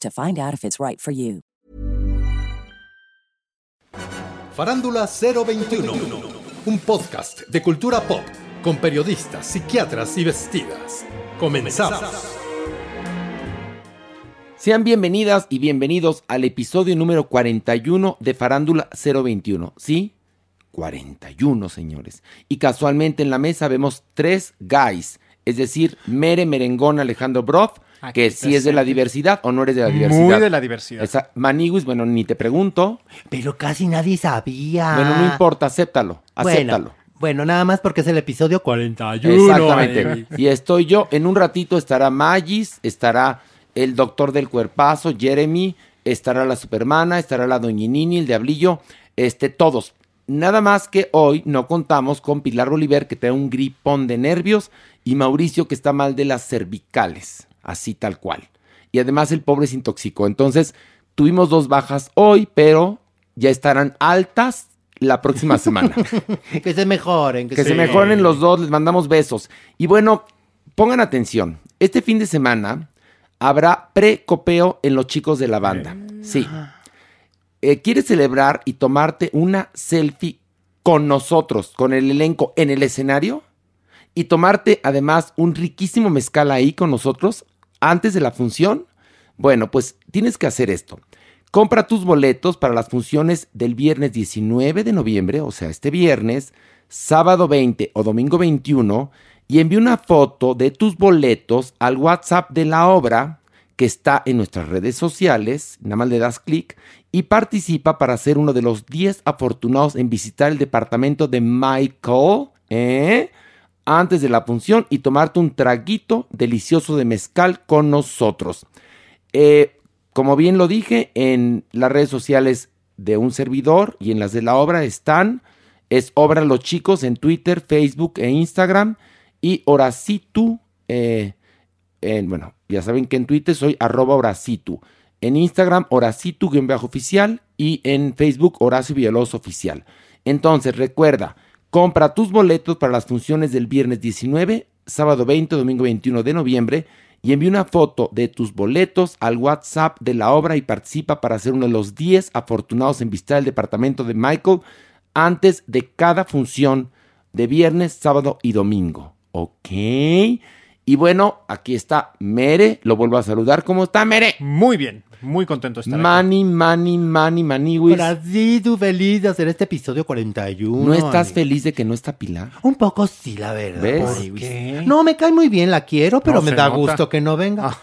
to find out if it's right for you. Farándula 021, un podcast de cultura pop con periodistas, psiquiatras y vestidas. Comenzamos. Sean bienvenidas y bienvenidos al episodio número 41 de Farándula 021. ¿Sí? 41, señores. Y casualmente en la mesa vemos tres guys, es decir, Mere Merengón Alejandro Broff, que si es de la diversidad o no eres de la diversidad. Muy de la diversidad. Esa, Maniguis, bueno, ni te pregunto. Pero casi nadie sabía. Bueno, no importa, acéptalo, acéptalo. Bueno, bueno, nada más porque es el episodio 41. Exactamente. Y estoy yo, en un ratito estará Magis, estará el doctor del cuerpazo, Jeremy, estará la supermana, estará la doñinini, el diablillo, este, todos. Nada más que hoy no contamos con Pilar Bolívar, que tiene un gripón de nervios, y Mauricio, que está mal de las cervicales así tal cual. Y además el pobre se intoxicó. Entonces, tuvimos dos bajas hoy, pero ya estarán altas la próxima semana. que se mejoren. Que, se mejoren los dos, les mandamos besos. Y bueno, pongan atención. Este fin de semana habrá pre-copeo en los chicos de la banda. Sí. Eh, ¿Quieres celebrar y tomarte una selfie con nosotros, con el elenco en el escenario? Y tomarte además un riquísimo mezcal ahí con nosotros antes de la función? Bueno, pues tienes que hacer esto. Compra tus boletos para las funciones del viernes 19 de noviembre, o sea, este viernes, sábado 20 o domingo 21, y envía una foto de tus boletos al WhatsApp de la obra que está en nuestras redes sociales, nada más le das clic, y participa para ser uno de los 10 afortunados en visitar el departamento de Michael, ¿eh? Antes de la función y tomarte un traguito delicioso de mezcal con nosotros. Eh, como bien lo dije, en las redes sociales de un servidor y en las de la obra están, es Obra Los Chicos en Twitter, Facebook e Instagram y Horacitu, eh, bueno, ya saben que en Twitter soy arroba Horacitu, en Instagram Horacitu-oficial y en Facebook Horacio Villalobos Oficial. Entonces recuerda, Compra tus boletos para las funciones del viernes 19, sábado 20, domingo 21 de noviembre y envía una foto de tus boletos al WhatsApp de la obra y participa para ser uno de los 10 afortunados en visitar el departamento de Michael antes de cada función de viernes, sábado y domingo. ¿Ok? Y bueno, aquí está Mere, lo vuelvo a saludar. ¿Cómo está Mere? Muy bien. Muy contento de estar Mani, aquí. Mani, Mani, Maniwis. tú feliz de hacer este episodio 41. ¿No estás feliz de que no está Pilar? Un poco sí, la verdad. ¿Ves? No, me cae muy bien, la quiero, pero me da gusto que no venga.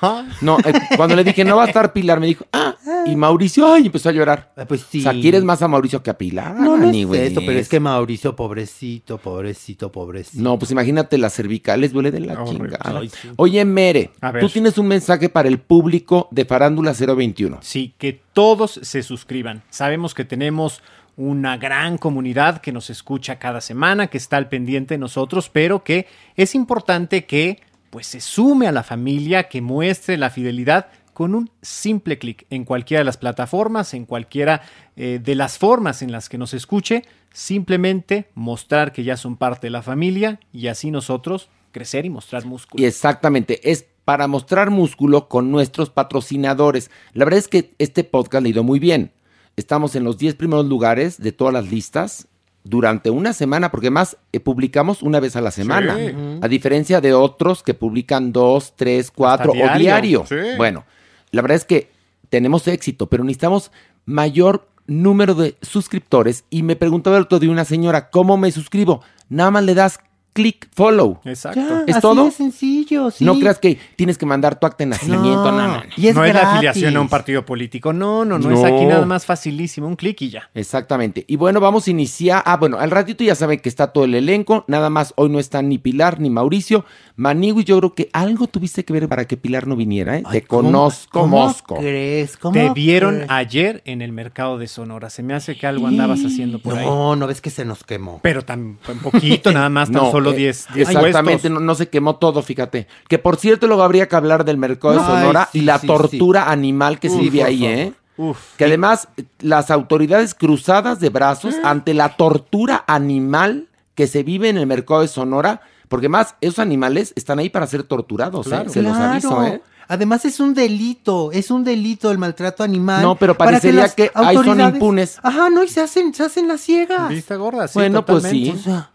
No, eh, cuando le dije no va a estar Pilar, me dijo, ah, y Mauricio, ay, empezó a llorar. Ah, Pues sí. O sea, quieres más a Mauricio que a Pilar. No, no Manny, es eso, pero es que Mauricio, pobrecito, pobrecito, pobrecito. No, pues imagínate las cervicales, duele de la chingada. Ay, sí. Oye, Mere, A ver. tú tienes un mensaje para el público de Farándula 021. Sí, que todos se suscriban. Sabemos que tenemos una gran comunidad que nos escucha cada semana, que está al pendiente de nosotros, pero que es importante que pues se sume a la familia, que muestre la fidelidad con un simple clic en cualquiera de las plataformas, en cualquiera eh, de las formas en las que nos escuche, simplemente mostrar que ya son parte de la familia y así nosotros crecer y mostrar músculo. Y exactamente, es para mostrar músculo con nuestros patrocinadores. La verdad es que este podcast le ha ido muy bien. Estamos en los 10 primeros lugares de todas las listas durante una semana, porque más eh, publicamos una vez a la semana. Sí. A diferencia de otros que publican dos, tres, cuatro o diario. diario. Sí. Bueno, la verdad es que tenemos éxito, pero necesitamos mayor número de suscriptores. Y me preguntaba el otro día una señora, ¿cómo me suscribo? Nada más le das click follow. Exacto. Ya, ¿Es así todo? de sencillo, sí. No creas que tienes que mandar tu acta de nacimiento. No, no, no. Y es no es la afiliación a un partido político. No, no, no, es No. aquí nada más facilísimo. Un clic y ya. Exactamente. Y bueno, vamos a iniciar. Ah, bueno, al ratito ya saben que está todo el elenco. Nada más hoy no están ni Pilar ni Mauricio. Manigui, yo creo que algo tuviste que ver para que Pilar no viniera, ¿eh? Ay, Te ¿cómo- conozco, ¿cómo Mosco. crees? ¿Cómo Te vieron crees? ayer en el mercado de Sonora. Se me hace que algo andabas haciendo por ahí. No, no ves que se nos quemó. Pero tan un poquito, nada más, tan No, solo eh, 10 Exactamente, no, no se quemó todo, fíjate. Que por cierto, luego habría que hablar del mercado de Ay, Sonora sí, y la sí, tortura animal que se vive ahí, favor. ¿eh? Uf. Que además, las autoridades cruzadas de brazos Ah. ante la tortura animal que se vive en el mercado de Sonora, porque más, esos animales están ahí para ser torturados, ¿eh? Claro. Se los aviso, ¿eh? Además es un delito, es un delito el maltrato animal. No, pero para parecería las que ahí son impunes. Ajá, no, y se hacen, se hacen las ciegas. Vista gorda, sí. bueno, pues sí.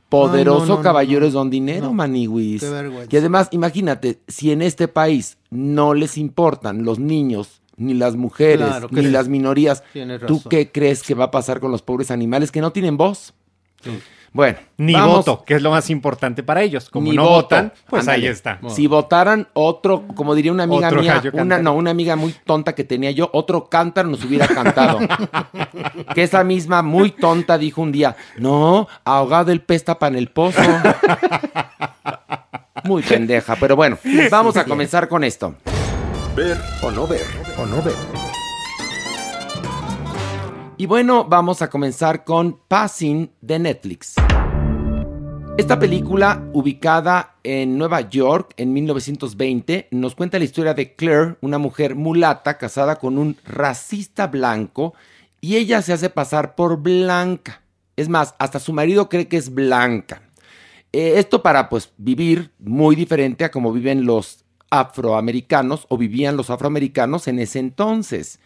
Poderoso ay, no, no, no, caballero no. es don dinero, No. maniwis. Qué vergüenza. Y además, imagínate, si en este país no les importan los niños, ni las mujeres, Claro, ni crees. las minorías, Tienes ¿tú qué crees que va a pasar con los pobres animales que no tienen voz? Bueno, Ni vamos- voto, que es lo más importante para ellos. Como Ni no voto. votan, pues ahí está. Si votaran otro, como diría una amiga Otro mía, una, no, una amiga muy tonta que tenía yo, otro cántaro nos hubiera cantado. que esa misma muy tonta dijo un día, no, ahogado el pez tapa en el pozo. muy pendeja, pero bueno, vamos a comenzar con esto. Ver o no ver, o no ver. Y bueno, vamos a comenzar con Passing de Netflix. Esta película, ubicada en Nueva York en 1920, nos cuenta la historia de Claire, una mujer mulata casada con un racista blanco, y ella se hace pasar por blanca. Es más, hasta su marido cree que es blanca. Eh, esto para pues vivir muy diferente a como viven los afroamericanos o vivían los afroamericanos en ese entonces.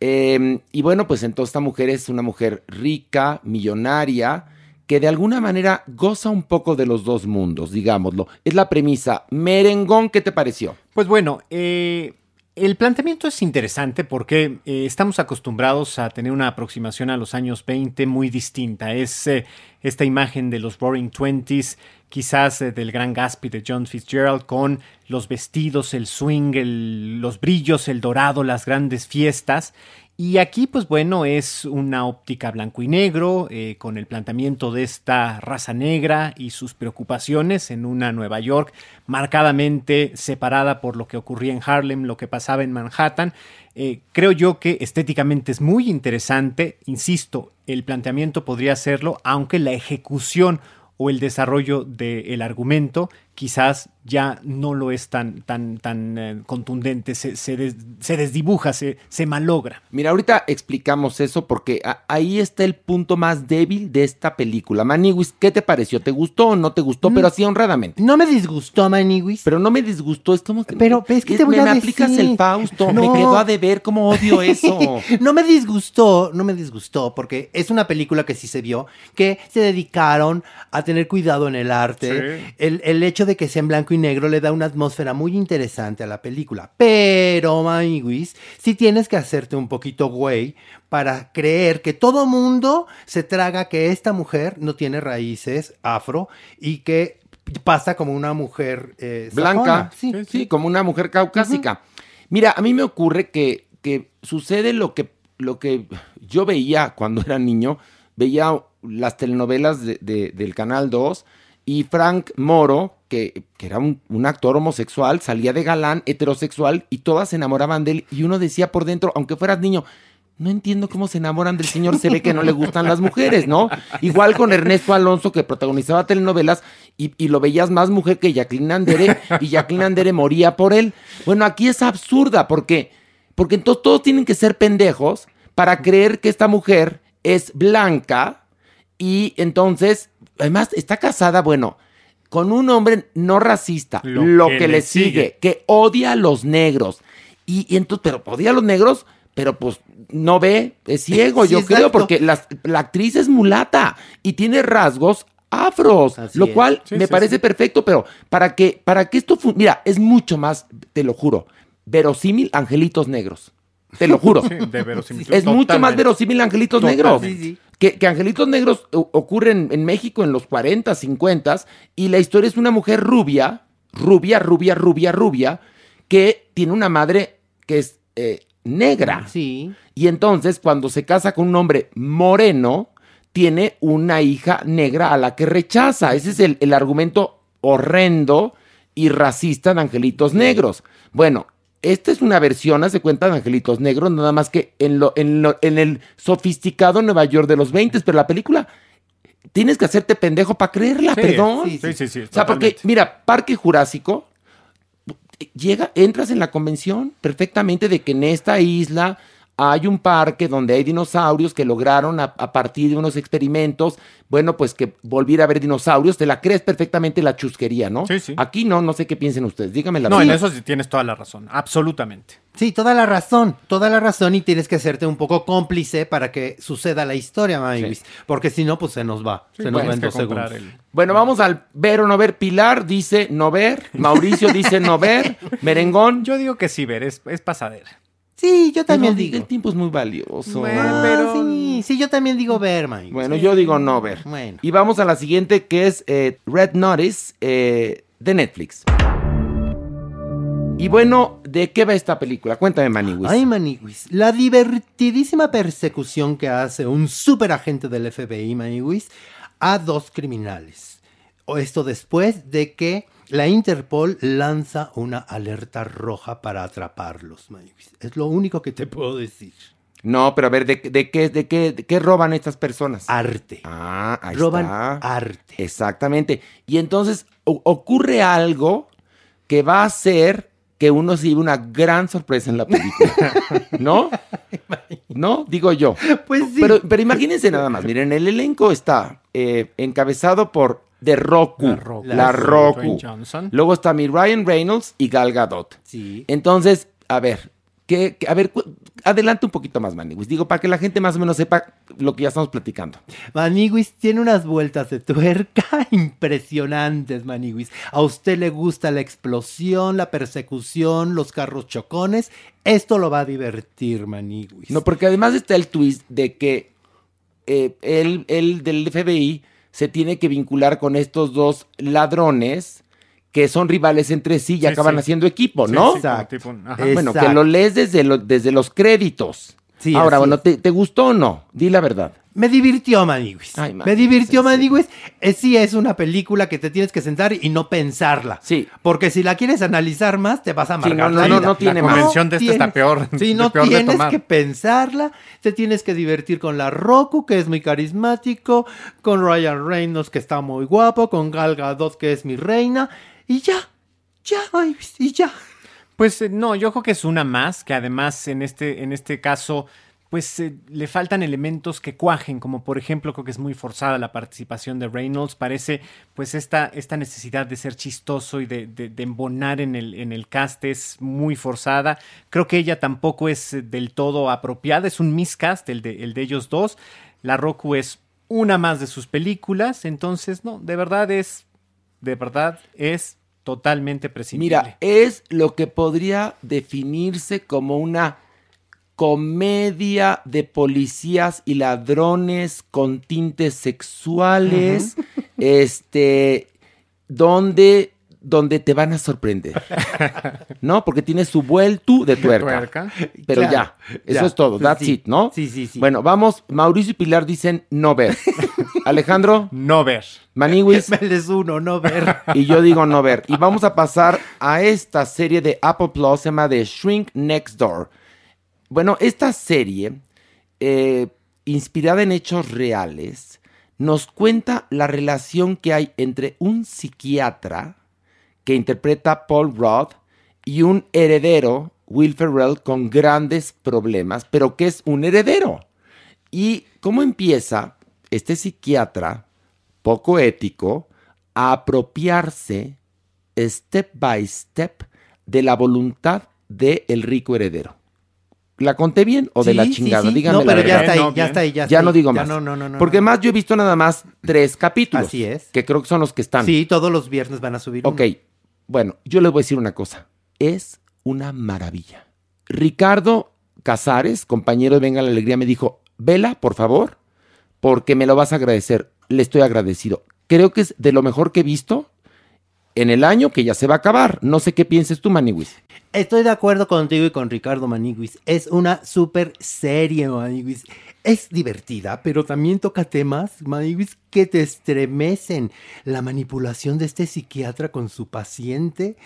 Eh, y bueno, pues entonces esta mujer es una mujer rica, millonaria, que de alguna manera goza un poco de los dos mundos, digámoslo. Es la premisa. Merengón, ¿qué te pareció? Pues bueno, eh, el planteamiento es interesante porque eh, estamos acostumbrados a tener una aproximación a los años 20 muy distinta. Es eh, esta imagen de los Roaring Twenties, quizás eh, del Gran Gatsby de John Fitzgerald, con los vestidos, el swing, los brillos, el dorado, las grandes fiestas. Y aquí, pues bueno, es una óptica blanco y negro, eh, con el planteamiento de esta raza negra y sus preocupaciones en una Nueva York marcadamente separada por lo que ocurría en Harlem, lo que pasaba en Manhattan. Eh, creo yo que estéticamente es muy interesante, insisto, el planteamiento podría hacerlo, aunque la ejecución o el desarrollo del argumento quizás ya no lo es tan, tan, tan eh, contundente, se, se des- se desdibuja, se, se malogra. Mira, ahorita explicamos eso porque a- ahí está el punto más débil de esta película. Maniwis, ¿qué te pareció? ¿Te gustó o no te gustó? Pero así honradamente. No me disgustó, Maniwis. Pero no me disgustó, es como que... Pero, es que te voy me, a me decir. aplicas el Fausto, me No. quedó a deber, cómo odio eso. no me disgustó, no me disgustó, porque es una película que sí se vio, que se dedicaron a tener cuidado en el arte. Sí. El, el hecho de que sea en blanco y negro le da una atmósfera muy interesante a la película. Pero, Maiguis, sí tienes que hacerte un poquito güey para creer que todo mundo se traga que esta mujer no tiene raíces afro y que pasa como una mujer eh, Blanca, sí, sí, como una mujer caucásica. Mira, a mí me ocurre que porque sucede lo que, lo que yo veía cuando era niño, veía las telenovelas de- de- del Canal 2 y Frank Moro, que, era un, un actor homosexual, salía de galán, heterosexual, y todas se enamoraban de él, y uno decía por dentro, aunque fueras niño, no entiendo cómo se enamoran del señor, se ve que no le gustan las mujeres, ¿no? Igual con Ernesto Alonso, que protagonizaba telenovelas, y, y lo veías más mujer que Jacqueline Andere, y Jacqueline Andere moría por él. Bueno, aquí es absurda, porque, porque entonces todos tienen que ser pendejos para creer que esta mujer es blanca, y entonces, además, está casada, bueno, con un hombre no racista, lo, Lo que, que le sigue, sigue. que odia a los negros. Y, y entonces, pero odia a los negros, pero pues no ve, es ciego, Sí, yo exacto. creo, porque las- la actriz es mulata y tiene rasgos afros, Así lo es. cual Sí, me sí, parece sí. perfecto, pero para que, para que esto, mira, es mucho más, te lo juro, verosímil angelitos negros. Te lo juro. Sí, de. Es mucho más verosímil Angelitos Totalmente. Negros. Que, que Angelitos Negros ocurren en México en los 40, 50 y la historia es una mujer rubia, rubia, rubia, rubia, rubia, que tiene una madre que es eh, negra. Sí. Y entonces cuando se casa con un hombre moreno, tiene una hija negra a la que rechaza. Ese es el, el argumento horrendo y racista de Angelitos Negros. Bueno, esta es una versión, hace cuenta, de Angelitos Negros, nada más que en, lo, en, lo- en el sofisticado Nueva York de los 20, pero la película tienes que hacerte pendejo para creerla, Sí, perdón. sí, Sí, sí, sí. O sea, porque, mira, Parque Jurásico, llega, entras en la convención perfectamente de que en esta isla hay un parque donde hay dinosaurios que lograron a, a partir de unos experimentos, bueno, pues que volviera a ver dinosaurios, te la crees perfectamente la chusquería, ¿no? Sí, sí. Aquí no, no sé qué piensen ustedes, díganme la No, en eso sí tienes toda la razón. Absolutamente. Sí, toda la razón, toda la razón y tienes que hacerte un poco cómplice para que suceda la historia, Maywis, porque si no, pues se nos va, se nos bueno, va en dos segundos. el- Bueno, vamos al ver o no ver. Pilar dice no ver, Mauricio dice no ver, Merengón. Yo digo que sí, ver, es, es pasadera. Sí, yo también Pero digo. El tiempo es muy valioso. Bueno, Ah, pero- sí, sí, yo también digo ver, Maywis. Bueno, yo digo no ver. Bueno. Y vamos a la siguiente que es eh, Red Notice eh, de Netflix. Y bueno, ¿de qué va esta película? Cuéntame, Maniwis. Ay, Maniwis, la divertidísima persecución que hace un superagente del FBI, Maniwis, a dos criminales. O esto después de que la Interpol lanza una alerta roja para atraparlos. Es lo único que te puedo decir. No, pero a ver, ¿de, de qué, de, qué, de qué roban estas personas? Arte. Ah, ahí Roban está. arte. Exactamente. Y entonces o- ocurre algo que va a hacer que uno se lleve una gran sorpresa en la película. ¿No? ¿No? Digo yo. Pues sí. Pero, pero imagínense nada más. Miren, el elenco está eh, encabezado por The Roku. La Roku. La Roku. Johnson. Luego está mi Ryan Reynolds y Gal Gadot. Sí. Entonces, a ver, ¿qué, qué- a ver, adelante un poquito más, Maniwis. Digo, para que la gente más o menos sepa lo que ya estamos platicando. Maniguis tiene unas vueltas de tuerca impresionantes, Maniguis. A usted le gusta la explosión, la persecución, los carros chocones. Esto lo va a divertir, Maniguis. No, porque además está el twist de que eh, él, él del FBI se tiene que vincular con estos dos ladrones que son rivales entre sí y Sí, acaban sí. haciendo equipo, ¿no? sí, Exacto. tipo un- ajá. Bueno, que lo lees desde, lo- desde los créditos. Sí, Ahora, bueno. ¿te, te gustó o no? Di la verdad. Me divirtió, Maniguis. Me divirtió. Maniguis. Eh, sí, es una película que te tienes que sentar y no pensarla. Sí. Porque si la quieres analizar más, te vas a amargar no, la no, vida. no tiene La más. convención de esta está peor. Sí, no peor de tienes tomar. que pensarla. Te tienes que divertir con la Roku, que es muy carismático. Con Ryan Reynolds, que está muy guapo. Con Gal Gadot, que es mi reina. Y ya. Ya, y ya. Pues eh, no, yo creo que es una más, que además en este, en este caso, pues eh, le faltan elementos que cuajen, como por ejemplo, creo que es muy forzada la participación de Reynolds, parece pues esta, esta necesidad de ser chistoso y de, embonar en el, en el cast es muy forzada. Creo que ella tampoco es eh, del todo apropiada, es un miscast, el de, el de ellos dos. La Roku es una más de sus películas, entonces no, de verdad es, de verdad es totalmente prescindible. Mira, es lo que podría definirse como una comedia de policías y ladrones con tintes sexuales, este, donde donde te van a sorprender. ¿No? Porque tiene su vuelto de tuerca. tuerca. Pero Claro, ya, eso ya. es todo. That's Sí. it, ¿no? Sí, sí, sí. Bueno, vamos. Mauricio y Pilar dicen no ver. Alejandro, No ver. Maniwis Meles uno, no ver. y yo digo no ver. Y vamos a pasar a esta serie de Apple Plus, se llama The Shrink Next Door. Bueno, esta serie, eh, inspirada en hechos reales, nos cuenta la relación que hay entre un psiquiatra que interpreta Paul Rudd y un heredero, Will Ferrell, con grandes problemas, pero que es un heredero. ¿Y cómo empieza este psiquiatra poco ético a apropiarse step by step de la voluntad del rico heredero? ¿La conté bien o de Sí, la chingada? sí. Díganme No, la pero ya verdad. está ahí, No, ya está ahí, ya Ya está no ahí. digo Ya más. No, no, no, no. Porque no. más yo he visto nada más tres capítulos. Así es. Que creo que son los que están. Sí, todos los viernes van a subir. Ok, uno. Bueno, yo les voy a decir una cosa. Es una maravilla. Ricardo Casares, compañero de Venga la Alegría, me dijo, vela, por favor, porque me lo vas a agradecer. Le estoy agradecido. Creo que es de lo mejor que he visto en el año que ya se va a acabar. No sé qué pienses tú, Maniwis. Estoy de acuerdo contigo y con Ricardo Maniguis. Es una super serie, Maniguis. Es divertida, pero también toca temas, que te estremecen. La manipulación de este psiquiatra con su paciente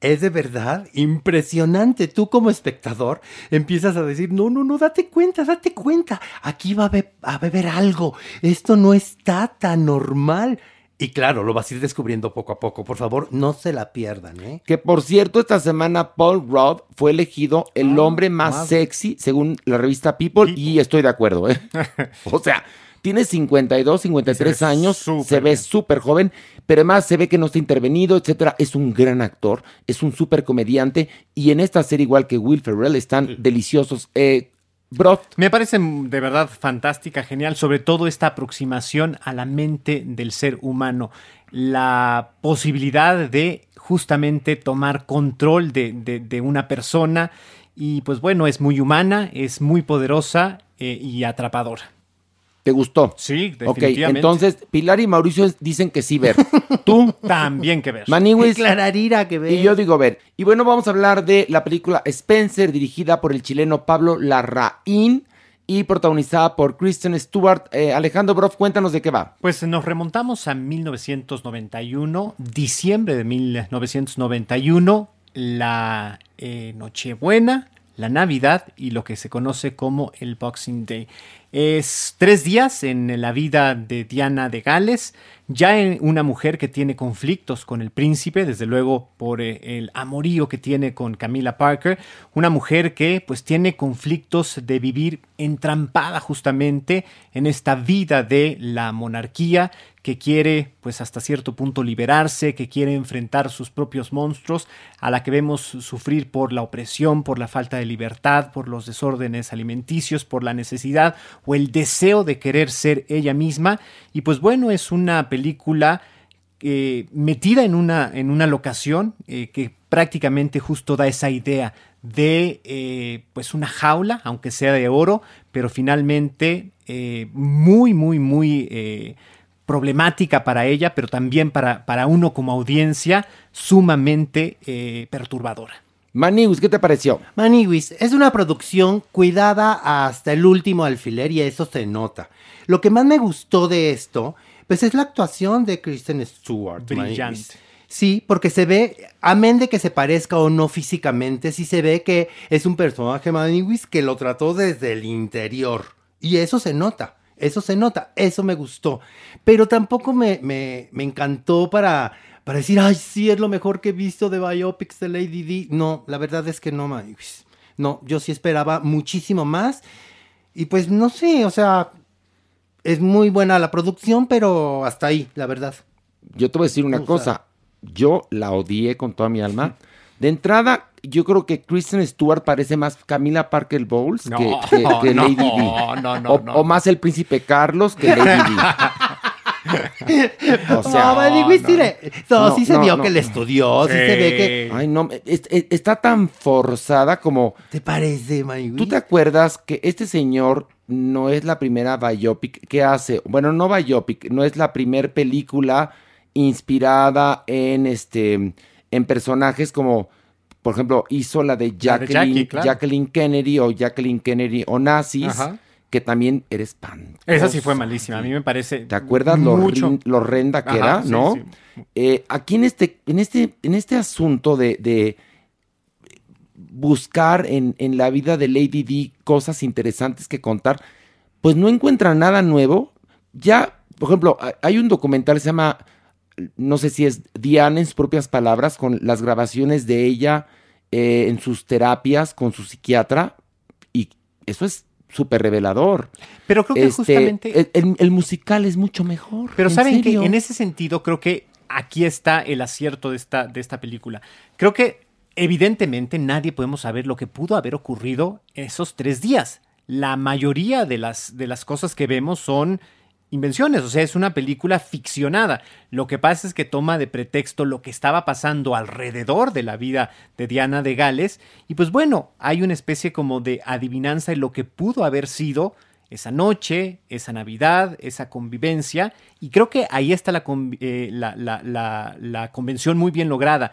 es de verdad impresionante. Tú como espectador empiezas a decir, no, no, no, date cuenta, date cuenta. Aquí va a beber algo. Esto no está tan normal. Y claro, lo vas a ir descubriendo poco a poco. Por favor, no se la pierdan, ¿eh? Que por cierto, esta semana Paul Rudd fue elegido el Ah, hombre más wow. sexy según la revista People, y estoy de acuerdo, ¿eh? o sea, tiene 52, 53 Se ve años, se ve súper joven, pero además se ve que no está intervenido, etcétera. Es un gran actor, es un súper comediante y en esta serie igual que Will Ferrell están deliciosos. Eh, Me parece de verdad fantástica, genial, sobre todo esta aproximación a la mente del ser humano, la posibilidad de justamente tomar control de, de- de una persona y pues bueno, es muy humana, es muy poderosa eh, y atrapadora. ¿Te gustó? Sí, Ok, definitivamente. entonces Pilar y Mauricio dicen que sí ver. Tú, También que ver. Maniwis. Clararira que ve. Y yo digo ver. Y bueno, vamos a hablar de la película Spencer, dirigida por el chileno Pablo Larraín y protagonizada por Kristen Stewart. Eh, Alejandro Broff, cuéntanos de qué va. Pues nos remontamos a 1991, diciembre de 1991, la eh, Nochebuena, la Navidad y lo que se conoce como el Boxing Day. Es tres días en la vida de Diana de Gales, ya en una mujer que tiene conflictos con el príncipe, desde luego por eh, el amorío que tiene con Camila Parker, una mujer que pues tiene conflictos de vivir entrampada justamente en esta vida de la monarquía que quiere pues hasta cierto punto liberarse, que quiere enfrentar sus propios monstruos, a la que vemos sufrir por la opresión, por la falta de libertad, por los desórdenes alimenticios, por la necesidad o el deseo de querer ser ella misma. Y pues bueno, es una película eh, metida en una, en una locación eh, que prácticamente justo da esa idea de eh, pues una jaula, aunque sea de oro, pero finalmente muy, muy, muy problemática para ella, pero también para, para uno como audiencia sumamente perturbadora. Maniwis, ¿qué te pareció? Maniwis es una producción cuidada hasta el último alfiler y eso se nota. Lo que más me gustó de esto, pues es la actuación de Kristen Stewart. Brillante. Maniwis. Sí, porque se ve, amén de que se parezca o no físicamente, sí se ve que es un personaje Maniwis que lo trató desde el interior. Y eso se nota, eso se nota, eso me gustó. Pero tampoco me, me, me encantó para, para decir, ay, sí, es lo mejor que he visto de biopics de Lady D. No, la verdad es que no. No, yo sí esperaba muchísimo más. Y pues no sé, o sea, es muy buena la producción, pero hasta ahí, la verdad. Yo te voy a decir una O sea- cosa. Yo la odié con toda mi alma. De entrada, yo creo que Kristen Stewart parece más Camila Parker Bowles que, No, que- que no, Lady D. no, no, o, no. o más el príncipe Carlos que Lady D. o sea, no, le- no, No, sí se no, vio no. que le estudió, sí, se ve que... ay no, es- es- está tan forzada como ¿Te parece, Maniwis? ¿Tú te acuerdas que este señor no es la primera biopic que hace? Bueno, no biopic, no es la primera película inspirada en este en personajes como por ejemplo hizo la de La de Jacqueline, Jackie, claro. Jacqueline Kennedy o Jacqueline Kennedy Onassis Ajá. Que también era espantosa. Esa sí fue malísima. A mí me parece. ¿Te acuerdas lo, mucho? horrin- lo horrenda que Ajá, era, sí, no? sí. Eh, aquí en este, en este, en este asunto de, de buscar en, en la vida de Lady D cosas interesantes que contar, pues no encuentran nada nuevo. Ya, por ejemplo, hay- hay un documental que se llama, no sé si es Diana en sus propias palabras, con las grabaciones de ella eh, en sus terapias con su psiquiatra, y eso es súper revelador. Pero creo que Este, justamente. el, el- el musical es mucho mejor. Pero ¿en saben que en ese sentido creo que aquí está el acierto de esta, de esta película. Creo que evidentemente nadie podemos saber lo que pudo haber ocurrido esos tres días. La mayoría de las, de las cosas que vemos son invenciones, o sea, es una película ficcionada. Lo que pasa es que toma de pretexto lo que estaba pasando alrededor de la vida de Diana de Gales y pues bueno, hay una especie como de adivinanza de lo que pudo haber sido esa noche, esa Navidad, esa convivencia, y creo que ahí está la, eh, la- la convención muy bien lograda.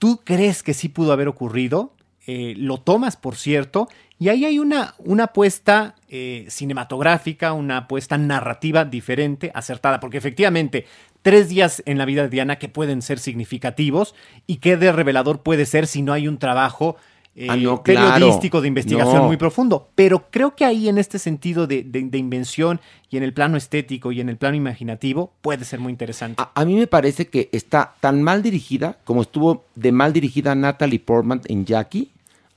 Tú crees que sí pudo haber ocurrido, eh, lo tomas por cierto, y ahí hay una, una apuesta eh, cinematográfica, una apuesta narrativa diferente, acertada, porque efectivamente, tres días en la vida de Diana que pueden ser significativos, y qué de revelador puede ser si no hay un trabajo eh, Ah, no, claro. periodístico de investigación No. muy profundo. Pero creo que ahí en este sentido de, de- de invención y en el plano estético y en el plano imaginativo puede ser muy interesante. A, a mí me parece que está tan mal dirigida como estuvo de mal dirigida Natalie Portman en Jackie.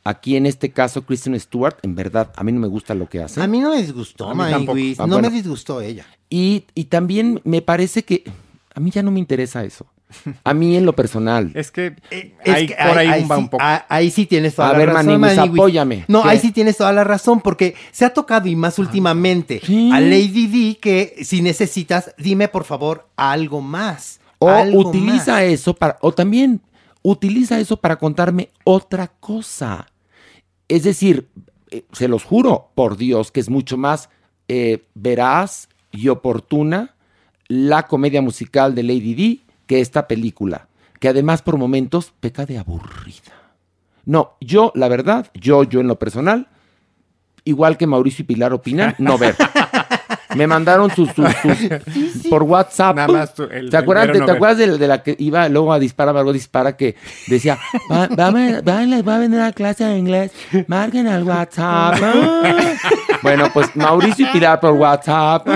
Aquí en este caso Kristen Stewart, en verdad, a mí no me gusta lo que hace. A mí no me disgustó, A tampoco. Maywis. Ah, no bueno. me disgustó ella. Y, y también me parece que a mí ya no me interesa eso. A mí en lo personal. Es que Es ahí, que por ahí, va sí, un poco. ah, ahí sí tienes toda A la ver, razón. Maniwis, Maniwis. apóyame. No, ¿Qué? ahí sí tienes toda la razón, porque se ha tocado y más últimamente Sí. a Lady D que si necesitas, dime por favor algo más. O algo utiliza más. eso para, o también utiliza eso para contarme otra cosa. Es decir, eh, se los juro, por Dios, que es mucho más eh, veraz y oportuna la comedia musical de Lady D que esta película, que además por momentos peca de aburrida. No, yo, la verdad, yo, yo en lo personal, igual que Mauricio y Pilar opinan, no ver. Me mandaron sus, sus- sus- por WhatsApp. Nada más tú, el- ¿Te acuerdas, el te, acuerdas de, de la que iba luego a disparar, algo dispara que decía, va, va, va, a vender la clase de inglés, marquen al WhatsApp. Bueno, pues Mauricio y Pilar por WhatsApp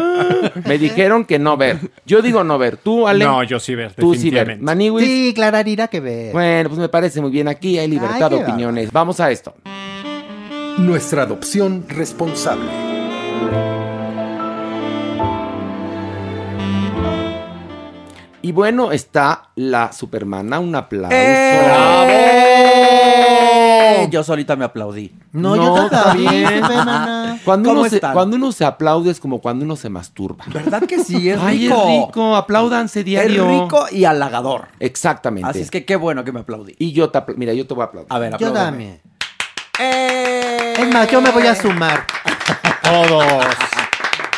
me dijeron que no ver. Yo digo no ver. Tú, Ale. No, yo sí ver, Tú sí ver. Maniwis. Sí, Clararira que ver. Bueno, pues me parece muy bien. Aquí hay libertad Ay, de opiniones. Vamos a esto. Nuestra adopción responsable. Y bueno, está la Supermana. Un aplauso. ¡Eh! Yo solita me aplaudí. No, No, yo también. Cuando ¿Cómo uno, se, cuando uno se aplaude es como cuando uno se masturba. ¿Verdad que sí? Es Ay, rico. es rico. Apláudanse Es diario. rico y halagador. Exactamente. Así es que qué bueno que me aplaudí. Y yo te apl- Mira, yo te voy a aplaudir. A ver, Yo apláudame. también. ¡Eh! Es más, yo me voy a sumar. Todos.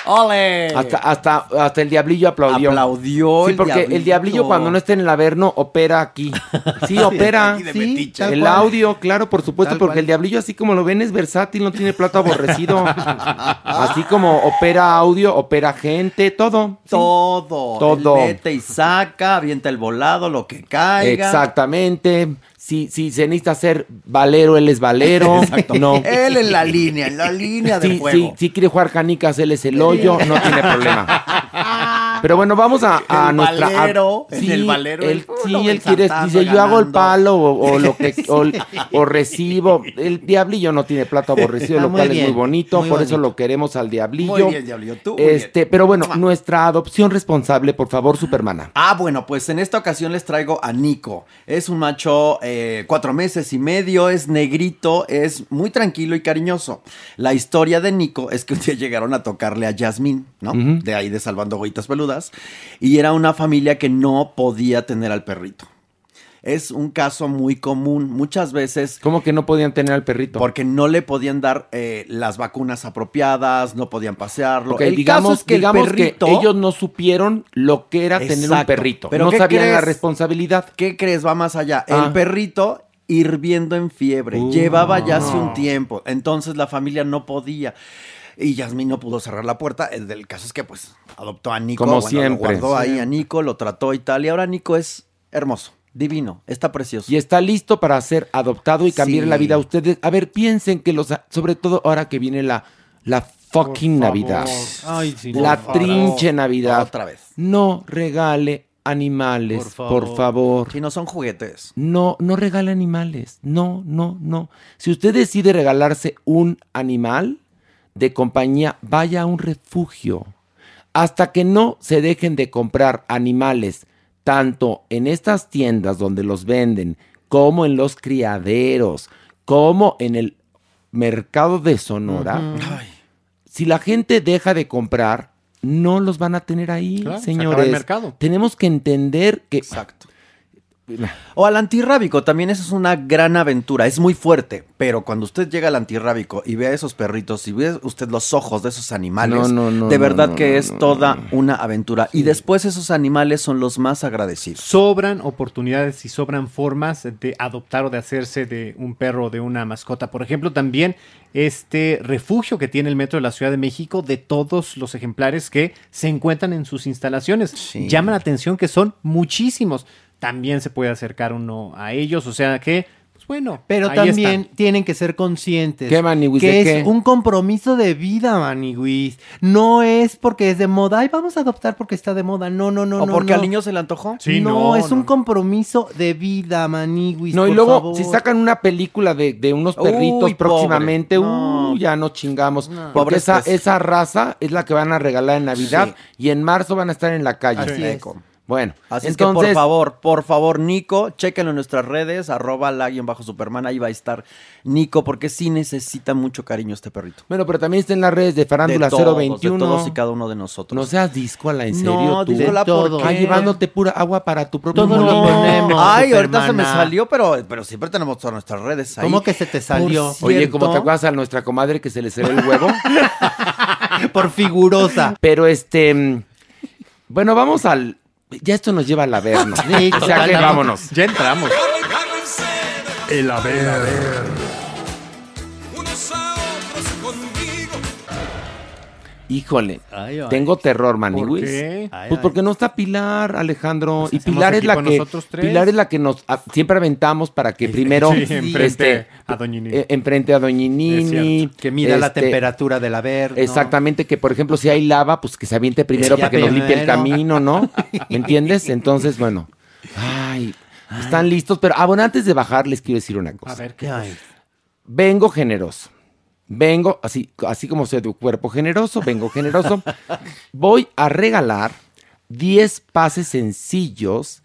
¡Ole! Hasta, hasta, hasta el diablillo aplaudió. Aplaudió Sí, el porque el diablillo cuando no está en el Averno opera aquí. Sí, opera. aquí de Sí, El cual. audio, claro, por supuesto, Tal porque cual. el diablillo, así como lo ven, es versátil, no tiene plato aborrecido. así como opera audio, opera gente, todo. Sí. Todo. Todo. Él mete y saca, avienta el volado, lo que caiga. Exactamente. Si, si se necesita ser valero, él es valero. No. Él en la línea, en la línea de Si, fuego. si, si quiere jugar canicas, él es el hoyo, no tiene problema. Pero bueno, vamos a, a El nuestra. a- valero, en el valero, él, sí, él quiere, dice, yo hago el ganando". palo o, o lo que o, o recibo. El diablillo no tiene plato aborrecido, Ah, lo cual es muy bonito, muy por eso lo queremos al diablillo. Muy bien, diablillo, tú, muy este, bien. pero bueno, nuestra adopción responsable, por favor, Supermana. Ah, bueno, pues en esta ocasión les traigo a Nico. Es un macho eh, cuatro meses y medio, es negrito, es muy tranquilo y cariñoso. La historia de Nico es que un día llegaron a tocarle a Yasmín, ¿no? De ahí de Salvando Goitas Peludas. Y era una familia que no podía tener al perrito. es un caso muy común. Muchas veces ¿Cómo que no podían tener al perrito? porque no le podían dar eh, las vacunas apropiadas, no podían pasearlo. Ok, el digamos, caso es que digamos el perrito, que ellos no supieron lo que era tener un perrito. Pero no ¿qué sabían la responsabilidad. ¿qué crees? Va más allá. Ah. El perrito hirviendo en fiebre. Uh, Llevaba ya hace un tiempo. Entonces la familia no podía. Y Yasmín no pudo cerrar la puerta. El del caso es que pues adoptó a Nico. Como bueno, siempre. Lo guardó ahí a Nico, lo trató y tal. Y ahora Nico es hermoso, divino, está precioso. Y está listo para ser adoptado y cambiar Sí. la vida a ustedes. A ver, piensen que los, sobre todo ahora que viene la, la fucking Por. Navidad. Ay, sí, la por favor. trinche Navidad. Otra vez. No regale animales, Por por favor. favor. Si no son juguetes. No, no regale animales. No, no, no. Si usted decide regalarse un animal de compañía, vaya a un refugio. Hasta que no se dejen de comprar animales, tanto en estas tiendas donde los venden, como en los criaderos, como en el mercado de Sonora. Si la gente deja de comprar, no los van a tener ahí, Claro, se acaba señores. el mercado. Tenemos que entender que Exacto. O al antirrábico, también eso es una gran aventura, es muy fuerte, pero cuando usted llega al antirrábico y ve a esos perritos y ve usted los ojos de esos animales, No, no, no, de verdad no, que no, es no, toda no. una aventura. Y después esos animales son los más agradecidos. Sobran oportunidades y sobran formas de adoptar o de hacerse de un perro o de una mascota. Por ejemplo, también este refugio que tiene el Metro de la Ciudad de México de todos los ejemplares que se encuentran en sus instalaciones. Sí. Llama la atención que son muchísimos. También se puede acercar uno a ellos, o sea que, pues bueno. Pero ahí también están. tienen que ser conscientes ¿Qué, Maniwis? que ¿De es qué? un compromiso de vida, Maniwis. No es porque es de moda. Ay, vamos a adoptar porque está de moda. No, no, no, ¿O no. porque no. al niño se le antojó? Sí, no, no, es no. un compromiso de vida, Maniwis. No, y por luego, favor. si sacan una película de, de unos perritos próximamente, No. uh, ya no chingamos. Porque esa, peces. esa raza es la que van a regalar en Navidad y en marzo van a estar en la calle. Así. Bueno, Así es que por favor, por favor, Nico, chéquenlo en nuestras redes, arroba la guion bajo Superman, ahí va a estar Nico, porque sí necesita mucho cariño este perrito. bueno, pero también está en las redes de Farándula de todos, 021. de todos y cada uno de nosotros. No seas discola, en serio, No, tú. díscola, De todo. Ah, llevándote pura agua para tu propio Todo lo ponemos. Ay, ahorita se me Supermana. salió, pero, pero siempre tenemos todas nuestras redes ahí. ¿Cómo que se te salió? Oye, como te acuerdas a nuestra comadre que se le salió el huevo. Por figurosa. Pero este. mm, Bueno, vamos al. Ya esto nos lleva al averno. Sí, o sea que vámonos. Ya entramos. El haber. Híjole, Ay, ay. tengo terror, ¿Por Maniwis. qué? Ay, Pues ay. porque no está Pilar, Alejandro. Pues y hacemos Pilar es la equipo que nosotros tres. Pilar es la que nos ah, siempre aventamos para que primero Sí, enfrente este, a Doña Nini. eh, enfrente a Doña Es Nini. cierto. Que mira la este, temperatura del haber. ¿no? Exactamente, que por ejemplo, si hay lava, pues que se aviente primero para que nos limpie el primero. camino, ¿no? ¿Me entiendes? Entonces, bueno. Ay, están listos, pero ah, bueno, antes de bajar les quiero decir una cosa. A ver, ¿qué? Ay, Vengo generoso. Vengo, así, así como soy de cuerpo generoso, vengo generoso. Voy a regalar 10 pases sencillos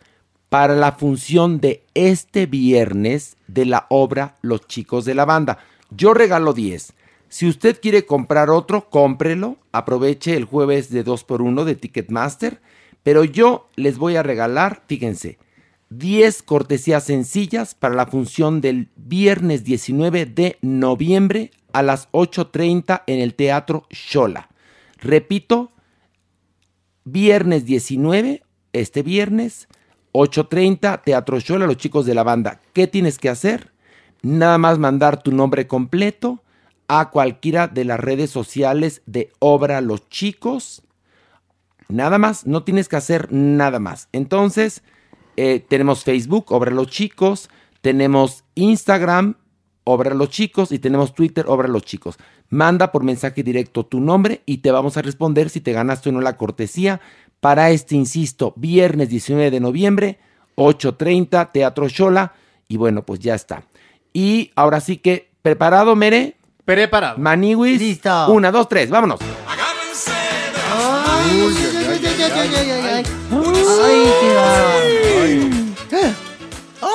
para la función de este viernes de la obra Los Chicos de la Banda. Yo regalo 10. Si usted quiere comprar otro, cómprelo. Aproveche el jueves de 2x1 de Ticketmaster. Pero yo les voy a regalar, fíjense, 10 cortesías sencillas para la función del viernes 19 de noviembre a las 8.30 en el Teatro Shola. Repito, viernes 19, este viernes, 8.30, Teatro Shola, los chicos de la banda. ¿Qué tienes que hacer? Nada más mandar tu nombre completo a cualquiera de las redes sociales de Obra Los Chicos. Nada más, no tienes que hacer nada más. Entonces, eh, tenemos Facebook, Obra Los Chicos, tenemos Instagram, Obra Los Chicos y tenemos Twitter, Obra Los Chicos. Manda por mensaje directo tu nombre y te vamos a responder si te ganaste o no la cortesía para este, insisto, viernes 19 de noviembre, 8.30, Teatro Shola. Y bueno, pues ya está. Y ahora sí que, ¿preparado, Mere? Preparado. Maniwis. Listo. Una, dos, tres, vámonos. ay, ay, ay, ay, ay, ay, ay. Ay, qué va.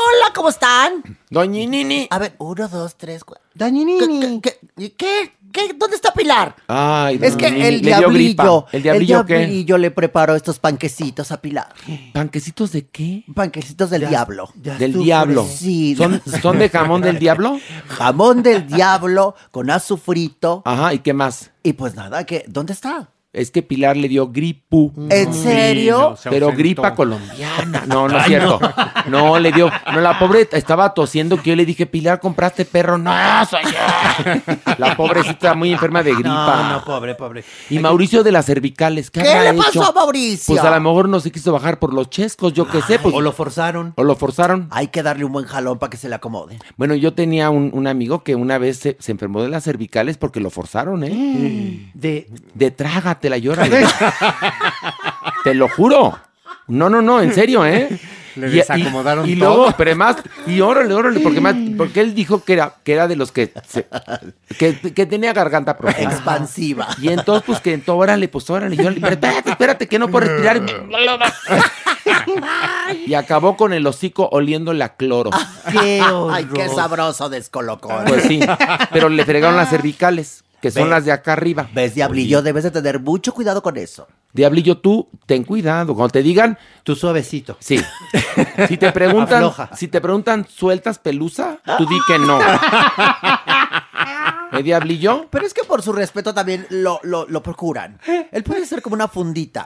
Hola, ¿cómo están? Doña Nini. A ver, uno, dos, tres, cuatro. Dañinini. ¿Qué? ¿Qué? ¿Qué? ¿Qué? ¿Dónde está Pilar? Ay, Es que el le dio gripa. diablillo, ¿El diablillo qué? diablillo le preparó estos panquecitos a Pilar. ¿Panquecitos de qué? Panquecitos del Ya- diablo. ya Del sufre. diablo. Sí. ¿Son, ¿Son de jamón del diablo? Jamón del diablo con azufrito. Ajá, ¿y qué más? Y pues nada, que ¿dónde está? Es que Pilar le dio gripu. ¿En serio? Se Pero ausentó. gripa colombiana. No, no es cierto. No. le dio. No, la pobre estaba tosiendo que yo le dije, Pilar, ¿compraste perro? No, soy yo. La pobrecita muy enferma de gripa. No, no, pobre, pobre. Y Mauricio de las cervicales, ¿qué, ¿Qué le pasó hecho? a Mauricio? Pues a lo mejor no se quiso bajar por los chescos, yo qué sé. Pues, O lo forzaron. o lo forzaron. Hay que darle un buen jalón para que se le acomode. Bueno, yo tenía un, un amigo que una vez se, se enfermó de las cervicales porque lo forzaron, ¿eh? De, De trágatela, llórale. Te lo juro. No, no, no, en serio, ¿eh? Le Y- desacomodaron y, y todo. luego, pero además, y órale, órale, porque más, porque él dijo que era, que era de los que, se- que, que tenía garganta profunda. Expansiva. Y entonces, pues que entonces, órale, pues órale, yo, pero espérate, espérate, que no puedo respirar. Y acabó con el hocico oliendo la cloro. qué Ay, qué sabroso descolocó. Pues sí, pero le fregaron las cervicales, que son Ve. las de acá arriba. ¿Ves, Diablillo? Debes de tener mucho cuidado con eso. Diablillo, tú, ten cuidado. Cuando te digan, Tú suavecito. sí. Si te preguntan, Afloja. si te preguntan, ¿sueltas pelusa? Tú di que no. ¿Eh, Diablillo? Pero es que por su respeto también lo, lo, lo procuran. Él puede ser como una fundita.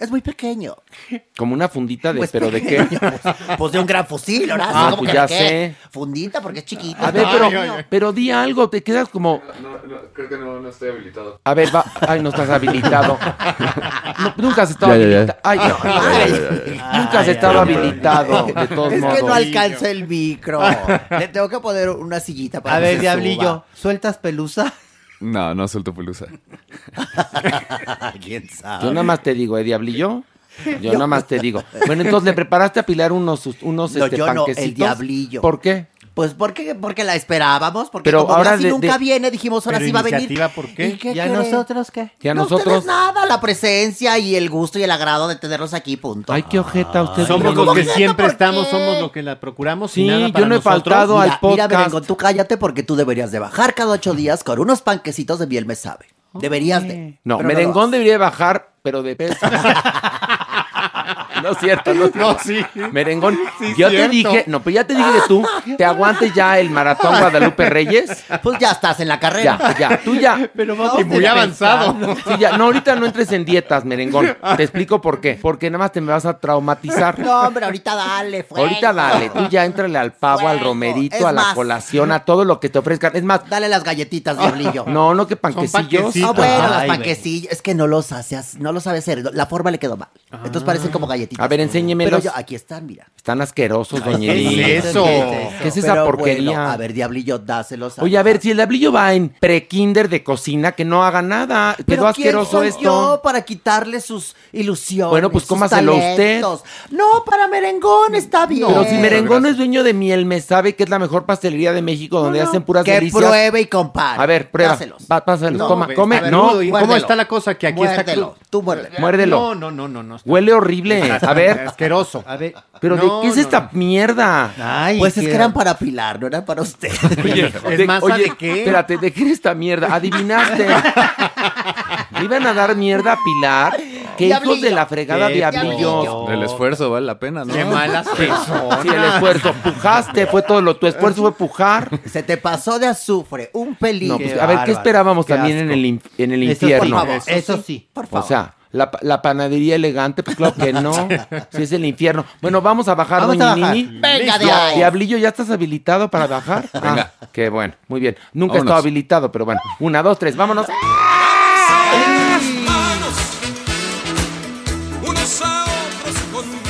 Es muy pequeño. Como una fundita de, Pues pero ¿de qué? pequeño, Pues, pues de un gran fusil, Horacio. Ah, ¿cómo pues que ya de qué? sé. Fundita porque es chiquito. A ver, pero, Ay, ay, ay. pero di algo, te quedas como. creo que no, no estoy habilitado. A ver, va. Ay, no estás habilitado. No, nunca has estado Ya, ya, ya. habilitado. Ay, no, ay, Nunca has Ay, estado ay, ay. habilitado, de todos Es modos. que no alcanza el micro. Le tengo que poner una sillita para A que ver, se Diablillo, ¿sueltas pelusa? No, no suelto pelusa. ¿Quién sabe? Yo nada más te digo, ¿eh, Diablillo? Yo nada más te digo. Bueno, entonces le preparaste a Pilar unos, unos No, este, yo no, el panquecitos. Diablillo. ¿Por qué? Pues porque, porque la esperábamos, porque Pero como ahora casi de- nunca de- viene, dijimos ahora sí va a venir. iniciativa, ¿por qué? ¿Y qué ¿Y a nosotros qué? Que a No, nosotros. ustedes nada, la presencia y el gusto y el agrado de tenerlos aquí, punto. Ay, qué ojeta usted. Somos los que ¿Cómo siempre ¿por estamos, somos los que la procuramos. Sí, y nada yo no he nosotros. faltado al Mira, mira, podcast. Berengon, tú cállate porque tú deberías de bajar cada ocho días con unos panquecitos de miel me sabe. Deberías de. No, merengón haces. debería bajar, pero de peso. no es cierto, no, No, sí. Merengón, Sí, yo te cierto. dije, no, pues ya te dije que tú te aguantes ya el maratón Guadalupe Reyes. Pues ya estás en la carrera. Ya, ya, tú ya. Pero Y muy avanzado. Sí, ya. No, ahorita no entres en dietas, merengón. Te explico por qué. Porque nada más te me vas a traumatizar. No, hombre, ahorita dale, fuego. Ahorita dale, tú ya entrale al pavo, al romerito, Es a la más. colación, a todo lo que te ofrezcan. Es más, Dale las galletitas, diablillo. no, no que panquecillos. panquecitos. Ah, bueno, Ay, las panquecillos. Es que no los hace, no lo sabe hacer. La forma le quedó mal. Entonces parecen como galletitas. A ver, enséñemelos. Pero yo, aquí están, mira. Están asquerosos, doña ¿qué es eso? ¿Qué es esa Pero porquería? bueno, a ver, diablillo, dáselos. Oye, a ver, si el diablillo va en pre-kinder de cocina, que no haga nada. Pero Quedó ¿quién asqueroso soy esto. yo para quitarle sus ilusiones. Bueno, pues sus cómaselo usted. talentos? No, para merengón está bien. Pero si Merengón es dueño de miel, me sabe que es la mejor pastelería de México donde hacen puras que delicias. pruebe y compare. A ver, prueba. Dáselos. Va, pásalos, No, coma, ve, come. no, Rudo, ¿y ¿Cómo muérdelo. está la cosa? Que aquí está Muérdelo, tú muérdelo. muérdelo. No, no, no, no. no está- Huele horrible. A ver, Asqueroso. A ver. pero No, ¿de qué es no, esta mierda? Ay, Pues es que eran para Pilar, no eran para usted. Oye, Es masa de qué? Espérate, ¿de qué era esta mierda? Adivinaste. ¿Le iban a dar mierda a Pilar? ¿Qué hijos de la fregada diablillos? diablillo. El esfuerzo vale la pena, ¿no? Qué malas personas. Sí, el esfuerzo. Pujaste, fue todo lo. Tu esfuerzo fue pujar. Se te pasó de azufre, un pelín. Pues, a ver, ¿qué esperábamos qué también en el, en el Eso sí, infierno? por favor. Eso sí. Por O favor. sea, la, la panadería elegante, pues claro que no. Si es el infierno. Bueno, vamos a bajar, Vamos doña a bajar. Nini. Venga. Diablillo, ¿ya estás habilitado para bajar? Venga. Ah, qué bueno, muy bien. Nunca he estado habilitado, pero bueno. Una, dos, tres, vámonos.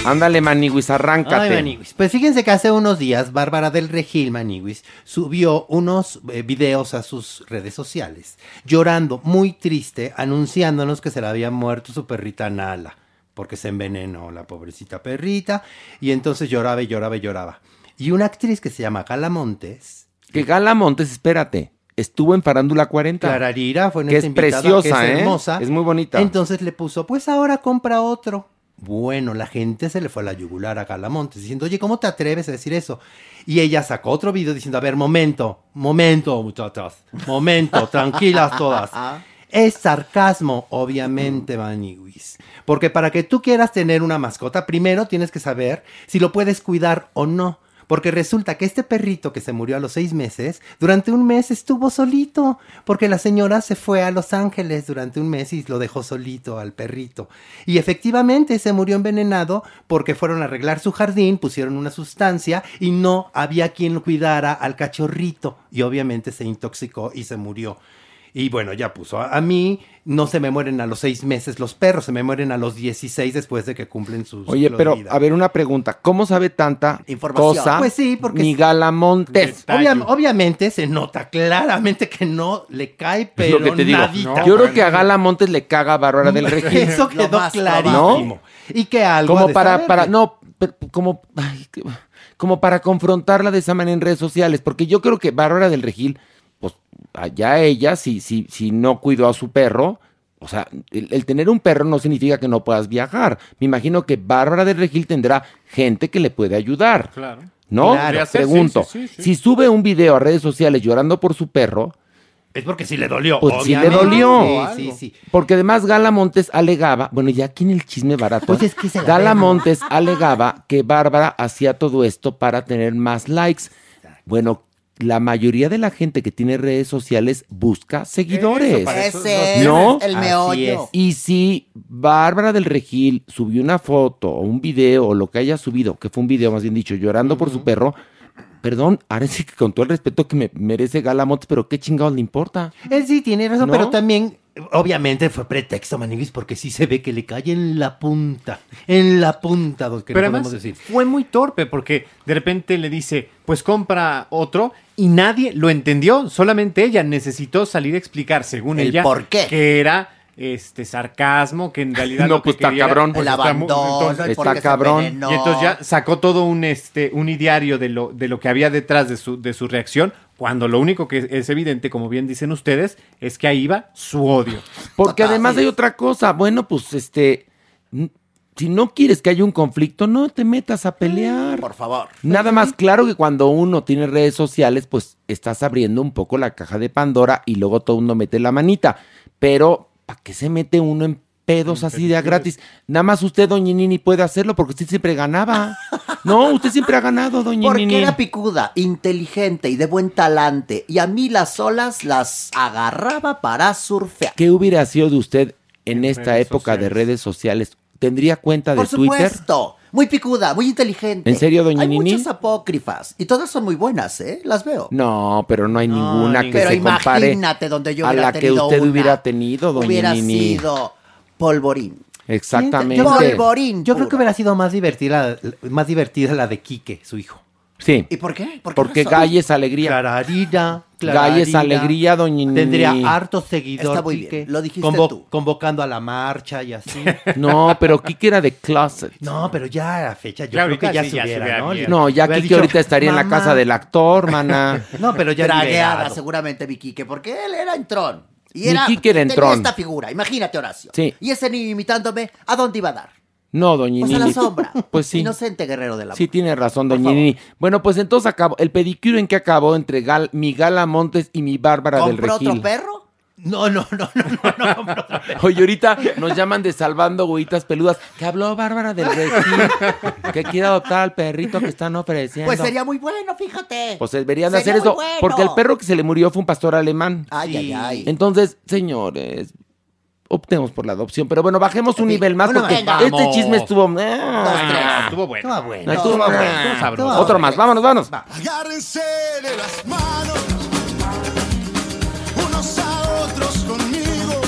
Ándale, Maniwis, arráncate. Ay, Maniwis. Pues fíjense que hace unos días Bárbara del Regil Maniwis subió unos eh, videos a sus redes sociales, llorando, muy triste, anunciándonos que se le había muerto su perrita Nala, porque se envenenó la pobrecita perrita, y entonces lloraba y lloraba y lloraba. Y una actriz que se llama Gala Montes, Que Gala Montes, espérate, estuvo en Farándula 40. Clararira, fue Que nuestra es invitada, preciosa, que es ¿eh? hermosa. Es muy bonita. Entonces le puso, pues ahora compra otro. Bueno, la gente se le fue a la yugular a Galamontes diciendo, oye, ¿cómo te atreves a decir eso? Y ella sacó otro video diciendo, a ver, momento, momento, muchachas, momento, tranquilas todas. Es sarcasmo, obviamente, Maniguis. Porque para que tú quieras tener una mascota, primero tienes que saber si lo puedes cuidar o no. Porque resulta que este perrito que se murió a los seis meses, durante un mes estuvo solito. Porque la señora se fue a Los Ángeles durante un mes y lo dejó solito al perrito. Y efectivamente se murió envenenado porque fueron a arreglar su jardín, pusieron una sustancia y no había quien lo cuidara al cachorrito. Y obviamente se intoxicó y se murió. Y bueno, ya puso. A, a mí no se me mueren a los seis meses los perros, se me mueren a los 16 después de que cumplen sus. Oye, pero vida. a ver, una pregunta. ¿Cómo sabe tanta Información. cosa Pues sí, porque ni es- Galamontes? Obvia- obviamente se nota claramente que no le cae, pero lo que te digo. nadita. Yo creo que a Galamontes le caga a Bárbara del Regil. Eso quedó más clarísimo. Y que algo como para, saber, para, no, pero como, ay, como para confrontarla de esa manera en redes sociales, porque yo creo que Bárbara del Regil, allá ella, si, si, si no cuidó a su perro, o sea, el, el tener un perro no significa que no puedas viajar. Me imagino que Bárbara del Regil tendrá gente que le puede ayudar. Claro. ¿No? Claro. Pregunto, sí, sí, sí. si sube un video a redes sociales llorando por su perro, Es porque sí le dolió. Pues sí le dolió. Sí, sí, sí. Porque además Gala Montes alegaba, bueno, ya aquí en el chisme barato, Pues es que se la Gala. Montes alegaba que Bárbara hacía todo esto para tener más likes. Bueno, la mayoría de la gente que tiene redes sociales busca seguidores. para eso Ese ¿No? es el meollo. es. Y si Bárbara del Regil subió una foto o un video o lo que haya subido, que fue un video más bien dicho, llorando por su perro, perdón, ahora sí que con todo el respeto que me merece Gala Montes, pero qué chingados le importa. Eh, sí, tiene razón, ¿No? pero también, obviamente fue pretexto, Maniguis, porque sí se ve que le cae en la punta. En la punta, lo que Pero no además podemos decir. fue muy torpe porque de repente le dice, pues compra otro y nadie lo entendió, solamente ella necesitó salir a explicar, según El ella, por qué. que era este sarcasmo, que en realidad No, lo que pues está quería cabrón. pues El está abandono, entonces- cabrón. y entonces ya sacó todo un este un ideario de lo de lo que había detrás de su de su reacción, cuando lo único que es evidente, como bien dicen ustedes, es que ahí va su odio. Porque Total, además hay otra cosa. Bueno, pues este. Si no quieres que haya un conflicto, no te metas a pelear. Por favor. Nada más claro que cuando uno tiene redes sociales, pues estás abriendo un poco la caja de Pandora y luego todo uno mete la manita. Pero, ¿para qué se mete uno en pedos así de a gratis? Nada más usted, doña Nini, puede hacerlo porque usted siempre ganaba. No, usted siempre ha ganado, doña Porque Nini. era picuda, inteligente y de buen talante. Y a mí las olas las agarraba para surfear. ¿Qué hubiera sido de usted en, En esta época de redes sociales? ¿Tendría cuenta de Por Twitter? supuesto. Muy picuda, muy inteligente. ¿En serio, doña Hay Nini? muchas apócrifas. Y todas son muy buenas, ¿eh? Las veo. No, pero no hay ninguna que Pero se compare imagínate donde yo a hubiera la que tenido usted una. hubiera tenido, doña Hubiera Nini. sido polvorín. Exactamente. Polvorín. Yo creo que puro. hubiera sido más divertida, más divertida la de Quique, su hijo. Sí, ¿Y por qué? ¿Por qué porque razón? Galle es alegría. Clararira, Galle es alegría, doña. Tendría harto seguidor. Está muy bien, Quique, lo dijiste tú. Convocando a la marcha y así. No, pero Kike era de closet. No, pero ya a la fecha, yo Ya creo que ya sí, se hubiera, ¿no? bien. No, ya Kike dicho, ahorita estaría en la casa del actor, mana. No, pero ya Dragueada liberado. seguramente mi Quique, porque él era entrón. Y Mi era, Quique era tenía entrón. esta figura, imagínate Horacio. Sí. Y ese niño imitándome, ¿a dónde iba a dar? No, doña Pues a Nini. la sombra. Pues sí. Inocente guerrero de la Sí, tiene razón, Por doña favor. Nini. Bueno, pues entonces acabó. El pedicure en que acabó entre Gal- mi Gala Montes y mi Bárbara del ¿Compró Regil. otro perro? No, no, no, no, no, no, compró. Oye, ahorita nos llaman de salvando huevitas peludas. Que habló Bárbara del Regil. que quiere adoptar al perrito que están ofreciendo. Pues sería muy bueno, fíjate. Pues deberían de hacer eso. bueno. Porque el perro que se le murió fue un pastor alemán. Ay, ay, ay. Entonces, señores, optemos por la adopción. Pero bueno, bajemos un nivel más bueno, porque venga. este Vamos. chisme estuvo. Ah, estuvo bueno. Bueno. estuvo- bueno, estuvo sabroso. Otro más, vámonos, vámonos. Agárrense de las manos, unos a otros conmigo.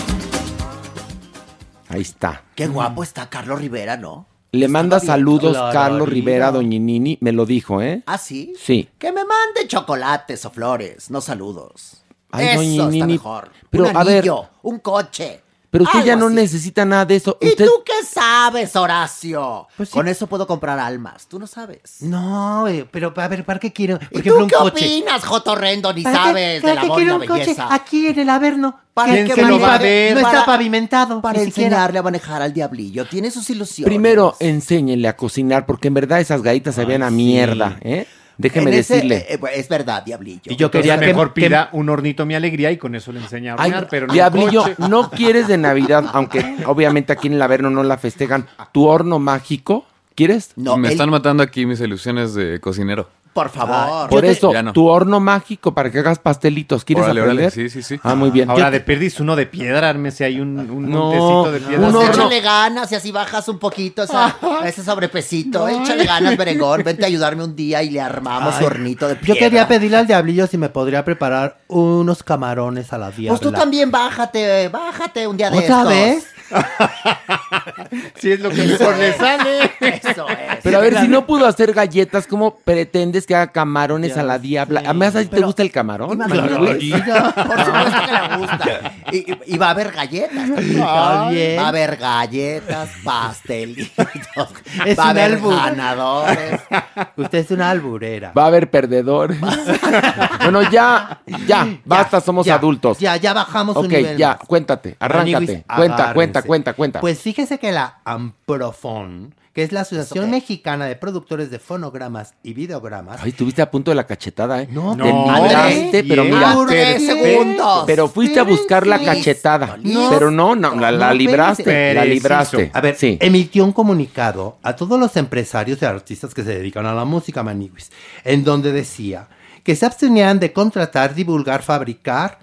Ahí está. Qué guapo está Carlos Rivera, ¿no? Le manda saludos Carlos Rivera, Rivera. doña Nini. Me lo dijo, ¿eh? ¿Ah, sí? Sí. Que me mande chocolates o flores, no saludos. Ay, Eso está mejor. pero, un a ver. anillo, un coche. Pero usted Algo ya no así. necesita nada de eso. ¿Y Usted, tú qué sabes, Horacio? Pues sí. Con eso puedo comprar almas. Tú no sabes. No, eh, pero a ver, ¿para qué quiero? Por ¿Y ejemplo, tú un qué coche. opinas, Jotorrendo? Ni ¿Para qué- sabes de para la qué voz y quiero la un coche belleza. aquí en el Averno? ¿Para Que- qué que lo ni va a? No está Para- pavimentado. Para ni siquiera. enseñarle a manejar al diablillo. Tiene sus ilusiones. primero enséñenle a cocinar, porque en verdad esas galletas sabían a sí. mierda, ¿eh? Déjeme ese- decirle. eh, eh, es verdad, diablillo. Y yo Entonces, quería que- mejor que- pida un hornito mi alegría y con eso le enseña a hornear, pero no Diablillo, coche. ¿no quieres de Navidad, aunque obviamente aquí en el Averno no la festejan, tu horno mágico? ¿Quieres? No, Me él- están matando aquí mis ilusiones de cocinero. Por favor. Por te- eso, no. tu horno mágico para que hagas pastelitos. ¿Quieres Órale, aprender? órale, sí, sí, sí. Ah, muy bien. Ahora Yo- de perdis uno de piedra, ármese ahí un, un No, montecito de piedra. un Pues horno. échale ganas y así bajas un poquito esa- ese sobrepesito. Échale ganas, Beregón. Vente a ayudarme un día y le armamos su hornito de Yo piedra. quería pedirle al diablillo si me podría preparar unos camarones a la diabla. Pues tú también bájate, bájate un día de ¿Otra estos. vez? Si es lo que mejor le sale. Eso es. Pero a ver, si no pudo hacer galletas, ¿cómo que haga camarones a la diabla? Además, ¿a ti te gusta el camarón? Imagínate. Manuel? Por supuesto que le gusta. Y, y- y va a haber galletas. Bien. Va a haber galletas, pastelitos. Es va a haber albur. ganadores. Usted es una alburera. Va a haber perdedores. bueno, ya, ya, basta, somos Ya, adultos. Ya, ya bajamos un ok, ya, más. cuéntate, arráncate. Cuenta, agárrense. cuenta, cuenta, cuenta. Pues fíjese que la Amprofon, que es la Asociación? Mexicana de Productores de Fonogramas y Videogramas, Ay, estuviste a punto de la cachetada, ¿eh? No, Te no, libraste, pero mira. Por 10 segundos. Pero fuiste a buscar la cachetada. listo. Pero no, no, la, la No, libraste. La libraste. A ver, sí. emitió un comunicado a todos los empresarios y artistas que se dedican a la música, Maniwis, en donde decía que se abstenían de contratar, divulgar, fabricar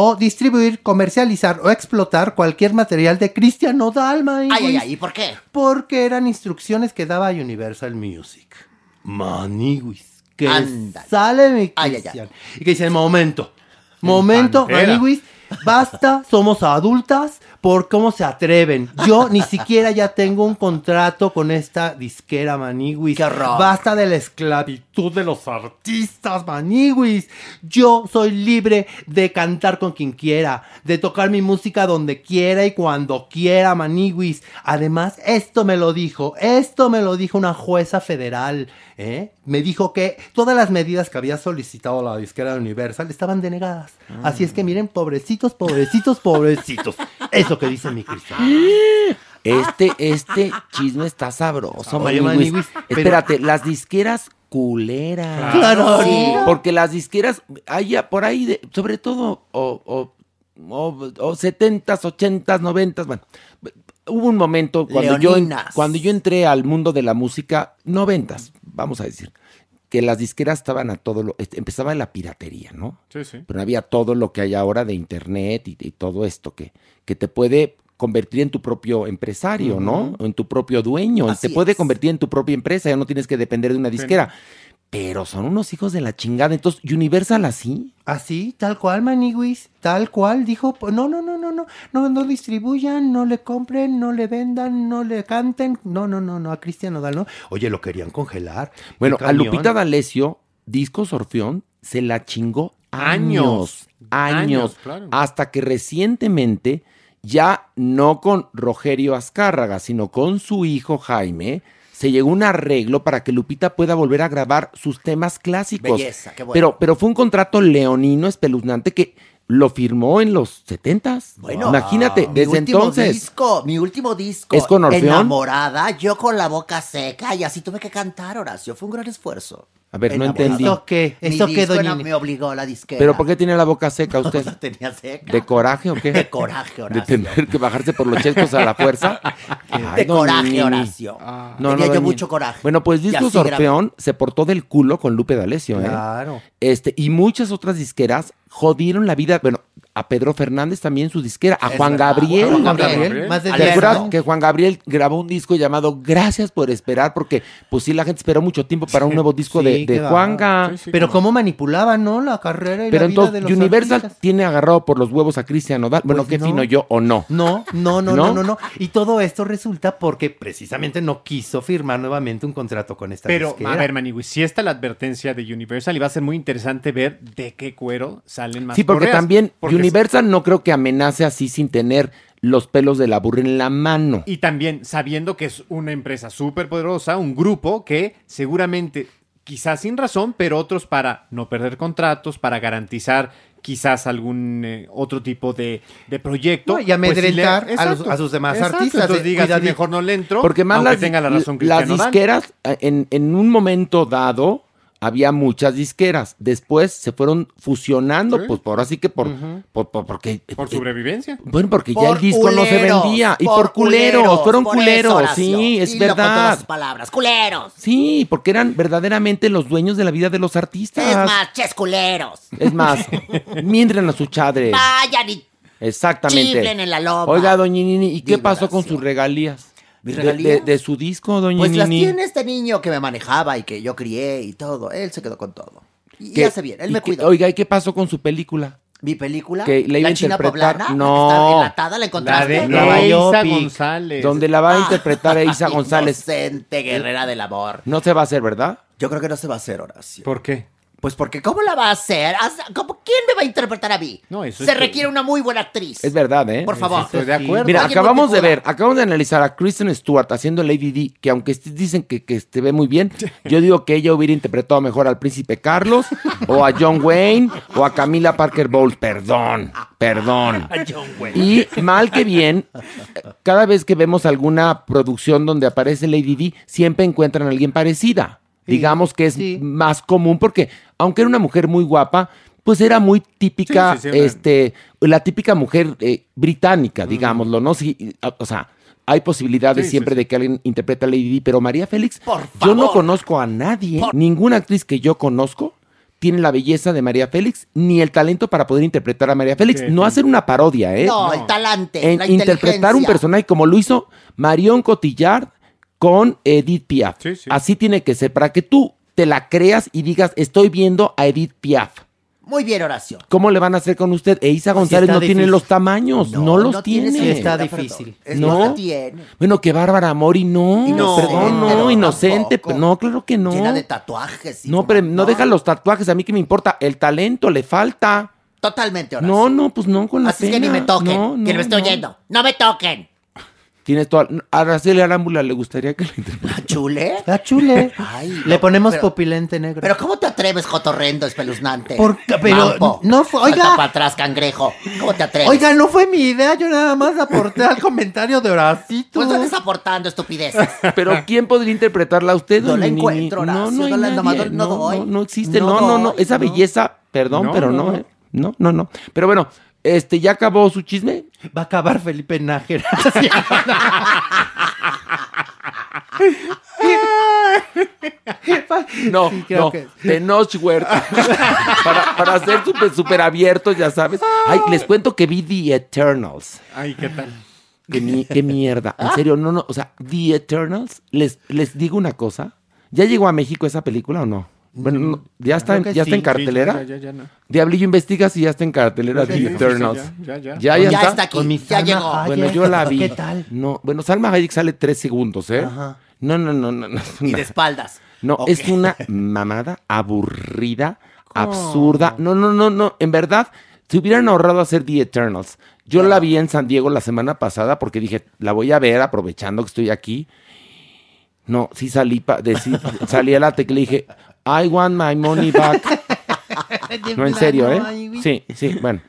o distribuir, comercializar o explotar cualquier material de Cristian Nodal. Ay, ay, ay, ¿y por qué? Porque eran instrucciones que daba Universal Music. Maniwis. Que Ándale. sale mi Ay, ay, ay. Cristian. Y que dice, momento, momento, Pantera. Maniwis, basta, somos adultas, por cómo se atreven. Yo ni siquiera ya tengo un contrato con esta disquera, Maniwis. Basta de la esclavitud de los artistas, Maniwis. Yo soy libre de cantar con quien quiera, de tocar mi música donde quiera y cuando quiera, Maniwis. Además, esto me lo dijo, esto me lo dijo una jueza federal, ¿eh? Me dijo que todas las medidas que había solicitado la disquera Universal estaban denegadas. Así es que miren, pobrecitos, pobrecitos, pobrecitos. Eso que dice mi Cristian. Este, este chisme está sabroso, Oye, Maniwis. Maniwis, pero- Espérate, las disqueras culeras. Claro. Sí. Porque las disqueras, hay por ahí, de- sobre todo, o, o, o, o 70s, 80s, 90s, bueno. Hubo un momento cuando yo, cuando yo entré al mundo de la música, 90s, vamos a decir, que las disqueras estaban a todo lo, este, empezaba la piratería, ¿no? Sí, sí. Pero había todo lo que hay ahora de internet y, y todo esto que, que te puede convertir en tu propio empresario, ¿no? O en tu propio dueño. Así te puede es. convertir en tu propia empresa, ya no tienes que depender de una disquera. Pero son unos hijos de la chingada. Entonces, Universal así. Así, tal cual, Maniwis, tal cual, dijo, pues, no, no, no, no, no, no, no distribuyan, no le compren, no le vendan, no le canten, no, no, no, no, a Cristian Nodal, no. Oye, lo querían congelar. Bueno, a. Lupita D'Alessio, Discos Orfeón, se la chingó Años. años, años, Años, claro. hasta que recientemente, ya no con Rogerio Azcárraga, sino con su hijo Jaime, se llegó a un arreglo para que Lupita pueda volver a grabar sus temas clásicos. Belleza, qué bueno. Pero, pero fue un contrato leonino espeluznante que lo firmó en los setentas. Bueno, imagínate, mi desde último entonces. disco, mi último disco. ¿Es con Orfeón? Enamorada, yo con la boca seca y así tuve que cantar, Horacio. Fue un gran esfuerzo. A ver, no Enamorada. entendí. ¿Eso qué? ¿Eso qué, doña Inés? me obligó la disquera. ¿Pero por qué tiene la boca seca usted? La tenía seca. ¿De coraje o qué? De coraje, De Horacio. tener que bajarse por los chescos a la fuerza. Ay, de coraje, Nini. Horacio. No, Tenía no, yo mucho coraje. Bueno, pues Discos. Orfeón se portó del culo con Lupe D'Alessio, ¿eh? Claro. Este, y muchas otras disqueras jodieron la vida. Bueno, a Pedro Fernández también su disquera, a Juan Gabriel. Juan Gabriel. Más de ¿Te Alberto. acuerdas que Juan Gabriel grabó un disco llamado Gracias por esperar? Porque, pues sí, la gente esperó mucho tiempo para un nuevo disco Sí, de, de Juanga. Sí, sí, Pero como- cómo manipulaban, ¿no? La carrera y Pero la vida entonces, de los Universal artistas. tiene agarrado por los huevos a Cristian Nodal. Bueno, Pues qué no. fino yo o no. No, no, no, ¿No? no, no. Y todo esto resulta porque precisamente no quiso firmar nuevamente un contrato con esta Pero, disquera. a ver, Maniwis, si está la advertencia de Universal y va a ser muy interesante ver de qué cuero salen más Sí, porque correas. también Porque Universal no creo que amenace así sin tener los pelos de la burra en la mano. Y también sabiendo que es una empresa súper poderosa, un grupo que seguramente, quizás sin razón, pero otros para no perder contratos, para garantizar quizás algún eh, otro tipo de, de proyecto. No, y amedrentar pues, le- a los- a sus demás exacto, artistas, Entonces de- digas, mejor no le entro, Porque más aunque las, tenga la razón las disqueras, eh, en, en un momento dado, había muchas disqueras. Después se fueron fusionando, Sí. pues por así que por, Ujú. por, por- porque Por eh, sobrevivencia. bueno, porque ya el disco no se vendía. Y por por culeros, culeros, fueron eso, culeros, sí, es Dilo con todas verdad. sus palabras, culeros. Sí, porque eran verdaderamente los dueños de la vida de los artistas. Es más, ches culeros. Es más, mientren a su chadre. Vayan y Exactamente. chiflen en la loma. Oiga, doña Nini, ¿y qué pasó con sus regalías? ¿Mis De- regalías? De, de su disco, doña Pues las Nini. tiene este niño que me manejaba y que yo crié y todo. Él se quedó con todo. Y, y ¿Qué- hace bien, él me cuidó. Oiga, ¿y qué pasó con su película? ¿Mi película? que le iba ¿La a China interpretar- Poblana? No. ¿La que está enlatada? ¿La La encontraste? de La Isa. González. Donde la va a Ah, interpretar a Isa González. Inocente guerrera del amor. No se va a hacer, ¿verdad? Yo creo que no se va a hacer, Horacio. ¿Por qué? Pues porque ¿cómo la va a hacer? ¿Cómo- ¿Quién me va a interpretar a mí? No, eso Se es que- requiere una muy buena actriz. Es verdad, ¿eh? Por favor. Estoy de acuerdo. Mira, acabamos de ver, acabamos de analizar a Kristen Stewart haciendo Lady D, que aunque dicen que, que se ve muy bien, yo digo que ella hubiera interpretado mejor al príncipe Carlos, o a John Wayne, o a Camila Parker Bowles. Perdón, perdón. Y mal que bien, cada vez que vemos alguna producción donde aparece Lady D, siempre encuentran a alguien parecida. Digamos que es sí. más común porque, aunque era una mujer muy guapa, pues era muy típica, Sí, este, la típica mujer eh, británica, digámoslo, ¿no? Sí, a- o sea, hay posibilidades Sí, siempre sí. de que alguien interprete a Lady Di, pero María Félix, Por yo no conozco a nadie, ninguna actriz que yo conozco tiene la belleza de María Félix ni el talento para poder interpretar a María Félix. No hacer una parodia, ¿eh? No, el talante, en la interpretar un personaje como lo hizo Marion Cotillard con Edith Piaf. Sí, sí. Así tiene que ser, para que tú te la creas y digas, estoy viendo a Edith Piaf. Muy bien, Horacio. ¿Cómo le van a hacer con usted? E Isa Pues sí González no tiene los tamaños, no, los tiene. está difícil. Es- No. Tiene. Bueno, que Bárbara Mori no. Inocente, Perdón, no, inocente. tampoco. No, claro que no. Llena de tatuajes. y No, pero no deja los tatuajes. A mí que me importa. El talento le falta. Totalmente, Horacio. No, no, pues no con la Así es que ni me toquen, No, que no, me estoy no. oyendo. ¡No me toquen! Tienes toda. A Araceli Arámbula le gustaría que le interprete. ¿La chule? La chule. Ay, Le no, ponemos pero- popilente negro. Pero ¿cómo te atreves, jotorrendo, espeluznante? Por- pero Mampo. no fue- oiga. Para atrás, cangrejo. ¿Cómo te atreves? Oiga, no fue mi idea, yo nada más aporté al comentario de Horacito. Pues no estás aportando estupideces. Pero ¿quién podría interpretarla a usted? No la encuentro, Horacio, no hay no la- nadie. no- no doy. no, no existe. No No, no, Esa no. belleza, perdón, No, pero no. ¿eh? No, no, no. Pero bueno, este, ¿ya acabó su chisme? Va a acabar Felipe Nájera. No, Sí, no, que- Tenoch Huerta. para, para ser súper super abiertos, ya sabes. Ay, les cuento que vi The Eternals. Ay, ¿qué tal? Qué, mi- qué mierda. En serio, no, no. O sea, The Eternals, les, les digo una cosa. ¿Ya llegó a México esa película o no? Bueno, no, ya está, en- ya está en cartelera. Sí, ya, ya, ya, no. Diablillo investiga si ya está en cartelera The Eternals. ya, ya, ya. Ya, ya, ya está. está aquí, Con mi ya Salma llegó. Hayek. Bueno, yo la vi. ¿Qué tal? No, bueno, Salma Hayek sale tres segundos, ¿eh? Ajá. No, no, no, no. no, Y de espaldas. No, es una mamada aburrida, absurda. No, no, no, no. En verdad, se hubieran ahorrado hacer The Eternals. Yo la vi en San Diego la semana pasada porque dije, la voy a ver aprovechando que estoy aquí. No, sí salí, pa- de, sí, salí a la tecla y dije, I want my money back. No, en serio, ¿eh? Sí, sí, bueno.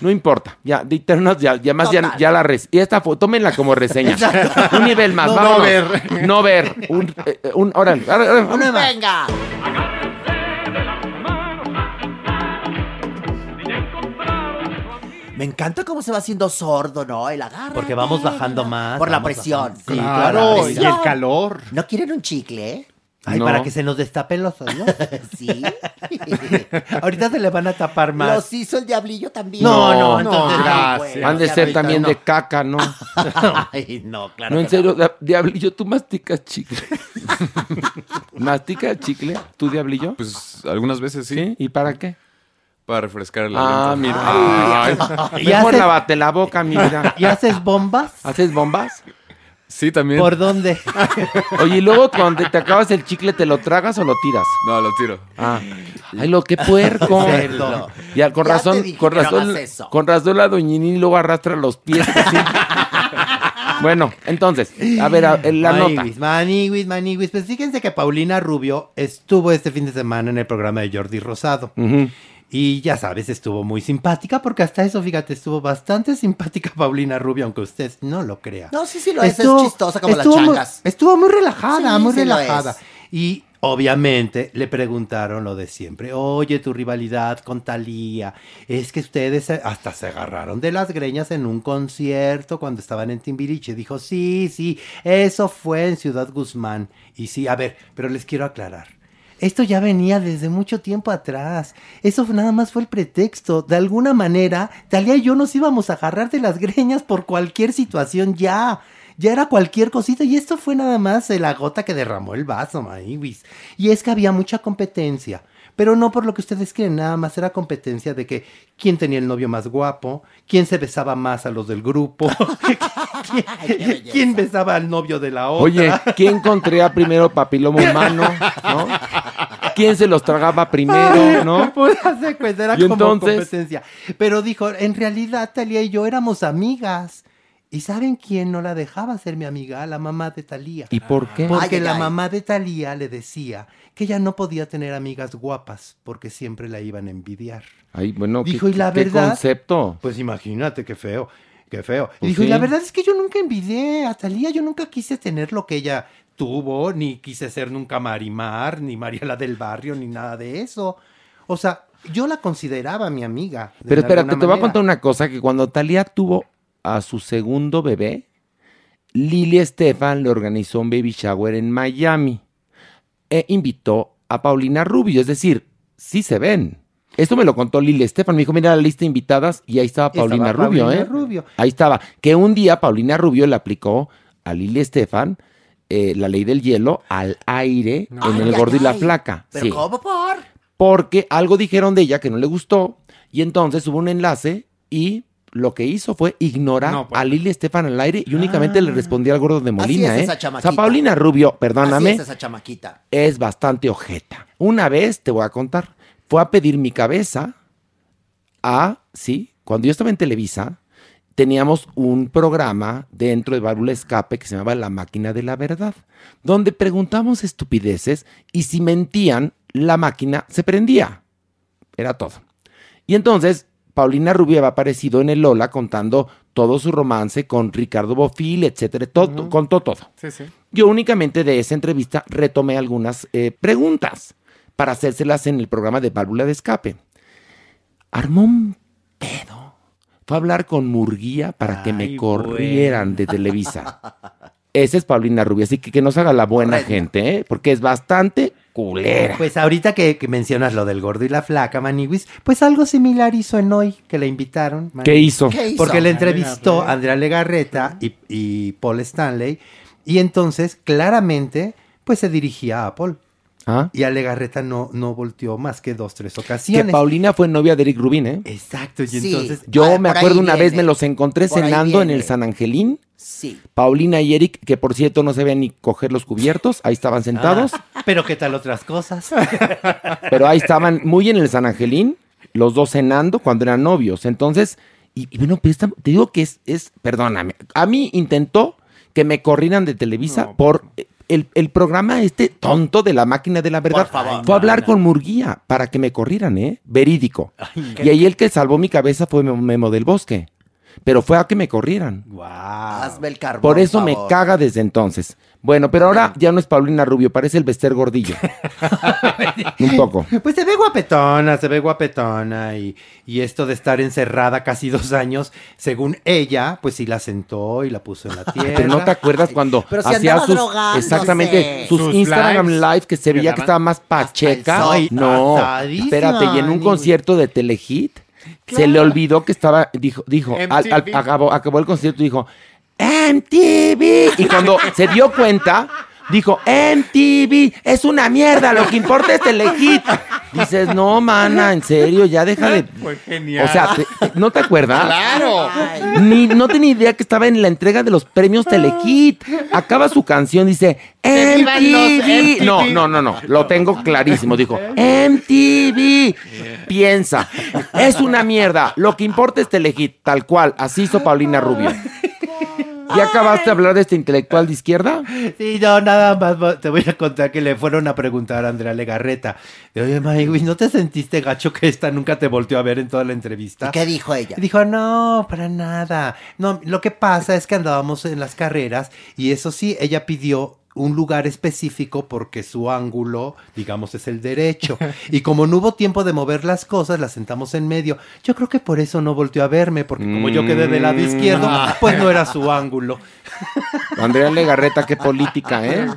No importa, ya, The Eternals, ya, ya más, ya, la res. Y esta foto, tómenla como reseña. Un nivel más, No, no ver. No ver. Un, eh, un, órale, órale, órale, vámonos. Venga. Me encanta cómo se va haciendo sordo, ¿no? El agarra. Porque vamos bajando más. Por la presión. bajando. Sí, Claro, claro. y el calor. ¿No quieren un chicle? Ay, No. para que se nos destapen los oídos. Sí. Ahorita se le van a tapar más. Los hizo el diablillo también. No, no, No, entonces gracias. bueno, Han de ser también no. de caca, ¿no? Ay, no, claro. no, en que serio, diablillo, tú masticas chicle. ¿Masticas chicle? ¿Tú, diablillo? Pues algunas veces sí, ¿Sí? ¿Y para qué? para refrescar el Ah, mira. Ay, ¿Y mejor haces- lávate la boca, mi vida. ¿Y haces bombas? ¿Haces bombas? Sí, también. ¿Por dónde? Oye, y luego cuando te acabas el chicle, ¿te lo tragas o lo tiras? No, lo tiro. Ah. Ay, lo que puerco. Cerdo. Ya, con Ya te razón, dije con que no razón, hagas eso. con razón la doñini luego arrastra los pies. así. bueno, entonces, a ver, a- la nota. Maniguis, maniguis, maniguis. Pues fíjense que Paulina Rubio estuvo este fin de semana en el programa de Jordi Rosado. Ujú. Y ya sabes, estuvo muy simpática, porque hasta eso, fíjate, estuvo bastante simpática Paulina Rubio, aunque usted no lo crea. No, sí, sí lo es, es chistosa como las estuvo muy- changas. estuvo muy relajada, Sí, muy sí relajada. Y obviamente le preguntaron lo de siempre. Oye, tu rivalidad con Talía. Es que ustedes hasta se agarraron de las greñas en un concierto cuando estaban en Timbiriche. Dijo, sí, sí, eso fue en Ciudad Guzmán. Y sí, a ver, pero les quiero aclarar. Esto ya venía desde mucho tiempo atrás. Eso nada más fue el pretexto. De alguna manera, Talía y yo nos íbamos a agarrar de las greñas por cualquier situación ya. Ya era cualquier cosita y esto fue nada más la gota que derramó el vaso, Maíbis. Y es que había mucha competencia. Pero no por lo que ustedes creen, nada más era competencia de que quién tenía el novio más guapo, quién se besaba más a los del grupo, quién, quién besaba al novio de la otra. Oye, ¿quién contraía primero papiloma humano? ¿no? ¿Quién se los tragaba primero? ¿no? Pues hace cuenta, era Y como entonces- competencia. Pero dijo, en realidad Talía y yo éramos amigas. ¿Y saben quién no la dejaba ser mi amiga? La mamá de Talía. ¿Y por qué? Porque Ay, ay, la ay. mamá de Talía le decía que ella no podía tener amigas guapas porque siempre la iban a envidiar. Ay, bueno, ¿qué- Dijo, y la qué verdad- concepto? Pues imagínate qué feo, qué feo. Y Pues dijo, y la verdad es que yo nunca envidié a Talía, yo nunca quise tener lo que ella tuvo, ni quise ser nunca Marimar, ni Mariela del Barrio, ni nada de eso. O sea, yo la consideraba mi amiga. Pero espérate, alguna te voy a contar una cosa, que cuando Talía tuvo a su segundo bebé, Lili Estefan le organizó un baby shower en Miami e invitó a Paulina Rubio, es decir, sí se ven. Esto me lo contó Lili Estefan, me dijo, mira la lista de invitadas y ahí estaba Estaba Paulina Rubio, Paulina ¿eh? Rubio. Ahí estaba. Que un día Paulina Rubio le aplicó a Lili Estefan eh, la ley del hielo al aire en Ay, el ay, gordo y la flaca. ¿Pero Sí cómo por? porque algo dijeron de ella que no le gustó y entonces hubo un enlace y lo que hizo fue ignorar No, pues. a Lili Estefan al aire y únicamente le respondía al gordo de Molina, es ¿eh? esa o sea, chamaquita. Paulina Rubio, Así perdóname, es es, esa chamaquita. bastante ojeta. Una vez, te voy a contar, fue a pedir mi cabeza a, sí, cuando yo estaba en Televisa, teníamos un programa dentro de Válvula Escape que se llamaba La Máquina de la Verdad, donde preguntamos estupideces y si mentían, la máquina se prendía. Era todo. Y entonces, Paulina Rubio había aparecido en el Lola contando todo su romance con Ricardo Bofil, etcétera, todo, contó todo. Sí, sí. Yo únicamente de esa entrevista retomé algunas eh, preguntas para hacérselas en el programa de Válvula de Escape. Armó un pedo. Fue a hablar con Murguía para que me corrieran de Televisa. Esa es Paulina Rubio, así que que nos haga la buena gente, ¿eh? porque es bastante culera. Pues ahorita que, que mencionas lo del gordo y la flaca, Maniwis, pues algo similar hizo en hoy, que la invitaron. ¿Qué Maniwis. hizo? ¿Qué hizo? Porque le entrevistó a Andrea Legarreta y, y Paul Stanley, y entonces claramente, pues se dirigía a Paul. ¿Ah? Y a Legarreta no, no volteó más que dos, tres Que ocasiones. Paulina fue novia de Eric Rubin, ¿eh? Exacto, y Sí. entonces... Yo Ah, me acuerdo una vez me los encontré Por cenando en el San Angelín. Sí. Paulina y Eric, que por cierto no se veían ni coger los cubiertos, ahí estaban sentados, Ah, pero qué tal otras cosas. pero ahí estaban muy en el San Angelín, los dos cenando cuando eran novios. Entonces, y, y bueno, esta- te digo que es, es, perdóname, a mí intentó que me corrieran de Televisa No, por el, el programa este tonto de la máquina de la verdad. Favor. Fue a hablar con Murguía para que me corrieran, ¿eh? Verídico. y ahí el que salvó mi cabeza fue Memo del Bosque. Pero fue a que me corrieran. Guau. Hazme el carbón. Por eso me favor. caga desde entonces. Bueno, pero ahora ya no es Paulina Rubio, parece el Bester Gordillo. Un poco. Pues se ve guapetona, se ve guapetona y, y esto de estar encerrada casi dos años, según ella, pues sí la sentó y la puso en la tierra. Pero no te acuerdas cuando Pero si hacía sus drogándose. exactamente sus, Sus Instagram lives. live que se veía que estaba más pacheca. hasta el sol. no, espérate, y en un concierto de Telehit se le olvidó que estaba dijo dijo al- acabó acabó el concierto y dijo MTV y cuando se dio cuenta Dijo, MTV es una mierda, lo que importa es Telehit. Dices, no, mana, en serio, ya deja de... Fue genial. O sea, te- ¿no te acuerdas? Claro. Ni, no tenía idea que estaba en la entrega de los premios Telehit. Acaba su canción, dice ¡Que vivan los MTV. MTV! No, no, no, no, lo tengo clarísimo. Dijo MTV. Piensa, es una mierda. Lo que importa es Telehit, tal cual. Así hizo Paulina Rubio. ¿Ya acabaste de hablar de este intelectual de izquierda? Sí, no, nada más te voy a contar que le fueron a preguntar a Andrea Legarreta. De, Oye, Maywis, ¿no te sentiste gacho que esta nunca te volteó a ver en toda la entrevista? ¿Y qué dijo ella? Dijo, no, para nada. No, lo que pasa es que andábamos en las carreras y eso sí, ella pidió un lugar específico porque su ángulo, digamos, es el derecho. Y como no hubo tiempo de mover las cosas, las sentamos en medio. Yo creo que por eso no volteó a verme, porque como yo quedé del lado izquierdo, pues no era su ángulo. Andrea Legarreta, qué política, ¿eh?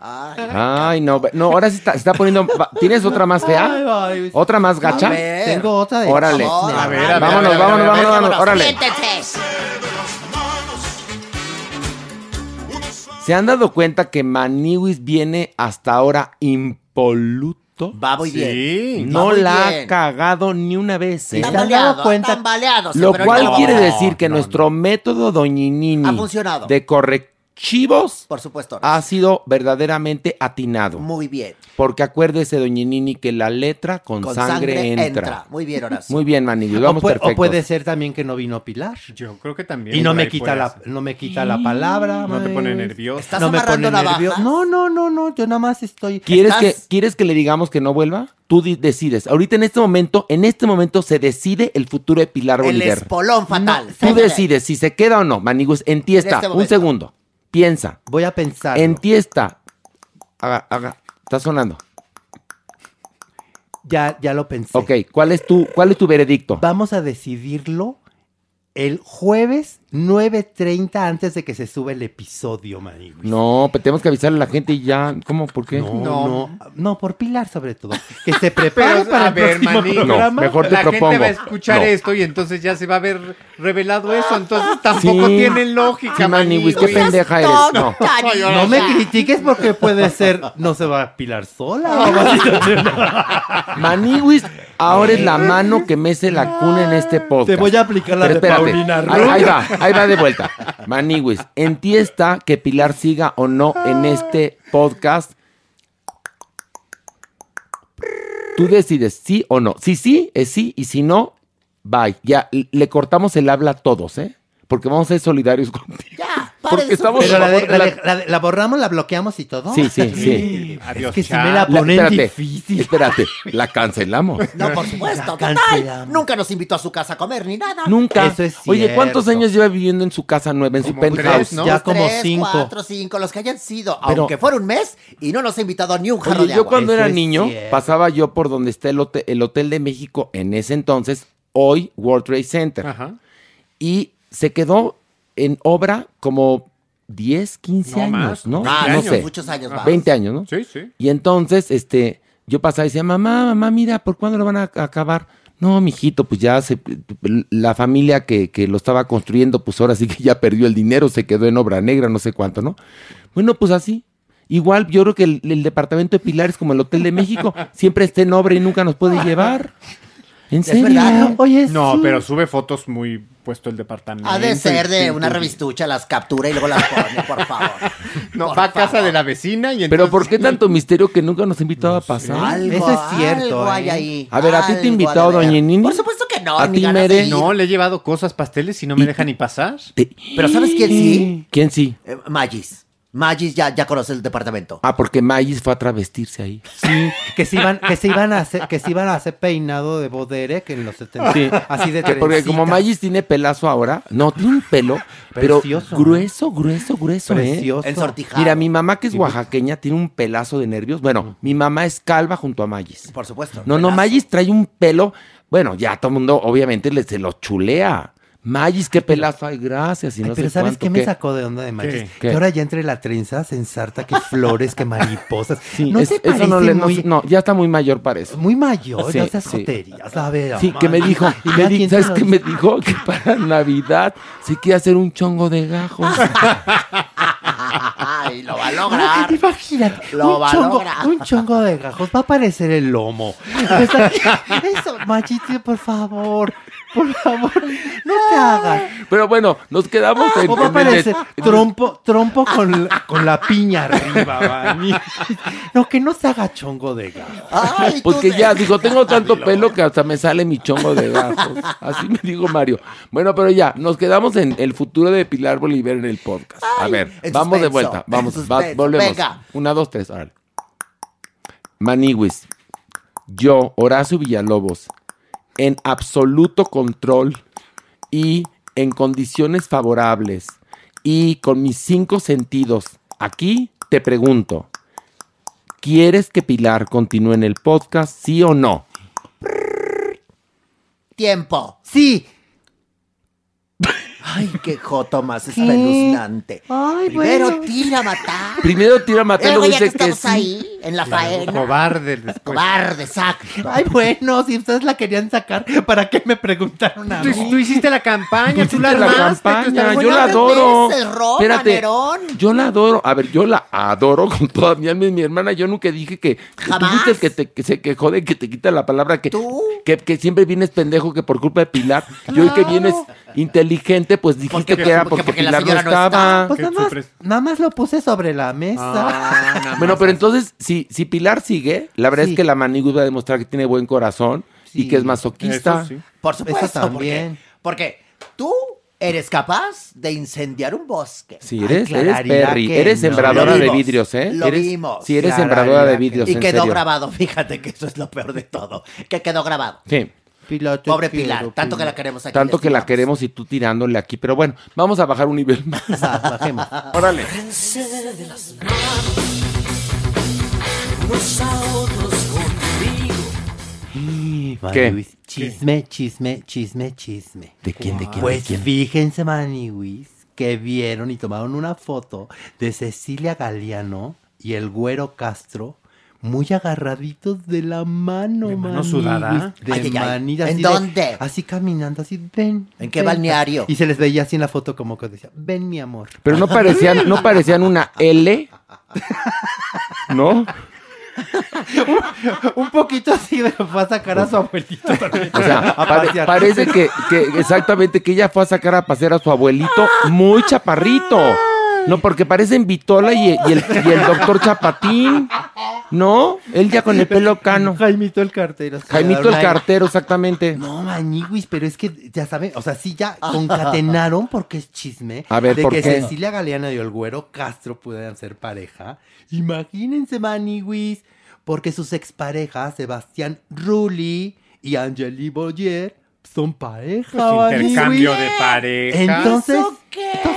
Ay, no, no, ahora sí está, se está poniendo. ¿Tienes otra más fea? ¿Otra más gacha? A ver. Tengo otra de Órale. A ver, a ver, Vámonos, a ver, vámonos, a ver, vámonos, a ver, vámonos, órale. Siéntense. ¿Se han dado cuenta que Maniwis viene hasta ahora impoluto? Va muy bien. Sí. Va No muy la ha bien. cagado ni una vez. ¿eh? ¿Se han dado cuenta? Lo cual no. quiere decir que nuestro método doñinini Ha funcionado. de correctivos Por supuesto. ha sido verdaderamente atinado. Muy bien. Porque acuérdese, doñinini, que la letra con, Con sangre, entra. Muy bien, Horacio. Muy bien, Maniwis, O, vamos o perfectos. puede ser también que no vino Pilar. Yo creo que también. Y no me quita la, ser. no me quita la palabra. No te pone Maywis. nervioso. ¿Estás no me amarrando pone nervioso. No, no, no, no. Yo nada más estoy. ¿Quieres que. ¿Quieres que le digamos que no vuelva? Tú decides. Ahorita en este momento, en este momento se decide el futuro de Pilar El Bolívar. espolón fatal. Tú decides si se queda o no. Manigus, en ti En está. este un segundo. Piensa. Voy a pensar. En ti está. Haga, haga. Está sonando. Ya, ya lo pensé. Ok, ¿cuál es tu, cuál es tu veredicto? Vamos a decidirlo el jueves 9.30 antes de que se sube el episodio, Maywis. No, pero tenemos que avisarle a la gente y ya. ¿Cómo? ¿Por qué? No, No. no, no, por Pilar sobre todo. Que se prepare Pero, para a el ver, próximo Maní, programa. No, mejor te la propongo. gente va a escuchar No. esto y entonces ya se va a ver revelado eso. Entonces tampoco Sí. tiene lógica, Sí, qué pendeja eres. No. No me critiques porque puede ser, no se va a Pilar sola. Maniwis ahora es la mano que mece la cuna en este podcast. Te voy a aplicar la Pero de Paulina ahí, Rubio. ahí va, ahí va de vuelta. Maniwis, en ti está que Pilar siga o no en este podcast. Tú decides sí o no. Si sí, es sí, y si no, bye. Ya, le cortamos el habla a todos, ¿eh? Porque vamos a ser solidarios contigo. Ya, Porque estamos- Pero la, de- la de- la de- la borramos, la bloqueamos y todo. Sí, sí, sí. Adiós, Es que si me la La- ponen espérate, difícil. espérate, la cancelamos. No, por supuesto. La Total. cancelamos. Nunca nos invitó a su casa a comer ni nada. Nunca. Eso es Oye, ¿cuántos años lleva viviendo en su casa nueva, en su Como penthouse? tres, ¿no? Ya Dos, como tres, cinco. cuatro, cinco, los que hayan sido. Pero- aunque fuera un mes y no nos ha invitado ni un jarro Oye, de yo agua. cuando Eso era niño, cierto. pasaba yo por donde está el hotel, el hotel de México en ese entonces, hoy World Trade Center. Ajá. Y se quedó en obra como 10, 15 No años, más, ¿no? Ah, no años, sé. muchos años más. 20 años, ¿no? Sí, sí. Y entonces, este, yo pasaba y decía, mamá, mamá, mira, ¿por cuándo lo van a acabar? No, mijito, pues ya se, la familia que, que lo estaba construyendo, pues ahora sí que ya perdió el dinero, se quedó en obra negra, no sé cuánto, ¿no? Bueno, pues así. Igual yo creo que el, el departamento de Pilar es como el Hotel de México, siempre está en obra y nunca nos puede llevar. ¿En Es serio? verdad. Oye, No, sí. pero sube fotos muy puesto el departamento. Ha de ser de una revistucha, las captura y luego las pone, por favor. No, Por va a casa favor. de la vecina y entonces... Pero ¿por qué tanto misterio que nunca nos ha invitado a pasar? Algo, Eso es cierto, algo hay ¿eh? ahí. A ver, ¿a ti te ha de Doña. Nini? Por supuesto que no. ¿A ti, Mere? No, le he llevado cosas, pasteles y no me Y- deja ni pasar. Te- Pero ¿sabes quién sí? ¿Quién sí? Eh, Magis. Magis ya, ya conoce el departamento. Ah, porque Magis fue a travestirse ahí. Sí, que se iban, que se iban a hacer, que se iban a hacer peinado de Boderek en los 70. Sí. Así de Que porque como. Magis tiene pelazo ahora, no, tiene un pelo, pero grueso, grueso, grueso, ¿eh? Precioso. Ensortijado. Mira, mi mamá que es oaxaqueña tiene un pelazo de nervios. Bueno, mi mamá es calva junto a Magis. Por supuesto. No, no. Magis trae un pelo. Bueno, ya todo el mundo obviamente le, se lo chulea. Magis, qué pelazo. Ay, gracias. Y Ay, no pero sé ¿sabes cuánto, qué me sacó de onda de. Magis? ¿Qué? Que ahora ya entre la trenza se ensarta que flores, que mariposas. Sí, ¿No es- eso no le. no- muy, no, ya está muy mayor para eso. muy mayor? Sí, no seas sí. joterías, a ver, Sí, que me dijo, Y me di- ¿sabes qué me dijo? Que para Navidad se quiere hacer un chongo de gajos. Ay, lo va a lograr. Imagínate, Lo un, va a chongo, lograr. un chongo de gajos va a aparecer el lomo. Eso, Machito, por favor, por favor, no te hagas. Pero bueno, nos quedamos en. O va a en el- aparecer trompo, trompo con, la- con la piña arriba, Vani. No, que no se haga chongo de gajos. Porque ya, digo, tengo tanto pelo que hasta me sale mi chongo de gajos. Así me dijo Mario. Bueno, pero ya, nos quedamos en el futuro de Pilar Bolívar en el podcast. A ver, vamos de vuelta. Vamos, va- volvemos. venga. Una, dos, tres, órale. Maniwis, yo, Horacio Villalobos, en absoluto control y en condiciones favorables y con mis cinco sentidos, aquí te pregunto, ¿quieres que Pilar continúe en el podcast, sí o no? Tiempo. Sí. Ay, qué joto más ¿Qué? espeluznante. Ay, Primero bueno. tira a matar. Primero tira a matar, Luego luego ya dice que estamos sí. ahí, en la faena. Cobarde después. Cobarde, exacto. Ay, bueno, si ustedes la querían sacar, ¿para qué me preguntaron a Tú, mí? tú hiciste la campaña, tú la Hiciste la armaste, tú campaña, yo la adoro. veces, Roma, Espérate, Nerón. yo la adoro. A ver, yo la adoro con toda mi alma y mi hermana. Yo nunca dije que, que tú Jamás. fuiste el que, te, que se quejó de que te quita la palabra que, ¿Tú? que, que siempre vienes pendejo que por culpa de Pilar. Yo el que vienes inteligente, pues dijiste Porque- que era porque- porque, porque la Pilar no estaba. Pues nada más, sorpresa. nada más lo puse sobre la mesa. Ah, Bueno, pero entonces, si, si Pilar sigue, la verdad Sí. es que la Manigus va a demostrar que tiene buen corazón y Sí. que es masoquista. Eso sí. Por supuesto, Eso también. Porque, porque tú eres capaz de incendiar un bosque. Sí, eres, eres Perry, eres sembradora de vidrios, ¿eh? lo eres, vimos. Sí, eres sembradora de vidrios, Y en quedó serio. grabado, fíjate que eso es lo peor de todo. Que quedó grabado. Sí. Pilar, Pobre quiero, Pilar, tanto que la queremos aquí. Tanto que la queremos y tú tirándole aquí. Pero bueno, vamos a bajar un nivel más. Bajemos. Órale. ¿Qué? Maniwis, Chisme, chisme, chisme, chisme. ¿De quién, de quién, Pues de quién? fíjense, Maniwis, que vieron y tomaron una foto de Cecilia Galeano y el güero Castro muy agarraditos de la mano, ¿De mano Maniwis, sudada? De Ay, ay, ay. manita, ¿En así de- dónde? así caminando, así, ven. ¿En qué ven. balneario? Y se les veía así en la foto como que decía, ven mi amor. Pero no parecían, no parecían una L. ¿No? Un poquito así de fue a sacar a su abuelito también. O sea, pare- parece que, que exactamente que ella fue a sacar a pasear a su abuelito muy chaparrito. No, porque parecen Vitola y, y el, y el doctor Chapatín. ¿No? Él ya con el pelo cano. Jaimito el cartero. Jaimito el cartero, exactamente. No, mañiguis, pero es que ya saben, o sea, sí ya concatenaron porque es chisme. A ver, de ¿por que qué? Cecilia Galeano y el güero Castro pudieran ser pareja. Imagínense, maniguis, porque sus exparejas, Sebastián Rulli y Angeli Boyer, son pareja. Pues intercambio de parejas. Entonces,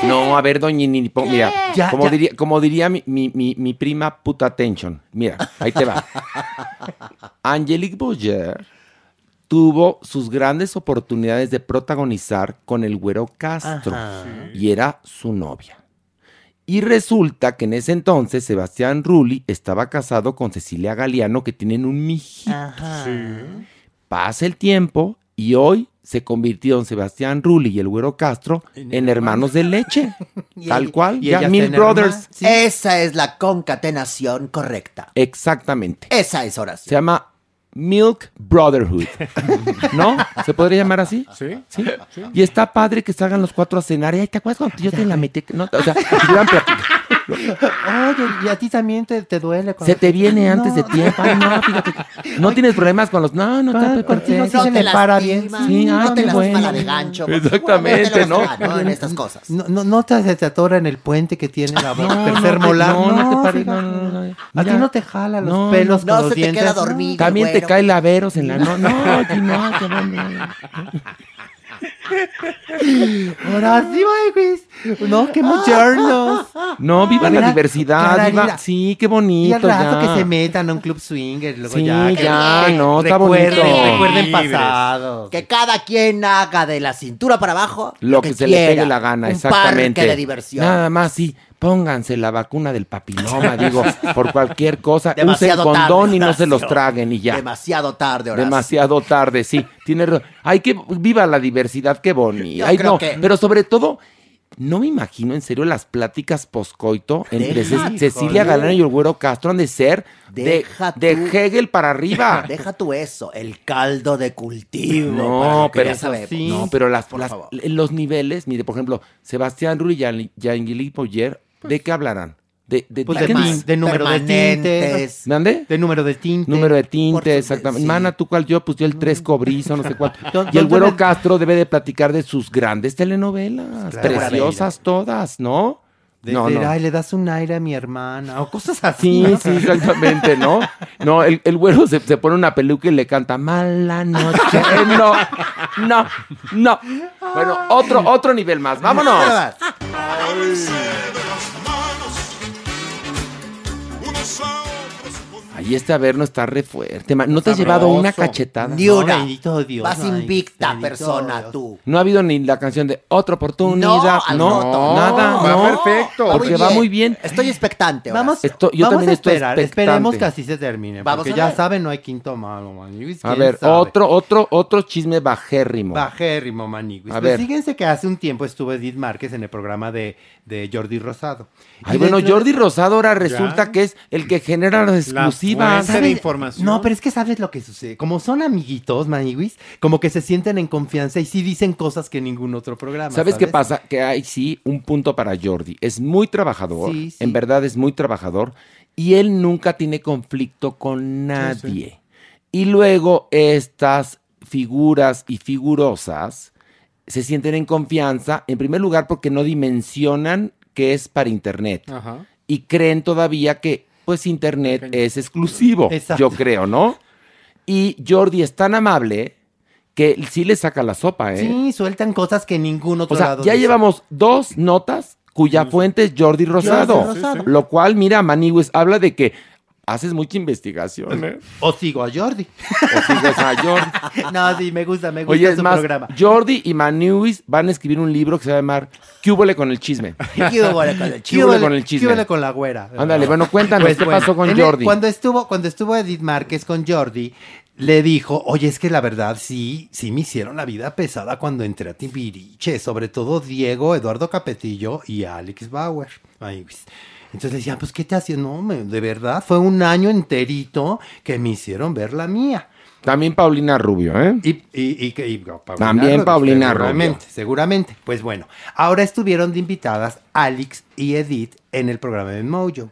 No, a ver, doña Nini, mira, Ya, como, ya. Diría, como diría mi, mi, mi, mi prima puta attention. Mira, ahí te va. Angelique Boyer tuvo sus grandes oportunidades de protagonizar con el güero Castro Ajá. y era su novia. Y resulta que en ese entonces Sebastián Rulli estaba casado con Cecilia Galeano que tienen un mijito. Ajá. Pasa el tiempo y hoy se convirtieron Sebastián Rulli y el Güero Castro en, hermanos de leche. Tal cual, y ya Mil Brothers. Sí. Esa es la concatenación correcta. Exactamente. Esa es Se oración. llama Milk Brotherhood. ¿No? ¿Se podría llamar así? Sí. ¿Sí? Y está padre que salgan los cuatro a cenar. Y, ay, ¿te acuerdas cuando yo te la metí? No, o sea, duran platicando. Oye, y a ti también te, te duele. cuando Se te viene antes de No, tiempo. Ay, no, fíjate. No tienes problemas con los. No, no, Ah, está contigo sí se me para bien. Sí, no ay, te qué lastima bueno. la de gancho. Exactamente, ¿no? te En estas cosas. No, no, no te, te atora en el puente que tiene la No, tercer no te- molar. no, no te pares, no, no, no, no. A ti no te jala los No, pelos no con los se te dientes. queda dormido. También te cae laveros en la no. No, aquí no, que bueno. Ahora sí, güey. No, qué modernos. No, viva la Mira, diversidad, viva. Sí, qué Y bonito. al rato ya. que se metan a un club swinger. Luego Sí, ya, que- ya, que no, está recuerden, bonito. Recuerden pasados. Que cada quien haga de la cintura para abajo Lo que, se le quiera. pegue la gana, Un exactamente. parque de diversión. Nada más, sí. Pónganse la vacuna del papiloma, digo, por cualquier cosa. Demasiado Usen condón tarde, y no se los traguen y ya. Demasiado tarde, Horacio. Demasiado tarde, sí. Tiene Hay que viva la diversidad, qué bonito. Yo Ay, creo no, que- pero sobre todo no me imagino en serio las pláticas poscoito entre Deja, Cecilia. Galán y el güero Castro han de ser de, de. Hegel para arriba. Deja tú eso, el caldo de cultivo. No, pero ya sabemos. no, pero las, Por las- favor. los niveles, mire, por ejemplo, Sebastián Rulli y Poyer, ¿de qué hablarán? De, de, Pues de, ¿qué tin- dices? de número de tintes. ¿Mande? De número de tinte. Número de Por tinte, su- exactamente. sí. Mana, ¿tú cuál yo? Pues yo el tres cobrizo, no sé cuál. Don- y el güero Castro debe de platicar de sus grandes telenovelas, Claro. preciosas todas, ¿no? De, no, de, no. Ay, le das un aire a mi hermana. O cosas así. Sí, ¿no? sí, exactamente, ¿no? No, el, el güero se, se pone una peluca y le canta Mala noche. No, no, no. Bueno, otro, otro nivel más. Vámonos. Ahí este Averno está re fuerte. ma- ¿No te has llevado una cachetada? Ni No, una. bendito Dios, Vas invicta, bendito persona, Dios. tú. No ha habido ni la canción de otra oportunidad. No, No, nada. va no. perfecto. Va Porque va muy bien. Estoy expectante. ahora Vamos, sí. Esto- yo vamos también a estoy esperar. expectante. Esperemos que así se termine. Vamos porque ya saben, no hay quinto malo, maniguis. A ¿quién ver, sabe? otro, otro, otro chisme bajérrimo. Bajérrimo, maniguis. A Pues ver. fíjense que hace un tiempo estuvo Edith Márquez en el programa de, de Jordi Rosado. Ay, Y bueno, Jordi Rosado ahora resulta que es el que genera las exclusivas. Fuente de información. No, pero es que sabes lo que sucede. Como son amiguitos, maniguis, como que se sienten en confianza y sí dicen cosas que en ningún otro programa. ¿Sabes qué pasa? Que hay sí un punto para Jordi. Es muy trabajador, Sí, sí. en verdad es muy trabajador, y él nunca tiene conflicto con nadie. Y luego estas figuras y figurosas se sienten en confianza, en primer lugar porque no dimensionan que es para Internet. Ajá. Y creen todavía que, pues, Internet es exclusivo, Exacto. yo creo, ¿no? Y Jordi es tan amable que sí le saca la sopa, ¿eh? Sí, sueltan cosas que ningún otro O sea, lado ya dice. llevamos dos notas cuya fuente es Jordi Rosado. Rosado. Lo cual, mira, Maniwis habla de que haces mucha investigación, ¿eh? O sigo a Jordi. O sigues a Jordi. no, sí, me gusta, me gusta Oye, es su más, programa. Jordi y Maniwis van a escribir un libro que se va a llamar ¿Qué húbole con el chisme? ¿Qué hubo con el ¿Qué chivo? húbole con el ¿Qué chisme? con la güera? Ándale, bueno, cuéntanos, Pues ¿qué bueno, pasó con el- Jordi? cuando estuvo, cuando estuvo Edith Márquez con Jordi, le dijo, oye, es que la verdad sí, sí me hicieron la vida pesada cuando entré a Timbiriche, sobre todo Diego, Eduardo Capetillo y Alex Bauer. Ay, pues, Entonces le decía, pues, ¿qué te hacía? No, me- de verdad, fue un año enterito que me hicieron ver la mía. También Paulina Rubio, ¿eh? Y, y, y, que- y Paulina También Paulina seguramente, Rubio. seguramente. Pues bueno, ahora estuvieron de invitadas Alex y Edith en el programa de Mojo.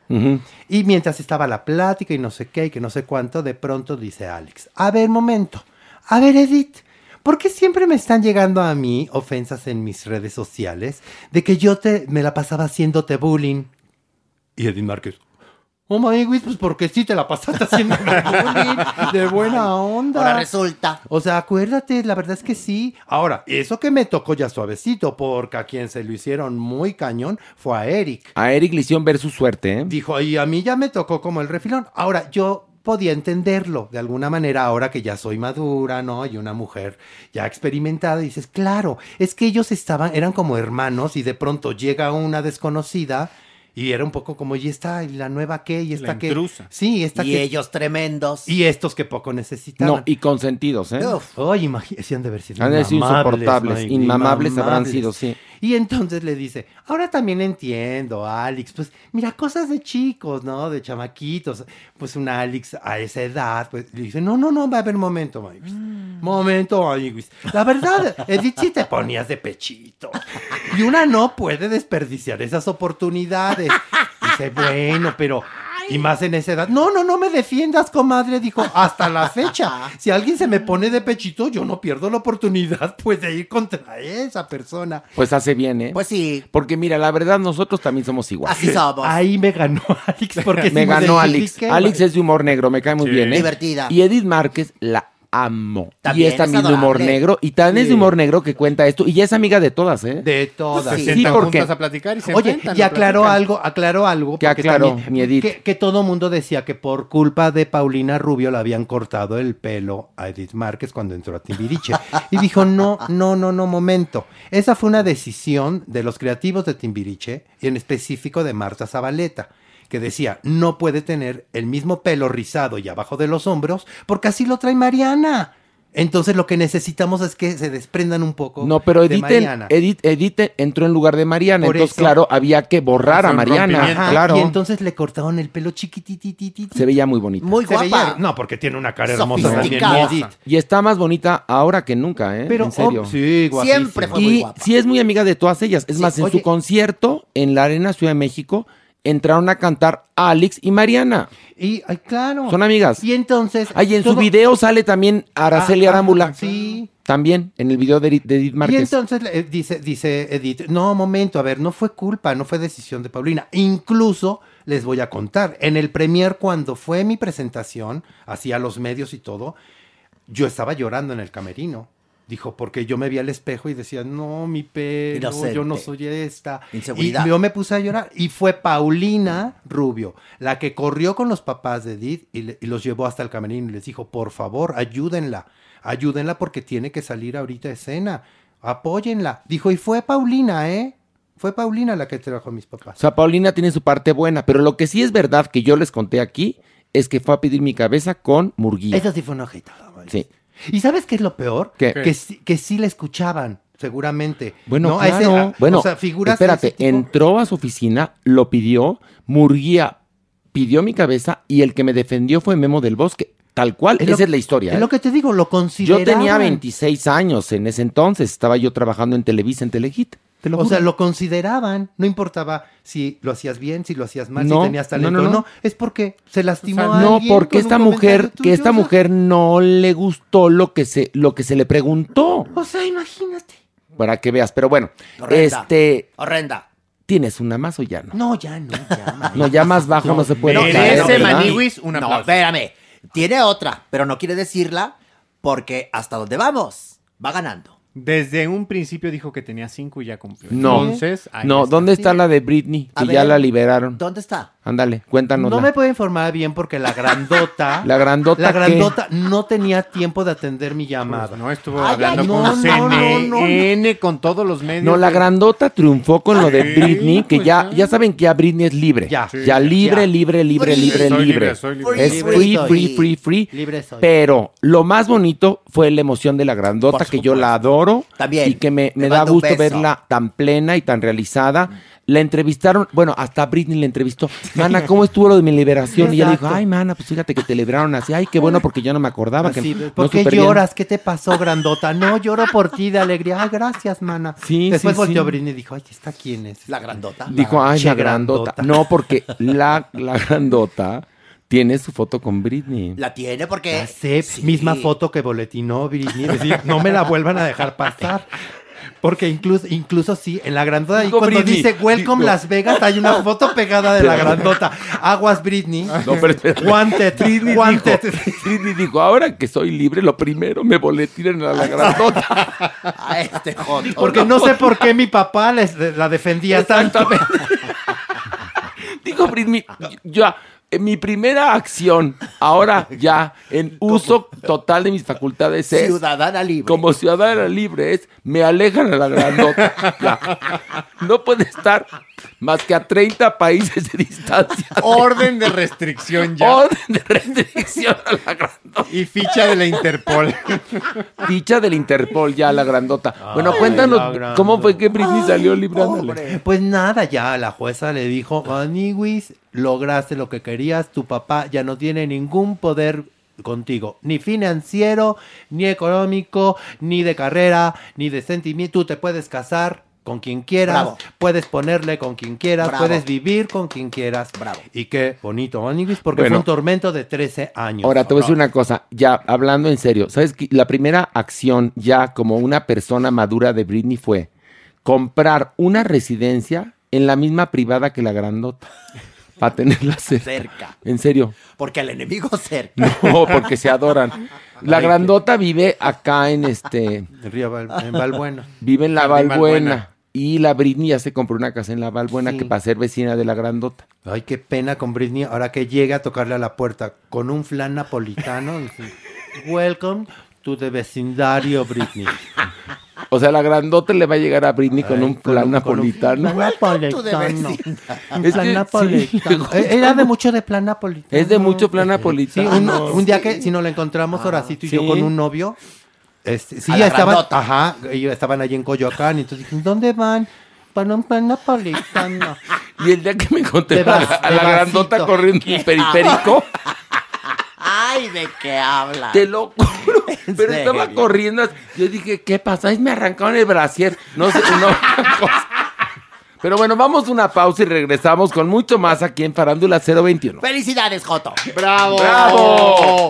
Y mientras estaba la plática y no sé qué y que no sé cuánto, de pronto dice Alex, a ver, momento, a ver, Edith, ¿por qué siempre me están llegando a mí ofensas en mis redes sociales de que yo te, me la pasaba haciéndote bullying? Y Edith Márquez, oh my God, pues porque sí te la pasaste haciendo bullying, de buena onda. Ahora resulta. O sea, acuérdate, la verdad es que sí. Ahora, eso que me tocó ya suavecito, porque a quien se lo hicieron muy cañón fue a Eric. A Eric le hicieron ver su suerte, ¿eh? Dijo, y a mí ya me tocó como el refilón. Ahora, yo podía entenderlo de alguna manera ahora que ya soy madura, ¿no? Y una mujer ya experimentada, y dices, claro, es que ellos estaban, eran como hermanos y de pronto llega una desconocida y era un poco como, ¿y esta, y la nueva qué? ¿Y esta La qué? intrusa. Sí, esta Y que... ellos tremendos. Y estos que poco necesitaban. No, y consentidos, ¿eh? Uf. Oye, imagínate, han de haber sido Han de ser inmamables, insoportables, Mike, inmamables habrán inmamables. sido, sí. Y entonces le dice, ahora también entiendo, Alex, pues mira, cosas de chicos, ¿no? De chamaquitos. Pues una Alex a esa edad, pues le dice, no, no, no, va a haber momento, Mike. Momento, Mike. La verdad, Edith, sí te ponías de pechito. Y una no puede desperdiciar esas oportunidades. Dice, bueno, pero... Y más en esa edad. No, no, no me defiendas, comadre. Dijo, hasta la fecha. Si alguien se me pone de pechito, yo no pierdo la oportunidad, pues, de ir contra esa persona. Pues hace bien, ¿eh? Pues sí, Porque mira, la verdad, nosotros también somos iguales. así somos. Ahí me ganó Alex porque me ganó Alex. identifiqué, Alex güey. es de humor negro, me cae muy Sí. bien, ¿eh? Divertida. Y Edith Márquez la amo. También y es también es de humor negro. Y también es de humor negro que cuenta esto. Y ya es amiga de todas, ¿eh? de todas. Se Sí. porque- juntas a platicar y se Oye, y aclaró algo, aclaró algo. ¿Qué porque aclaró, también- mi Edith? Que, que todo mundo decía que por culpa de Paulina Rubio le habían cortado el pelo a Edith Márquez cuando entró a Timbiriche. Y dijo, no, no, no, no, momento. Esa fue una decisión de los creativos de Timbiriche y en específico de Marta Zabaleta que decía, no puede tener el mismo pelo rizado y abajo de los hombros porque así lo trae Mariana. Entonces lo que necesitamos es que se desprendan un poco No, pero de Edith, Mariana. Edith, Edith entró en lugar de Mariana. Por entonces, eso- claro, había que borrar a Mariana. Ajá, Claro. Y entonces le cortaron el pelo chiquitititititi. Se veía muy bonita. Muy Se guapa. veía- no, porque tiene una cara hermosa también. Y está más bonita ahora que nunca, ¿eh? Pero, en serio. oh, sí, guapísima. Siempre fue muy y sí es muy amiga de todas ellas. Es Sí, más, en oye. su concierto en la Arena Ciudad de México entraron a cantar Alex y Mariana. Y, ay, claro. Son amigas. Y entonces... Ay, en su video sale también Araceli Ah, ah, Arámbula. Sí. También, en el video de, Edith- de Edith Y Márquez. entonces eh, dice, dice Edith, no, momento, a ver, no fue culpa, no fue decisión de Paulina. Incluso les voy a contar, en el premier cuando fue mi presentación, hacia los medios y todo, yo estaba llorando en el camerino. Dijo, porque yo me vi al espejo y decía, no, mi pelo, Inocente. yo no soy esta. Inseguridad. Y yo me puse a llorar. Y fue Paulina Rubio, la que corrió con los papás de Edith y, le- y los llevó hasta el camerino y les dijo, por favor, ayúdenla, ayúdenla porque tiene que salir ahorita a escena, apóyenla. Dijo, y fue Paulina, ¿eh? Fue Paulina la que trajo a mis O papás. sea, Paulina tiene su parte buena, pero lo que sí es verdad que yo les conté aquí es que fue a pedir mi cabeza con Murguía. Eso sí fue una. ¿vale? Sí. ¿Y sabes qué es lo peor? ¿Qué? Que, sí- que sí la escuchaban, seguramente. Bueno, ¿no? A ese- a- bueno, o sea, figuras espérate, entró a su oficina, lo pidió, Murguía pidió mi cabeza y el que me defendió fue Memo del Bosque. Tal cual, Es lo- esa es la historia. Es ¿eh? lo que te digo, lo Yo consideraban. tenía 26 años en ese entonces, estaba yo trabajando en Televisa, en Telehit. Te lo O sea, lo consideraban. No importaba si lo hacías bien, si lo hacías mal, No, si tenías talento no, no, o no. no. Es porque se lastimó O a No, alguien porque con esta mujer, tuyo, que esta o sea, mujer no le gustó lo que se, lo que se le preguntó. O sea, imagínate. Para que veas, pero bueno, Horrenda. este, Horrenda. ¿tienes una más o ya no? No, ya no, ya. man. No, ya más bajo no, se puede caer, ese. Maniwis, un No, espérame. Tiene otra, pero no quiere decirla porque hasta donde vamos va ganando. Desde un principio dijo que tenía cinco y ya cumplió. No, Entonces, ahí no, está. ¿dónde está la de Britney? A Que ya ver. la liberaron. ¿Dónde está? Ándale, cuéntanos. No me puedo informar bien porque la grandota. La grandota, La ¿qué? grandota no tenía tiempo de atender mi llamada. Pues no estuvo Ay, hablando ay, con no, no, CNN, no, no, con todos los medios. No, la grandota triunfó con lo de Sí, Britney, que pues ya, ya. saben que ya Britney es libre. Ya. ya, Sí, ya. libre, Ya. libre, libre, Free. libre, Soy libre. libre, soy libre. Es Libre free, soy. free, free, free. Libre soy. Pero lo más bonito fue la emoción de la grandota, Por que yo la adoro. También. Y que me, me da gusto verla tan plena y tan realizada. La entrevistaron, bueno, hasta Britney la entrevistó. Mana, ¿cómo estuvo lo de mi liberación? Y ella dijo, ay, mana, pues fíjate que te libraron así. Ay, qué bueno, porque yo no me acordaba. que no ¿Por qué supe bien". lloras? ¿Qué te pasó, grandota? No, lloro por ti de alegría. Ay, gracias, mana. Sí, Después sí, volteó sí. Britney y dijo, ay, ¿esta quién es? La grandota. Dijo, ay, la grandota. grandota. No, porque la, la grandota tiene su foto con Britney. La tiene porque. Sé, Sí. misma foto que boletinó Britney. Decir, no me la vuelvan a dejar pasar. Porque incluso, incluso sí, en la grandota, y Dijo cuando Britney, dice Welcome Las Vegas, hay una foto pegada de la grandota. Aguas Britney. No, pero. Wanted. Britney wanted. dijo, Britney dijo, ahora que soy libre, lo primero me boletiren a la grandota. A este joto. Porque no sé por qué mi papá les- la defendía tanto. Dijo Britney, ya, mi primera acción, ahora ya, en uso total de mis facultades es, Ciudadana libre. como ciudadana libre, es, me alejan a la grandota. Ya. No puede estar más que a 30 países de distancia. Orden de restricción ya. Orden de restricción a la grandota. Y ficha de la Interpol. Ficha del Interpol ya, la grandota. bueno, la cuéntanos, grandota. ¿cómo fue que Britney salió librándole? Pobre. Pues nada, ya la jueza le dijo, Maniwis, lograste lo que querías, tu papá ya no tiene ningún poder contigo, ni financiero, ni económico, ni de carrera, ni de sentimiento. Tú te puedes casar con quien quieras, Bravo. puedes ponerle con quien quieras, Bravo. puedes vivir con quien quieras. Bravo. Y qué bonito, porque Bueno. fue un tormento de 13 años. Ahora te voy a decir una cosa, ya hablando en serio, ¿sabes qué? La primera acción ya como una persona madura de Britney fue comprar una residencia en la misma privada que la grandota para tenerla cerca. Cerca. En serio. Porque al enemigo cerca. No, porque se adoran. La grandota vive acá en este, En Río Val- en Valbuena. vive en la Valbuena. Y la Britney ya se compró una casa en la Valbuena Sí. que para ser vecina de la grandota. Ay, qué pena con Britney. Ahora que llega a tocarle a la puerta con un flan napolitano. dice, Welcome to the vecindario, Britney. O sea, la grandota le va a llegar a Britney con un plan con napolitano. Napolitano. Es plan que sí, napolitano. luego- Eh, Era de mucho de plan napolitano. Es de mucho plan Sí, napolitano. un, un día que si nos lo encontramos Horacito y yo con un novio, Este, sí, ya estaban, grandota. ajá, ellos estaban allí en Coyoacán, y entonces dije, ¿dónde van? Para un pan napolitano. Y el día que me encontré a la, grandota corriendo en el periférico, Ay, ¿de qué habla? te lo juro. Pero estaba corriendo. Yo dije, ¿qué pasa? Ay, me arrancaron el brasier. No sé, no. Pero bueno, vamos a una pausa y regresamos con mucho más aquí en Farándula 021. ¡Felicidades, Joto! ¡Bravo! ¡Bravo!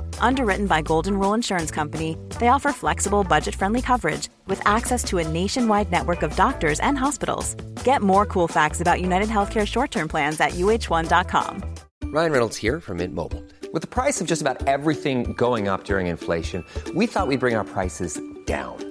Underwritten by Golden Rule Insurance Company, they offer flexible, budget friendly coverage with access to a nationwide network of doctors and hospitals. Get more cool facts about United Healthcare short term plans at uh1.com. Ryan Reynolds here from Mint Mobile. With the price of just about everything going up during inflation, we thought we'd bring our prices down.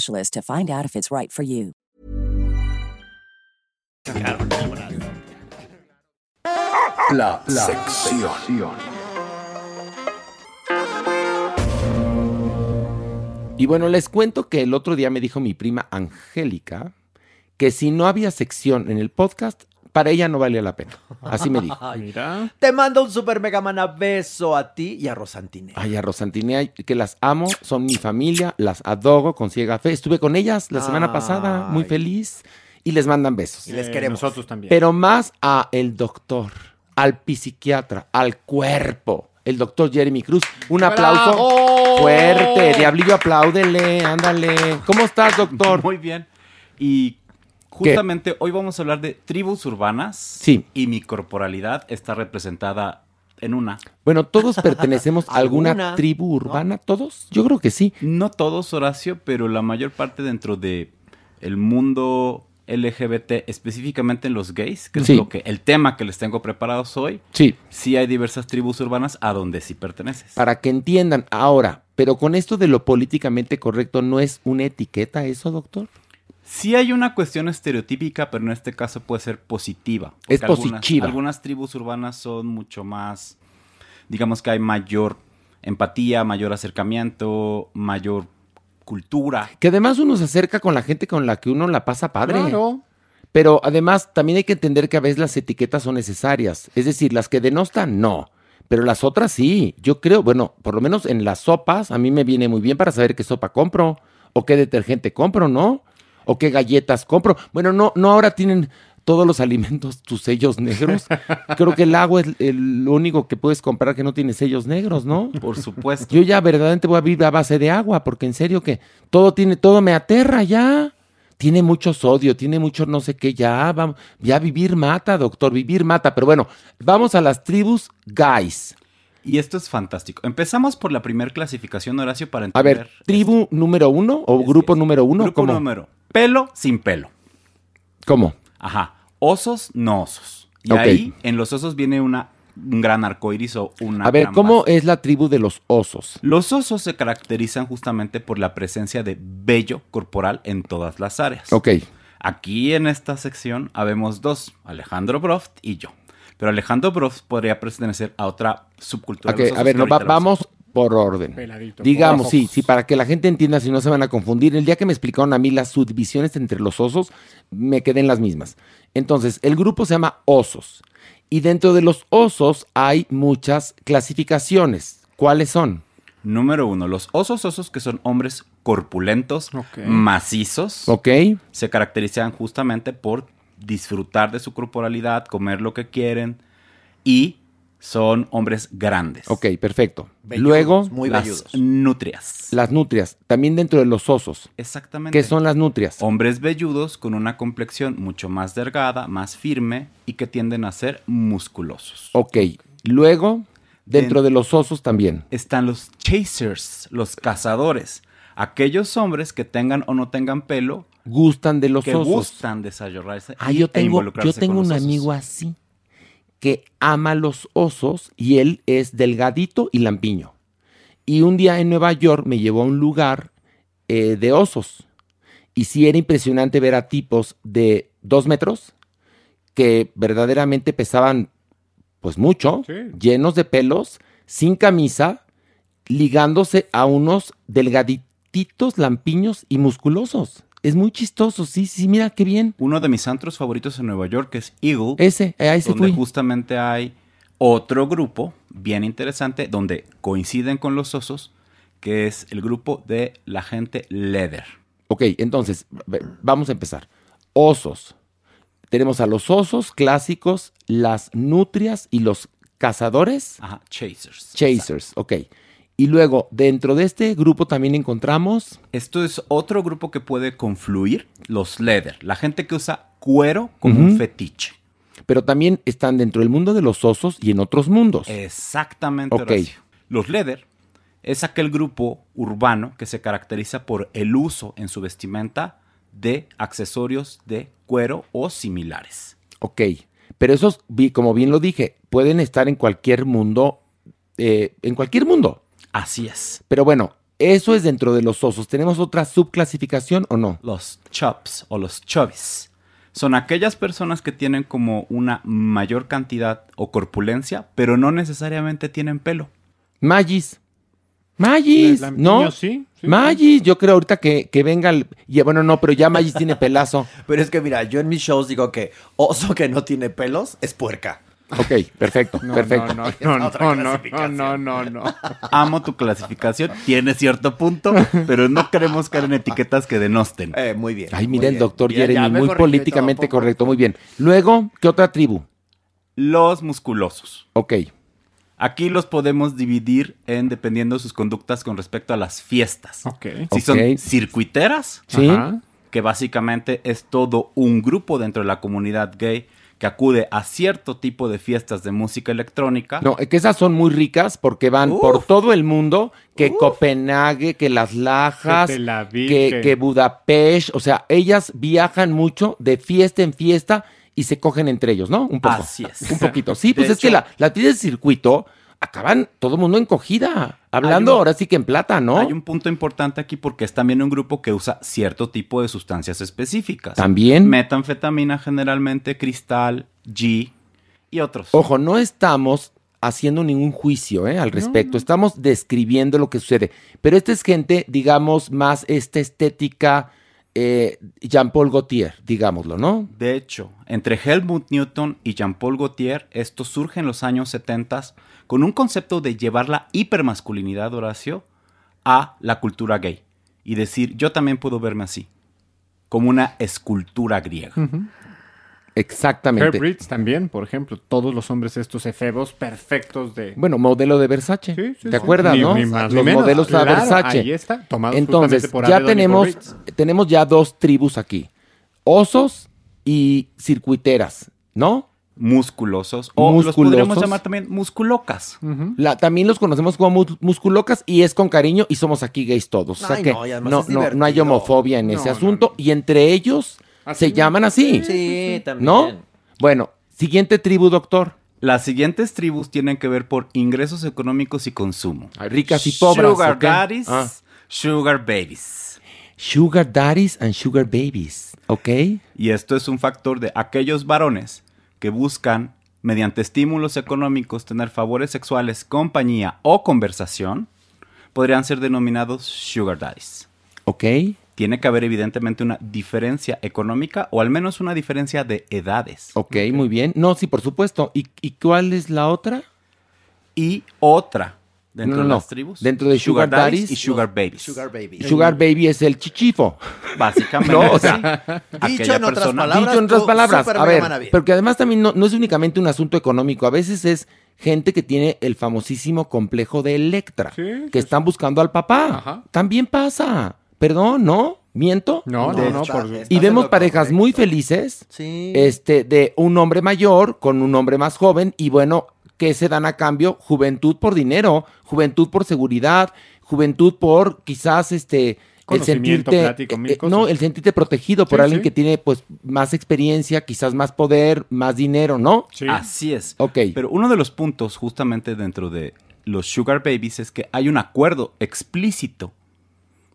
to find out if it's right for you. La, sección. Y bueno, les cuento que el otro día me dijo mi prima Angélica que si no había sección en el podcast, para ella no valía la pena. Así me dijo. Te mando un super mega mana beso a ti y a Rosantine. Ay, a Rosantinea, que las amo, son mi familia, las adoro con ciega fe. Estuve con ellas la semana pasada, muy feliz, y les mandan besos. Y les queremos. Nosotros también. Pero más a el doctor, al psiquiatra, al cuerpo, el doctor Jeremy Cruz. Un aplauso ¡Bravo! fuerte. Diablillo, apláudele, ándale. ¿Cómo estás, doctor? Muy bien. Y justamente hoy vamos a hablar de tribus urbanas. Sí. Y mi corporalidad está representada en una. Bueno, ¿todos pertenecemos a alguna Alguna, tribu urbana? ¿Todos? Yo creo que sí. No todos, Horacio, pero la mayor parte dentro de el mundo LGBT, específicamente en los gays, que Sí. es lo que el tema que les tengo preparados hoy. Sí. Sí hay diversas tribus urbanas a donde sí perteneces. Para que entiendan. Ahora, pero con esto de lo políticamente correcto, ¿no es una etiqueta eso, doctor? Sí hay una cuestión estereotípica, pero en este caso puede ser positiva. Es algunas- positiva. Algunas tribus urbanas son mucho más, digamos que hay mayor empatía, mayor acercamiento, mayor cultura. Que además uno se acerca con la gente con la que uno la pasa padre. Claro. Pero además también hay que entender que a veces las etiquetas son necesarias. Es decir, las que denostan, no. Pero las otras sí. Yo creo, bueno, por lo menos en las sopas, a mí me viene muy bien para saber qué sopa compro, o qué detergente compro, ¿no? O qué galletas compro. Bueno, no, no ahora tienen todos los alimentos tus sellos negros. Creo que el agua es el único que puedes comprar que no tiene sellos negros, ¿no? Por supuesto. Yo ya verdaderamente voy a vivir a base de agua, porque en serio que todo tiene, todo me aterra ya. Tiene mucho sodio, tiene mucho no sé qué, ya, vamos, ya vivir mata, doctor, vivir mata. Pero bueno, vamos a las tribus guys. Y esto es fantástico. Empezamos por la primera clasificación, Horacio, para A entender. ver, tribu número uno o grupo número uno. Grupo ¿Cómo? número. Pelo sin pelo. ¿Cómo? Ajá. Osos, no osos. Y ahí, en los osos viene una un gran arco iris o una. A ver, gran ¿cómo base. es la tribu de los osos? Los osos se caracterizan justamente por la presencia de vello corporal en todas las áreas. Ok. Aquí en esta sección habemos dos, Alejandro Broft y yo. Pero Alejandro Broft podría pertenecer a otra subcultura. Ok, de los a osos ver, que no, va- vamos por orden. Peladito, Digamos, por sí, sí, para que la gente entienda, si no se van a confundir. El día que me explicaron a mí las subdivisiones entre los osos, me quedé en las mismas. Entonces, el grupo se llama osos. Y dentro de los osos hay muchas clasificaciones. ¿Cuáles son? Número uno, los osos osos que son hombres corpulentos, macizos. Ok. Se caracterizan justamente por disfrutar de su corporalidad, comer lo que quieren y son hombres grandes. Ok, perfecto. Luego, muy Las nutrias. Las nutrias, también dentro de los osos. Exactamente. ¿Qué son las nutrias? Hombres velludos con una complexión mucho más delgada, más firme y que tienden a ser musculosos. Ok. Luego, dentro Den- de los osos también. Están los chasers, los cazadores. Aquellos hombres que tengan o no tengan pelo, Gustan de los que osos. gustan desarrollarse Ah, y- yo e tengo, involucrarse yo tengo con un los osos. amigo así que ama los osos y él es delgadito y lampiño. Y un día en Nueva York me llevó a un lugar eh, de osos. Y sí era impresionante ver a tipos de dos metros que verdaderamente pesaban pues mucho, llenos de pelos, sin camisa, ligándose a unos delgadititos, lampiños y musculosos. Es muy chistoso, sí, sí, mira qué bien. Uno de mis antros favoritos en Nueva York es Eagle. Ese, a ese donde fui. justamente hay otro grupo bien interesante donde coinciden con los osos, que es el grupo de la gente leather. Ok, entonces, vamos a empezar. Osos. Tenemos a los osos clásicos, las nutrias y los cazadores. Ajá, chasers. Chasers, ok. Y luego, dentro de este grupo también encontramos... Esto es otro grupo que puede confluir, los leather, la gente que usa cuero como un fetiche. Pero también están dentro del mundo de los osos y en otros mundos. Exactamente, Ok. Horacio. Los leather es aquel grupo urbano que se caracteriza por el uso en su vestimenta de accesorios de cuero o similares. Ok, pero esos, como bien lo dije, pueden estar en cualquier mundo, eh, en cualquier mundo. Así es. Pero bueno, eso es dentro de los osos. ¿Tenemos otra subclasificación o no? Los chops o los chubbies son aquellas personas que tienen como una mayor cantidad o corpulencia, pero no necesariamente tienen pelo. Magis. Magis, ¿no? sí, sí, Magis, yo creo ahorita que, que venga el... y bueno, no, pero ya Magis tiene pelazo. Pero es que mira, yo en mis shows digo que oso que no tiene pelos es puerca. Ok, perfecto, perfecto. No, Es no, no, no, no, clasificación. no, no, no. Amo tu clasificación, tiene cierto punto, pero no queremos caer en etiquetas que denosten. Eh, muy bien. Ay, muy mira el bien. doctor Jeremy, muy políticamente correcto, muy bien. Luego, ¿qué otra tribu? Los musculosos. Ok, Aquí los podemos dividir en dependiendo de sus conductas con respecto a las fiestas. Ok. Si son circuiteras, sí. Ajá. que básicamente es todo un grupo dentro de la comunidad gay que acude a cierto tipo de fiestas de música electrónica. No, que esas son muy ricas porque van Uf. por todo el mundo, que Copenhague, que Las Lajas, Que Budapest, o sea, ellas viajan mucho de fiesta en fiesta y se cogen entre ellos, ¿no? Un poco. Así es. Un poquito. Sí, pues De es que la, las fiestas de circuito acaban todo el mundo encogida. Hablando un- ahora sí que en plata, ¿no? Hay un punto importante aquí porque es también un grupo que usa cierto tipo de sustancias específicas. También. Metanfetamina generalmente, cristal, G y otros. Ojo, no estamos haciendo ningún juicio ¿eh? al respecto, estamos describiendo lo que sucede. Pero esta es gente, digamos, más esta estética eh, Jean-Paul Gaultier, digámoslo, ¿no? De hecho, entre Helmut Newton y Jean-Paul Gaultier, esto surge en los años 70 con un concepto de llevar la hipermasculinidad, Horacio, a la cultura gay. Y decir, yo también puedo verme así, como una escultura griega. Exactamente. Herb Ritz también, por ejemplo. Todos los hombres estos efebos perfectos de... Bueno, modelo de Versace. Sí, sí, ¿Te sí. acuerdas, Ni- no? ni más ni Los menos. modelos Claro, Versace. ahí está, tomados Entonces, por ya tenemos, tenemos ya dos tribus aquí. Osos y circuiteras, ¿no? Musculosos. O los Musculosos. podríamos llamar también musculocas. La- también los conocemos como mus- musculocas y es con cariño y somos aquí gays todos. O sea Ay, que no, no, es no, no hay homofobia en ese No, no, asunto y entre ellos Así se llaman así. Sí, también. ¿No? Bueno, siguiente tribu, doctor. Las siguientes tribus tienen que ver por ingresos económicos y consumo. ricas y pobres, Sugar daddies, Ah. sugar babies. Sugar daddies and sugar babies. ¿Ok? Y esto es un factor de aquellos varones que buscan, mediante estímulos económicos, tener favores sexuales, compañía o conversación, podrían ser denominados sugar daddies. ¿Ok? Tiene que haber evidentemente una diferencia económica o al menos una diferencia de edades. Ok, muy bien. No, sí, por supuesto. ¿Y, y cuál es la otra? Y otra dentro No, no, de las tribus. Dentro de sugar daddies y sugar babies. Sugar baby. Sugar baby es el chichifo. Básicamente. No, o sí. sea, Aquella en otras persona- palabras, Dicho en otras palabras, a ver, porque además también no, no es únicamente un asunto económico, a veces es gente que tiene el famosísimo complejo de Electra, que están buscando al papá. También pasa. Perdón, ¿no? ¿Miento? No, no, no, por- Y vemos parejas muy felices, Sí. este, de un hombre mayor con un hombre más joven, y bueno, ¿qué se dan a cambio? Juventud por dinero, juventud por seguridad, juventud por quizás este el Conocimiento, sentirte mil eh, cosas. no, el sentirte protegido por Sí, alguien sí. que tiene pues más experiencia, quizás más poder, más dinero, ¿no? Así es. Ok. Pero uno de los puntos justamente dentro de los sugar babies es que hay un acuerdo explícito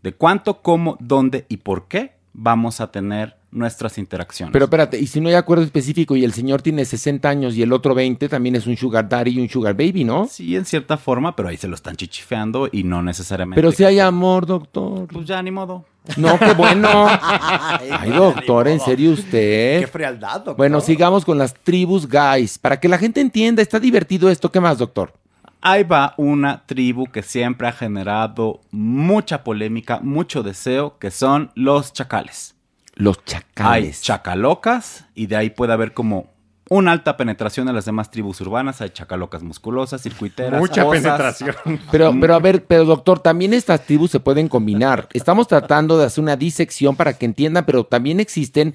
de cuánto, cómo, dónde y por qué vamos a tener nuestras interacciones. Pero espérate, y si no hay acuerdo específico y el señor tiene 60 años y el otro 20, también es un sugar daddy y un sugar baby, ¿no? Sí, en cierta forma, pero ahí se lo están chichifeando y no necesariamente. Pero si hay amor, doctor. Pues ya, ni modo. No, qué bueno. Ay, doctor, en serio usted. Qué frialdad, doctor. Bueno, sigamos con las tribus guys. Para que la gente entienda, está divertido esto. ¿Qué más, doctor? Ahí va una tribu que siempre ha generado mucha polémica, mucho deseo, que son los chacales. Los Hay chacales. chacalocas y de ahí puede haber como una alta penetración de las demás tribus urbanas. Hay chacalocas musculosas, circuiteras, Mucha osas. penetración. Pero, pero a ver, pero doctor, también estas tribus se pueden combinar. Estamos tratando de hacer una disección para que entiendan, pero también existen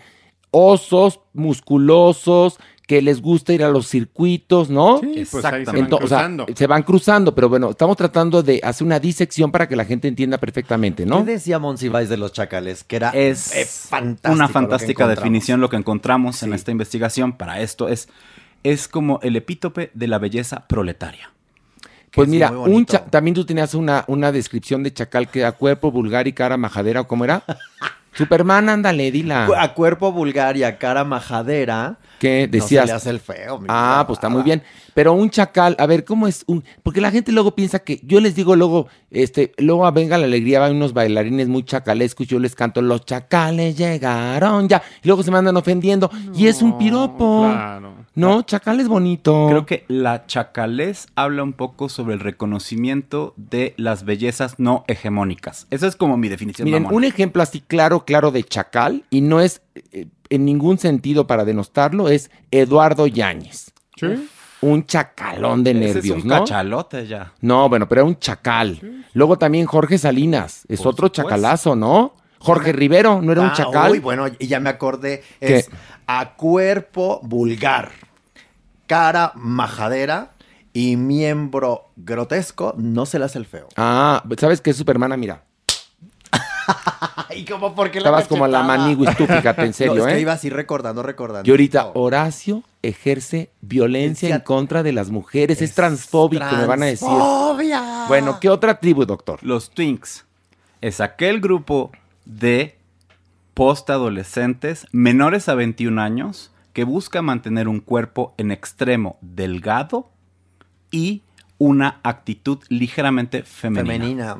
osos musculosos que les gusta ir a los circuitos, ¿no? Sí, pues ahí se van Ento- o sea, cruzando. se van cruzando, pero bueno, estamos tratando de hacer una disección para que la gente entienda perfectamente, ¿no? ¿Qué decía Monsiváis de los chacales? Que era Es eh, fantástico una lo que fantástica definición lo que encontramos en esta investigación para esto. Es, es como el epítope de la belleza proletaria. Pues es mira, un también tú tenías una, una descripción de chacal que a cuerpo vulgar y cara majadera, ¿o cómo era? Superman, ándale, dila. A cuerpo vulgar y a cara majadera. ¿Qué No decías? se le hace el feo. mi Ah, pues está muy bien. Pero un chacal, a ver, ¿cómo es un...? Porque la gente luego piensa que... Yo les digo luego, este, luego a Venga la Alegría van unos bailarines muy chacalescos yo les canto, los chacales llegaron ya. Y luego se me andan ofendiendo. y es un piropo. Claro. No, chacal es bonito. Creo que la chacalés habla un poco sobre el reconocimiento de las bellezas no hegemónicas. Esa es como mi definición. Miren, mamona. un ejemplo así claro, claro de chacal, y no es eh, en ningún sentido para denostarlo, es Eduardo Yáñez. Sí. Un chacalón de Ese nervios, es un ¿no? cachalote ya. No, bueno, pero era un chacal. Luego también Jorge Salinas, es Por otro supuesto. chacalazo, ¿no? Jorge Rivero, ¿no era un Ah, chacal? Uy, bueno, y ya me acordé. ¿Qué? Es a cuerpo vulgar, cara majadera y miembro grotesco, no se le hace el feo. Ah, ¿sabes qué, Supermana? Mira, Ay, como porque estabas como la manigüis tú, fíjate, en serio, no, es que ¿eh? iba así recordando, recordando. Y ahorita, Horacio ejerce violencia en contra de las mujeres, es, transfóbico, me van a decir. Transfobia. Bueno, ¿qué otra tribu, doctor? Los Twinks es aquel grupo de postadolescentes menores a 21 años que busca mantener un cuerpo en extremo delgado y una actitud ligeramente femenina. femenina.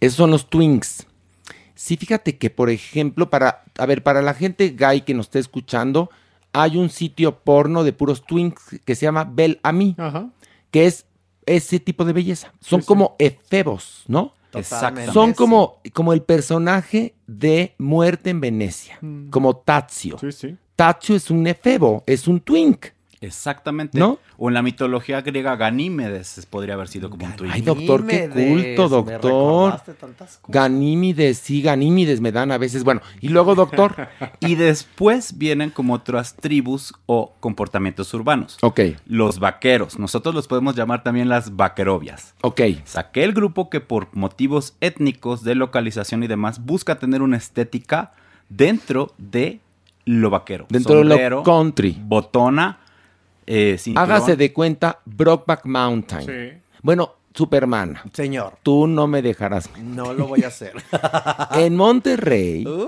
Esos son los twinks. Sí, fíjate que, por ejemplo, para, a ver, para la gente gay que nos esté escuchando, hay un sitio porno de puros twinks que se llama Bel Ami, Ajá. que es ese tipo de belleza. Son sí. como efebos, ¿no? Son como, como el personaje de Muerte en Venecia, como Tazio. Sí, sí. Tazio es un efebo, es un twink. Exactamente. ¿No? O en la mitología griega Ganímedes podría haber sido como un twink. Ay, doctor, qué Ganímedes, culto, me doctor. cosas. Ganímides, sí, ganímides me dan a veces. Bueno, y luego, doctor. Y después vienen como otras tribus o comportamientos urbanos. ok, Los vaqueros. Nosotros los podemos llamar también las vaquerobias. ok. Es aquel grupo que por motivos étnicos, de localización y demás busca tener una estética dentro de lo vaquero. Dentro de lo Sombrero, country. Botona, eh, cinturón. Hágase de cuenta Brokeback Mountain. Sí. Bueno, Superman. Señor. Tú no me dejarás. No lo voy a hacer. En Monterrey Uh.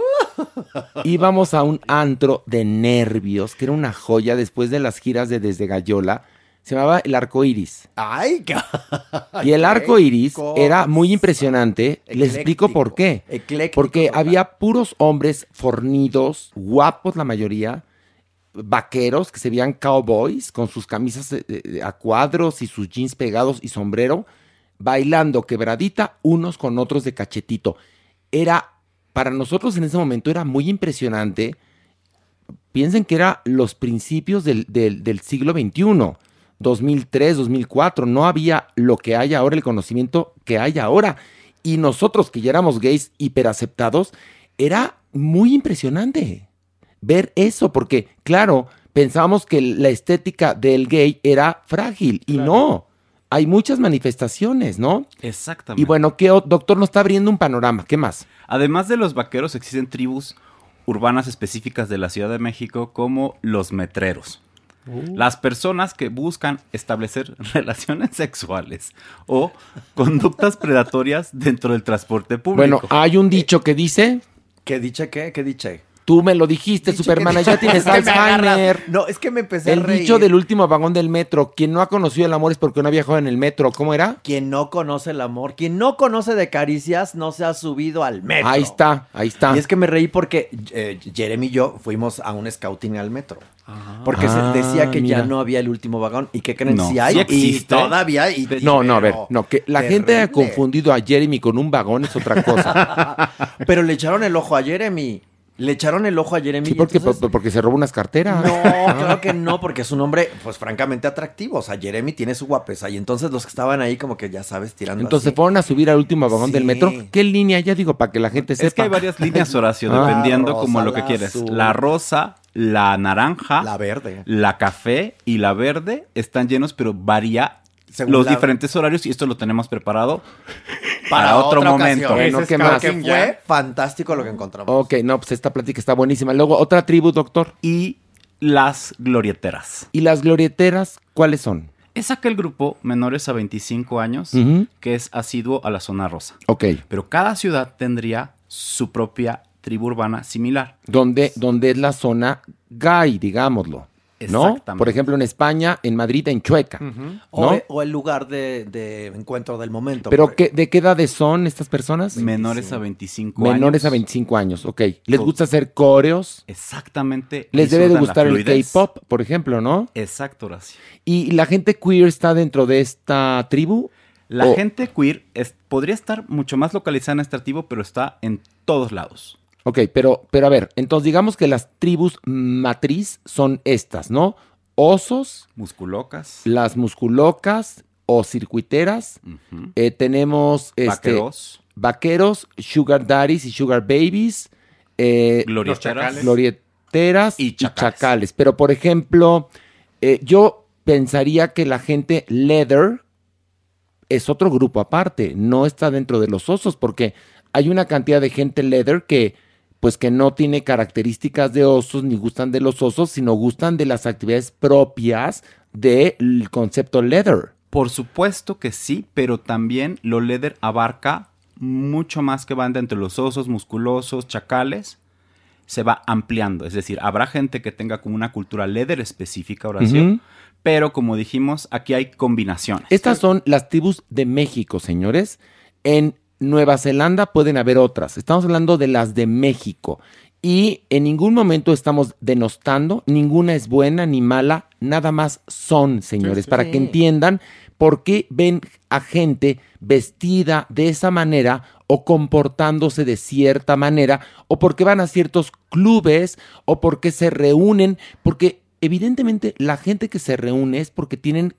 íbamos a un antro de nervios, que era una joya después de las giras de Desde Gallola. Se llamaba El Arco Iris. Ay, qué- Y el arco iris cosa. era muy impresionante. Les explico por qué. Ecléctico, Porque total. había puros hombres fornidos, guapos la mayoría, vaqueros que se veían cowboys con sus camisas a cuadros y sus jeans pegados y sombrero, bailando quebradita unos con otros de cachetito. Era, para nosotros en ese momento era muy impresionante. Piensen que era los principios del, del- del siglo XXI. 2003, 2004, no había lo que hay ahora, el conocimiento que hay ahora. Y nosotros que ya éramos gays hiperaceptados, era muy impresionante ver eso, porque claro, pensábamos que la estética del gay era frágil y no. Hay muchas manifestaciones, ¿no? Exactamente. Y bueno, ¿qué doctor nos está abriendo un panorama? ¿Qué más? Además de los vaqueros, existen tribus urbanas específicas de la Ciudad de México como los metreros. Uh. Las personas que buscan establecer relaciones sexuales o conductas predatorias dentro del transporte público. Bueno, hay un dicho que dice, ¿Qué diche qué? ¿Qué diche? Tú me lo dijiste, Dicho Superman, ya tienes Es que. Alzheimer. No, es que me empecé a El reír. dicho del último vagón del metro, quien no ha conocido el amor es porque no ha viajado en el metro, ¿cómo era? Quien no conoce el amor, quien no conoce de caricias, no se ha subido al metro. Ahí está, ahí está. Y es que me reí porque eh, Jeremy y yo fuimos a un scouting al metro. Porque Ah, se decía que mira. ya no había el último vagón. ¿Y qué creen? No, si hay. sí y todavía hay. No, no, a ver, no, que la gente haya confundido a Jeremy con un vagón es otra cosa. Pero le echaron el ojo a Jeremy. Le echaron el ojo a Jeremy. Sí, y porque, entonces- por- porque se robó unas carteras. No, claro que no, porque es un hombre, pues francamente atractivo. O sea, Jeremy tiene su guapesa. Y entonces los que estaban ahí, como que ya sabes, tirando. Entonces así. fueron a subir al último vagón del metro. ¿Qué línea? Ya digo, para que la gente sepa. es que hay varias líneas, Horacio, Ah. dependiendo como lo que quieres. azul. La rosa, la naranja, La verde. la café y la verde están llenos, pero varía Según los la- diferentes horarios y esto lo tenemos preparado para, Para otro momento. Bueno, ¿qué es más? Que fue fantástico lo que encontramos. Ok, no, pues esta plática está buenísima. Luego, otra tribu, doctor. Y las glorieteras. ¿Y las glorieteras cuáles son? Es aquel grupo menores a 25 años que es asiduo a la zona rosa. Ok. Pero cada ciudad tendría su propia tribu urbana similar. Donde, donde es la zona gay, digámoslo. ¿No? Exactamente. Por ejemplo, en España, en Madrid, en Chueca. O, ¿No? o el lugar de, de encuentro del momento. ¿Pero qué, de qué edades son estas personas? Menores a 25 años. Menores a 25 años, ok. ¿Les gusta hacer coreos? Exactamente. Les debe de gustar el. K-pop, por ejemplo, ¿no? Exacto, Horacio. ¿Y la gente queer está dentro de esta tribu? La O- gente queer es- podría estar mucho más localizada en este tribu, pero está en todos lados. Ok, pero, pero a ver, entonces digamos que las tribus matriz son estas, ¿no? Osos, Musculocas, las musculocas o circuiteras. Eh, tenemos este, vaqueros, vaqueros, sugar daddies y sugar babies, eh, glorieteras. chacales. glorieteras Y chacales. Pero, por ejemplo, eh, yo pensaría que la gente leather es otro grupo aparte, no está dentro de los osos, porque hay una cantidad de gente leather que, pues, que no tiene características de osos ni gustan de los osos, sino gustan de las actividades propias del concepto leather. Por supuesto que sí, pero también lo leather abarca mucho más que banda entre los osos, musculosos, chacales. Se va ampliando, es decir, habrá gente que tenga como una cultura leather específica, Horacio, Ujú. pero como dijimos, aquí hay combinaciones. Estas son las tribus de México, señores. En Nueva Zelanda pueden haber otras. Estamos hablando de las de México. Y en ningún momento estamos denostando, ninguna es buena ni mala, nada más son, señores, sí, para que entiendan por qué ven a gente vestida de esa manera o comportándose de cierta manera, o porque van a ciertos clubes, o porque se reúnen, porque evidentemente la gente que se reúne es porque tienen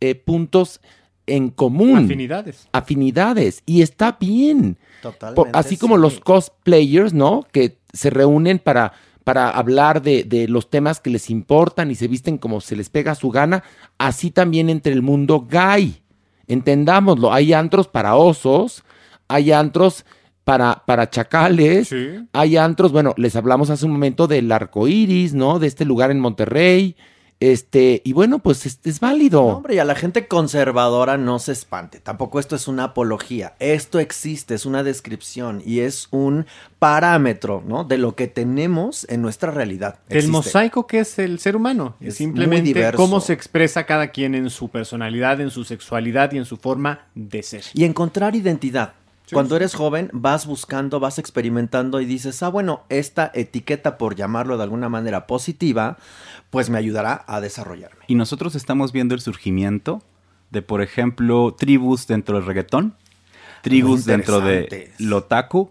eh, puntos en común. Afinidades. Afinidades. Y está bien. Totalmente, Por- así como sí. los cosplayers, ¿no? Que se reúnen para, para hablar de, de los temas que les importan y se visten como se les pega su gana. Así también entre el mundo gay. Entendámoslo. Hay antros para osos, hay antros para, para chacales, Sí. hay antros, bueno, les hablamos hace un momento del arco iris, ¿no? De este lugar en Monterrey. Este, y bueno, pues es, es válido. No, hombre, y a la gente conservadora no se espante. Tampoco esto es una apología. Esto existe, es una descripción y es un parámetro, ¿no? De lo que tenemos en nuestra realidad. El mosaico que es el ser humano. Es Es simplemente muy diverso. cómo se expresa cada quien en su personalidad, en su sexualidad y en su forma de ser. Y encontrar identidad. Cuando eres joven, vas buscando, vas experimentando y dices, ah, bueno, esta etiqueta, por llamarlo de alguna manera positiva, pues me ayudará a desarrollarme. Y nosotros estamos viendo el surgimiento de, por ejemplo, tribus dentro del reggaetón, tribus dentro de l'otaku,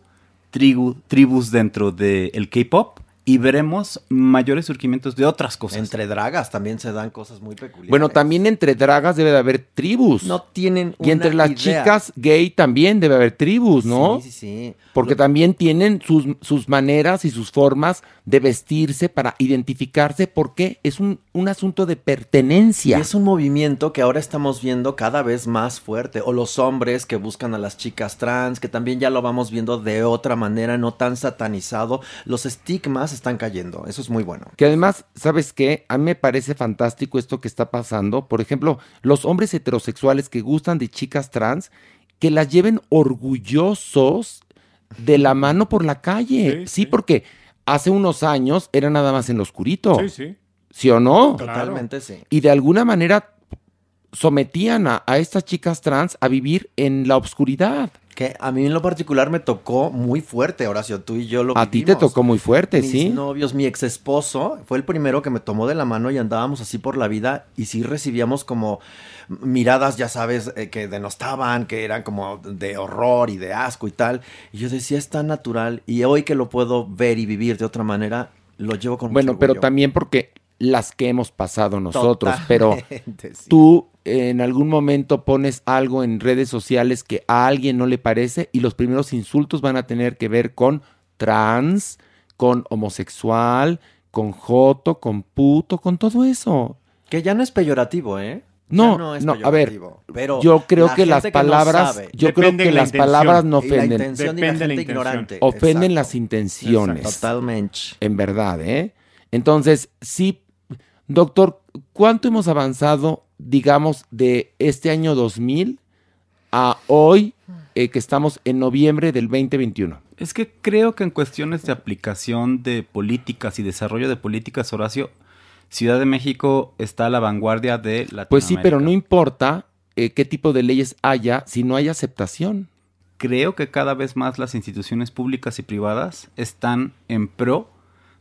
tribu- tribus dentro del K-pop y veremos mayores surgimientos de otras cosas. Entre dragas también se dan cosas muy peculiares. Bueno, también entre dragas debe de haber tribus. No tienen Y entre las idea. chicas gay también debe haber tribus, ¿no? Sí, sí, sí. Porque también tienen sus, sus maneras y sus formas de vestirse para identificarse porque es un, un asunto de pertenencia. Y es un movimiento que ahora estamos viendo cada vez más fuerte. O los hombres que buscan a las chicas trans, que también ya lo vamos viendo de otra manera, no tan satanizado. Los estigmas están cayendo. Eso es muy bueno. Que además, ¿sabes qué? A mí me parece fantástico esto que está pasando. Por ejemplo, los hombres heterosexuales que gustan de chicas trans, que las lleven orgullosos de la mano por la calle. Sí, porque hace unos años era nada más en lo oscurito. Sí, sí. ¿Sí o no? Totalmente sí. Y de alguna manera sometían a, a estas chicas trans a vivir en la obscuridad. Que a mí en lo particular me tocó muy fuerte, Horacio. Tú y yo lo A ti te tocó muy fuerte, Mis ¿sí? novios, mi ex esposo, fue el primero que me tomó de la mano y andábamos así por la vida y sí recibíamos como miradas, ya sabes, eh, que denostaban, que eran como de horror y de asco y tal. Y yo decía, es tan natural y hoy que lo puedo ver y vivir de otra manera, lo llevo con Bueno, mucho pero también porque las que hemos pasado nosotros, pero sí. tú en algún momento pones algo en redes sociales que a alguien no le parece y los primeros insultos van a tener que ver con trans, con homosexual, con joto, con puto, con todo eso. Que ya no es peyorativo, ¿eh? No, no es no, a ver, peyorativo, pero yo creo la que las que no palabras, sabe- yo creo que la las intención. palabras no ofenden. intención y la Depende de la gente intención. ignorante. ofenden Exacto. las intenciones. Totalmente. En verdad, ¿eh? Entonces, sí, doctor, ¿cuánto hemos avanzado, digamos, de este año 2000 a hoy, eh, que estamos en noviembre del 2021? Es que creo que en cuestiones de aplicación de políticas y desarrollo de políticas, Horacio, Ciudad de México está a la vanguardia de Latinoamérica. Pues sí, pero no importa eh, qué tipo de leyes haya si no hay aceptación. Creo que cada vez más las instituciones públicas y privadas están en pro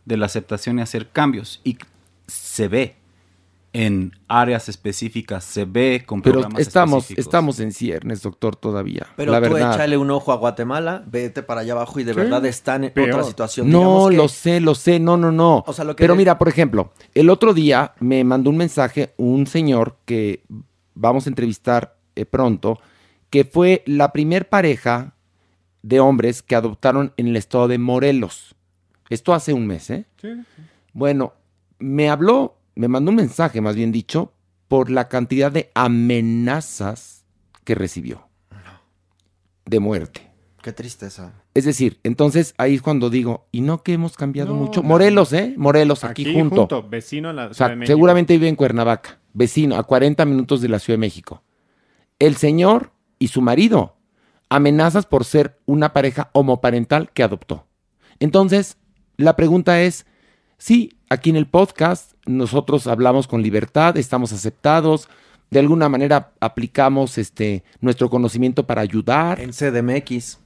de la aceptación y hacer cambios. Y se ve en áreas específicas, se ve con Pero programas estamos, específicos. estamos en ciernes, doctor, todavía. Pero la tú verdad. échale un ojo a Guatemala, vete para allá abajo y de Sí, verdad están en peor. otra situación. No, que- lo sé, lo sé, no, no, no. O sea, lo que Pero de- mira, por ejemplo, el otro día me mandó un mensaje un señor que vamos a entrevistar eh, pronto, que fue la primer pareja de hombres que adoptaron en el estado de Morelos. Esto hace un mes, ¿eh? Bueno, me habló, me mandó un mensaje, más bien dicho, por la cantidad de amenazas que recibió de muerte. Qué tristeza. Es decir, entonces ahí es cuando digo, y no que hemos cambiado No, mucho. Morelos, ¿eh? Morelos, aquí, junto. vecino a la O Ciudad sea, de México. seguramente vive en Cuernavaca, vecino, a 40 minutos de la Ciudad de México. El señor y su marido, amenazas por ser una pareja homoparental que adoptó. Entonces, la pregunta es, sí, aquí en el podcast nosotros hablamos con libertad, estamos aceptados, de alguna manera aplicamos este nuestro conocimiento para ayudar. En CDMX.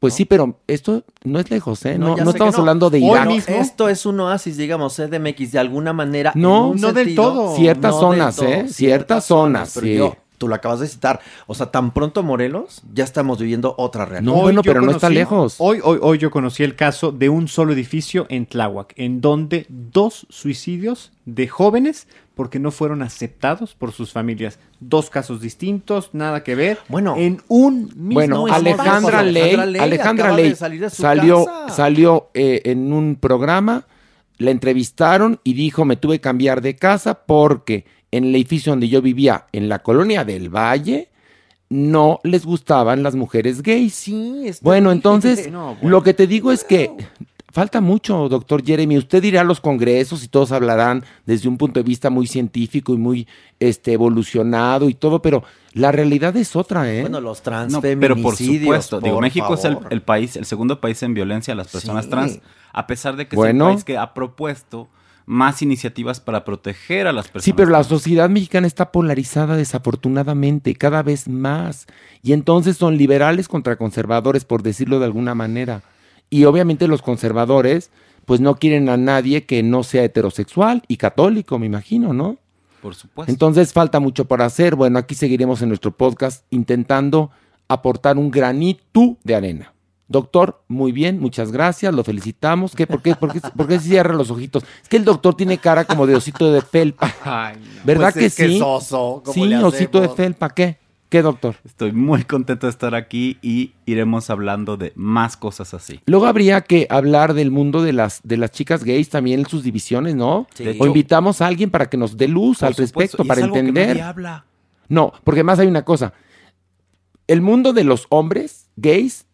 Pues sí, pero esto no es lejos, ¿eh? No, no estamos hablando de Irak. Bueno, esto es un oasis, digamos, CDMX, de alguna manera. No, en un no del sentido- todo. Ciertas del zonas, todo, ¿eh? Ciertas zonas, pero sí. yo- tú lo acabas de citar. O sea, tan pronto Morelos, ya estamos viviendo otra realidad. No, bueno, pero no está lejos. Hoy, hoy, hoy yo conocí el caso de un solo edificio en Tláhuac, en donde dos suicidios de jóvenes porque no fueron aceptados por sus familias. Dos casos distintos, nada que ver. Bueno, en un mismo Bueno, espacio. Alejandra Ley, Alejandra Ley salió, casa. salió eh, en un programa, la entrevistaron y dijo, me tuve que cambiar de casa porque en el edificio donde yo vivía, en la colonia del Valle, no les gustaban las mujeres gays. Sí, está Bueno, entonces, No, lo que te digo es que falta mucho, doctor Jeremy. Usted irá a los congresos y todos hablarán desde un punto de vista muy científico y muy este, evolucionado y todo, pero la realidad es otra, ¿eh? Bueno, los No, pero por supuesto, digo, por México es el, país, el segundo país en violencia a las personas Sí. trans, a pesar de que Bueno. es el país que ha propuesto más iniciativas para proteger a las personas. Sí, pero la sociedad mexicana está polarizada desafortunadamente, cada vez más. Y entonces son liberales contra conservadores, por decirlo de alguna manera. Y obviamente los conservadores, pues no quieren a nadie que no sea heterosexual y católico, me imagino, ¿no? Por supuesto. Entonces falta mucho por hacer. Bueno, aquí seguiremos en nuestro podcast intentando aportar un granito de arena. Doctor, muy bien, muchas gracias, lo felicitamos. ¿Qué? ¿Por qué, por qué, por qué cierra los ojitos? Es que el doctor tiene cara como de osito de felpa. ¿Verdad Pues que es que sí? es oso, ¿cómo sí, le osito de felpa. ¿Qué? ¿Qué, doctor? Estoy muy contento de estar aquí y iremos hablando de más cosas así. Luego habría que hablar del mundo de las, de las chicas gays también en sus divisiones, ¿no? Sí. O hecho- invitamos a alguien para que nos dé luz Por al supuesto, respecto, y para es algo que entender. nadie habla. No, porque más hay una cosa. El mundo de los hombres gays,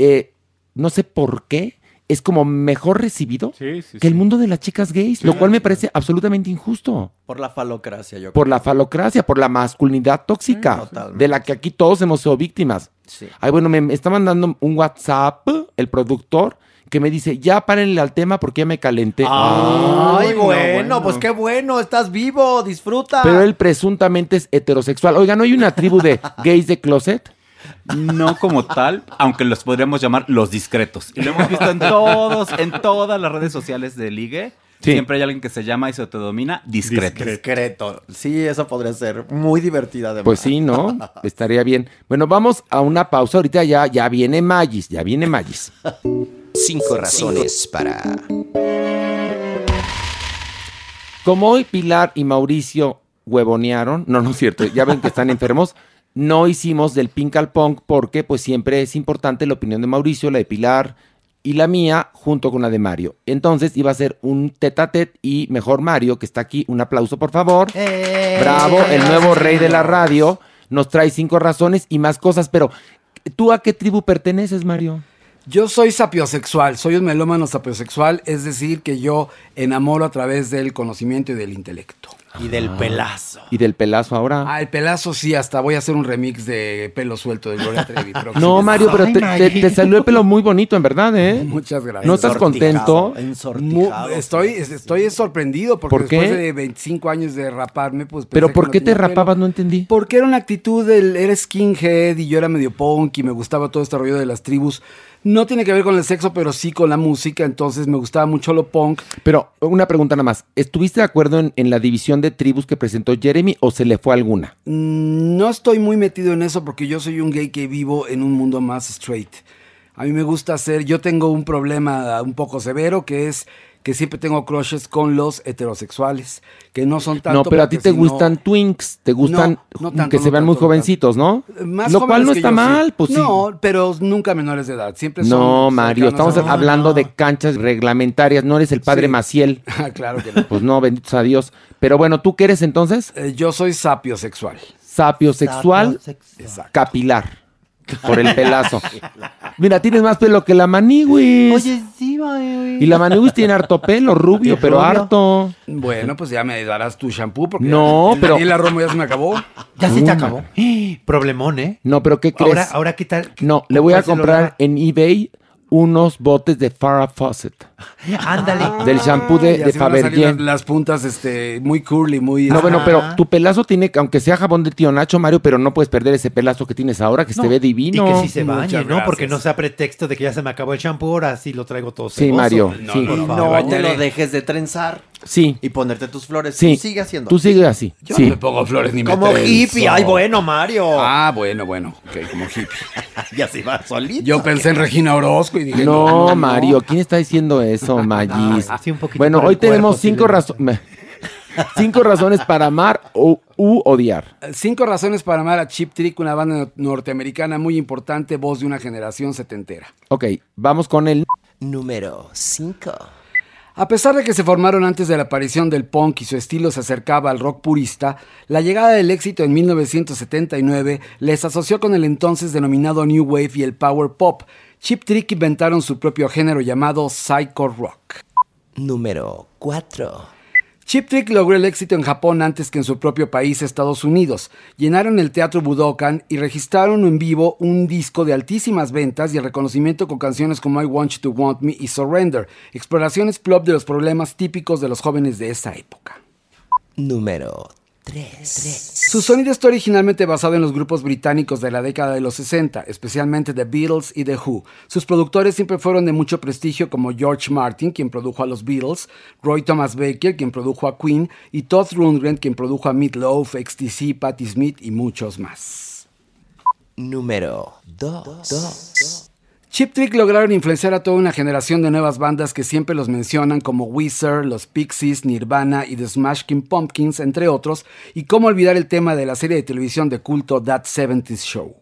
eh, no sé por qué, es como mejor recibido que el mundo de las chicas gays, lo cual me parece absolutamente injusto. Por la falocracia, yo Por la falocracia, por la masculinidad tóxica, totalmente. de la que aquí todos hemos sido víctimas. Sí. Ay, bueno, me, está mandando un WhatsApp el productor que me dice, ya párenle al tema porque ya me calenté. Ay, no, bueno, pues qué bueno, estás vivo, disfruta. Pero él presuntamente es heterosexual. Oiga, ¿no hay una tribu de gays de closet? No como tal, aunque los podríamos llamar los discretos. Y lo hemos visto en todos, en todas las redes sociales de Ligue. Sí. Siempre hay alguien que se llama y se autodomina discreto. Discreto. Sí, eso podría ser muy divertida además. Pues sí, ¿no? Estaría bien. Bueno, vamos a una pausa. Ahorita ya, ya viene Magis, ya viene Magis. Cinco razones para... Como hoy Pilar y Mauricio huevonearon, no, no es cierto, ya ven que están enfermos, no hicimos del Pink al Punk porque pues siempre es importante la opinión de Mauricio, la de Pilar y la mía junto con la de Mario. Entonces iba a ser un tete a tete y mejor Mario, que está aquí, un aplauso por favor. Bravo, el nuevo rey de la radio, nos trae cinco razones y más cosas, pero ¿tú a qué tribu perteneces, Mario? Yo soy sapiosexual, soy un melómano sapiosexual, es decir, que yo enamoro a través del conocimiento y del intelecto. Y del pelazo. Y del pelazo ahora. Ah, el pelazo sí, hasta voy a hacer un remix de pelo suelto de Gloria Trevi. No. Mario, pero te, te- te salió el pelo muy bonito, en verdad, ¿eh? Muchas gracias. ¿No estás contento? Estoy, estoy sorprendido porque ¿Por qué? después de 25 años de raparme, pues... ¿Pero por que qué no te pelo. rapabas? No entendí. Porque era una actitud del... Era skinhead y yo era medio punk y me gustaba todo este rollo de las tribus. No tiene que ver con el sexo, pero sí con la música, entonces me gustaba mucho lo punk. Pero una pregunta nada más. ¿Estuviste de acuerdo en, en la división de tribus que presentó Jeremy o se le fue alguna? Mm, No estoy muy metido en eso porque yo soy un gay que vivo en un mundo más straight. A mí me gusta hacer, yo tengo un problema un poco severo que es que siempre tengo crushes con los heterosexuales, que no son tanto no, pero a ti te si no- gustan twinks, te gustan No, no tanto, que se no vean muy tanto, jovencitos, ¿no? Más Lo cual no está yo, sí. mal, pues sí. No, pero nunca menores de edad, siempre son No, Mario, estamos a- hablando de canchas reglamentarias, no eres el padre Sí. Maciel. Ah, claro que no. Pues no, benditos a Dios. Pero bueno, ¿tú qué eres entonces? Eh, yo soy sapiosexual. Sapiosexual Exacto. capilar. Por el pelazo. Mira, tienes más pelo que la maniwis. Oye, sí, güey. Y la maniwis tiene harto pelo, rubio, pero rubio. harto. Bueno, pues ya me darás tu shampoo porque No, el pero- Daniela Romo ya se me acabó. Ya se te acabó. Problemón, ¿eh? No, pero ¿qué crees? Ahora, ahora ¿qué tal? No, le voy a ¿Cuál se lo comprar en eBay unos botes de Farrah Fawcett. Ándale. Del shampoo de, de Fabergé. Las, puntas este, muy curly, muy... No, bueno, pero tu pelazo tiene, que- aunque sea jabón de tío Nacho, Mario, pero no puedes perder ese pelazo que tienes ahora, que se No, ve divino. Y que sí se bañe, Muchas ¿no? Porque no sea pretexto de que ya se me acabó el champú, ahora sí lo traigo todo Sí, ceboso. Mario, No, sí. favor. no te lo dejes de trenzar Sí, y ponerte tus flores. sí. Tú sigue haciendo. Tú sigue así. Yo sí. no me pongo flores ni me Como hippie. Ay, bueno, Mario. Ah, bueno, bueno. Ok, como hippie. ya se va solito. Yo pensé en Regina Orozco y dije... No, Mario, ¿quién está diciendo eso, Magis? Un poquito bueno, hoy cuerpo, tenemos cinco razones. cinco razones para amar o u odiar. Cinco razones para amar a Chip Trick, una banda norteamericana muy importante, voz de una generación setentera. Ok, vamos con el. Número 5. A pesar de que se formaron antes de la aparición del punk y su estilo se acercaba al rock purista, la llegada del éxito en 1979 les asoció con el entonces denominado New Wave y el Power Pop, Chip Trick inventaron su propio género llamado Psycho Rock. Número 4. Chip Trick logró el éxito en Japón antes que en su propio país, Estados Unidos. Llenaron el teatro Budokan y registraron en vivo un disco de altísimas ventas y el reconocimiento con canciones como I Want You to Want Me y Surrender, exploraciones plop de los problemas típicos de los jóvenes de esa época. Número 3. Su sonido está originalmente basado en los grupos británicos de la década de los 60, especialmente The Beatles y The Who. Sus productores siempre fueron de mucho prestigio como George Martin, quien produjo a los Beatles, Roy Thomas Baker, quien produjo a Queen, y Todd Rundgren, quien produjo a Meat Loaf, XTC, Patti Smith y muchos más. Número 2. Chip Trick lograron influenciar a toda una generación de nuevas bandas que siempre los mencionan como Weezer, los Pixies, Nirvana y The Smashing Pumpkins, entre otros, y cómo olvidar el tema de la serie de televisión de culto That 70s Show.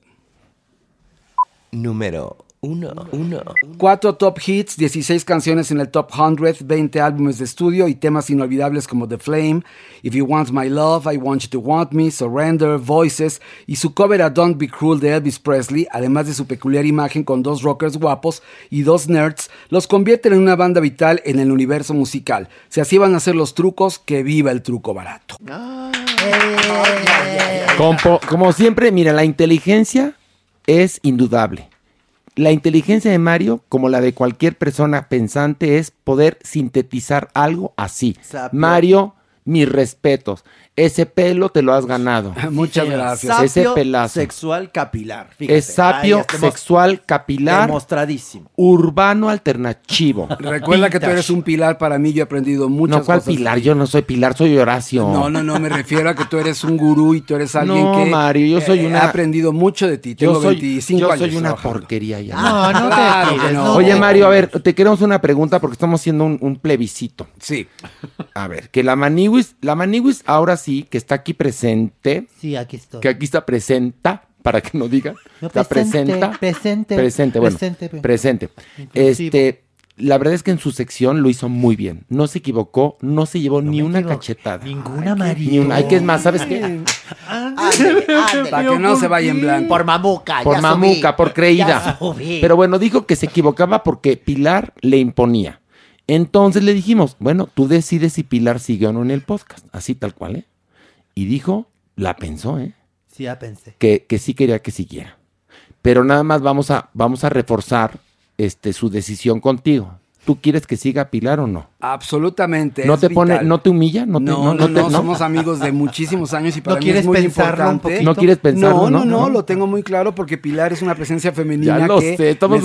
Número 1. Cuatro top hits, 16 canciones en el top 100, 20 álbumes de estudio y temas inolvidables como The Flame, If You Want My Love, I Want You to Want Me, Surrender, Voices y su cover a Don't Be Cruel de Elvis Presley, además de su peculiar imagen con dos rockers guapos y dos nerds, los convierten en una banda vital en el universo musical. Si así van a hacer los trucos, que viva el truco barato. Como, como siempre, mira, la inteligencia es indudable. La inteligencia de Mario, como la de cualquier persona pensante, es poder sintetizar algo así. Sapio. Mario, mis respetos. Ese pelo te lo has ganado. Muchas gracias. Ese Sapio pelazo. sexual capilar. Fíjate. Es sapio sexual capilar Demostradísimo. urbano alternativo. Recuerda que tú eres un pilar para mí, yo he aprendido muchas No, ¿cuál cosas. pilar? Yo no soy pilar, soy Horacio. No, no, no, me refiero a que tú eres un gurú y tú eres alguien No, que Mario, yo soy eh, una- he aprendido mucho de ti. Tengo Yo soy, 25 yo años. soy una trabajando. porquería ya. No, no te Claro no. no Oye, Mario, a ver, te queremos una pregunta porque estamos haciendo un, un plebiscito. Sí. A ver, que la Maniwis, la Maniwis ahora sí, que está aquí presente, Sí, aquí estoy. que aquí está presenta, para que no digan, No, está presente, presenta, presente, presente, bueno, presente, pre- presente. Este, la verdad es que en su sección lo hizo muy bien, no se equivocó, no se llevó ni una cachetada, Ninguna María. ni una. Ay, que es más, ¿sabes qué? Ándale, ándale. Para que no se vaya en blanco. Por mamuca. Por ya mamuca, subí. por creída. Ya subí. Pero bueno, dijo que se equivocaba porque Pilar le imponía. Entonces le dijimos, bueno, tú decides si Pilar sigue o no en el podcast, así tal cual, ¿eh? Y dijo, la pensó, ¿eh? Sí, ya pensé. Que, que sí quería que siguiera. Pero nada más vamos a, vamos a reforzar este, su decisión contigo. ¿Tú quieres que siga Pilar o no? Absolutamente. ¿No es te pone, no te humilla? ¿No, te, No, no, te- no, somos amigos de muchísimos años y para ¿No mí quieres es muy pensarlo un importante. poquito? ¿No quieres pensarlo? No, no, no, no, lo tengo muy claro porque Pilar es una presencia femenina Ya lo que sé, estamos necesitamos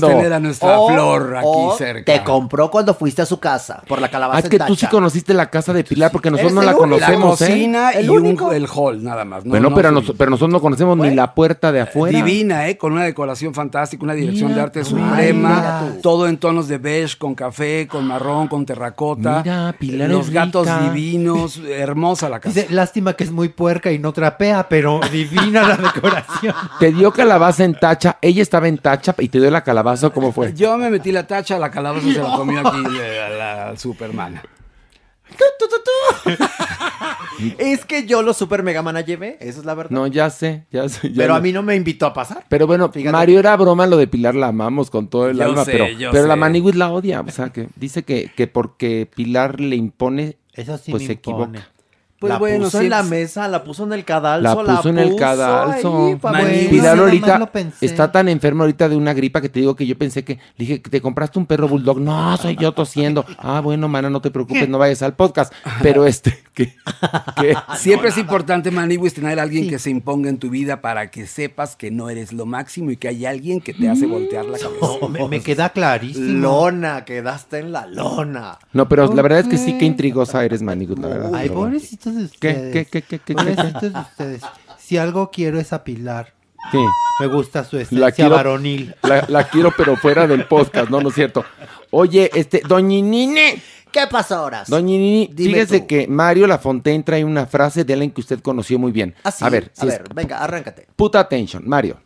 bromeando. tener a nuestra O- flor aquí o cerca. Te compró cuando fuiste a su casa por la Ah, calabaza es que en tú sí conociste la casa de Pilar porque nosotros no la único. la conocemos, ¿eh? cocina El y un- único. el hall, nada más. No, bueno, no pero, nos- pero nosotros no conocemos ni la puerta de afuera. Divina, ¿eh? Con una decoración fantástica, una dirección de arte suprema, todo en tonos de beige, con café, con marrón, con terracota. Mira, Pilar Los es gatos rica. divinos, hermosa la casa. Dice, lástima que es muy puerca y no trapea, pero divina la decoración. Te dio calabaza en tacha, ella estaba en tacha y te dio la calabaza, ¿cómo fue? Yo me metí la tacha, la calabaza se la comió aquí eh, la, la Superman. Es que yo los Super Mega Man llevé, esa es la verdad. No, ya sé, ya sé. ya Pero lo- a mí no me invitó a pasar. Pero bueno, Fíjate. Mario era broma, lo de Pilar la amamos con todo el Yo alma, sé, pero, yo pero la. Maniwis la odia, o sea, que dice que, que porque Pilar le impone, Eso sí pues me se impone. equivoca. Pues la bueno, puso sí, en la es- mesa, la puso en el cadalso, La puso en el cadalso. ahí, bueno. Pilar ahorita está tan enferma ahorita de una gripa que te digo que yo pensé que, le dije, ¿te compraste un perro bulldog? No, soy yo tosiendo. Ah, bueno, mana, no te preocupes, no vayas al podcast. Pero este, que, Siempre es importante, Maniwis, tener a alguien que se imponga en tu vida para que sepas que no eres lo máximo y que hay alguien que te hace voltear la cabeza. Oh, me, me queda clarísimo. Lona, quedaste en la lona. No, pero la verdad es que sí, que intrigosa eres, Manigus, la verdad. Ay, Pero de ¿Qué, ustedes. qué, qué, qué, qué, qué, qué? De ustedes. Si algo quiero es a Pilar. Sí. Me gusta su La esencia quiero, varonil. la, la quiero, pero fuera del podcast, no, no es cierto. Oye, este, Doñinine, ¿Qué pasó, Horas? Doñinini, fíjese tú. que Mario Lafontaine trae una frase de alguien que usted conoció muy bien. Ah, sí. A ver, a si es- ver, venga, arráncate. put attention, Mario.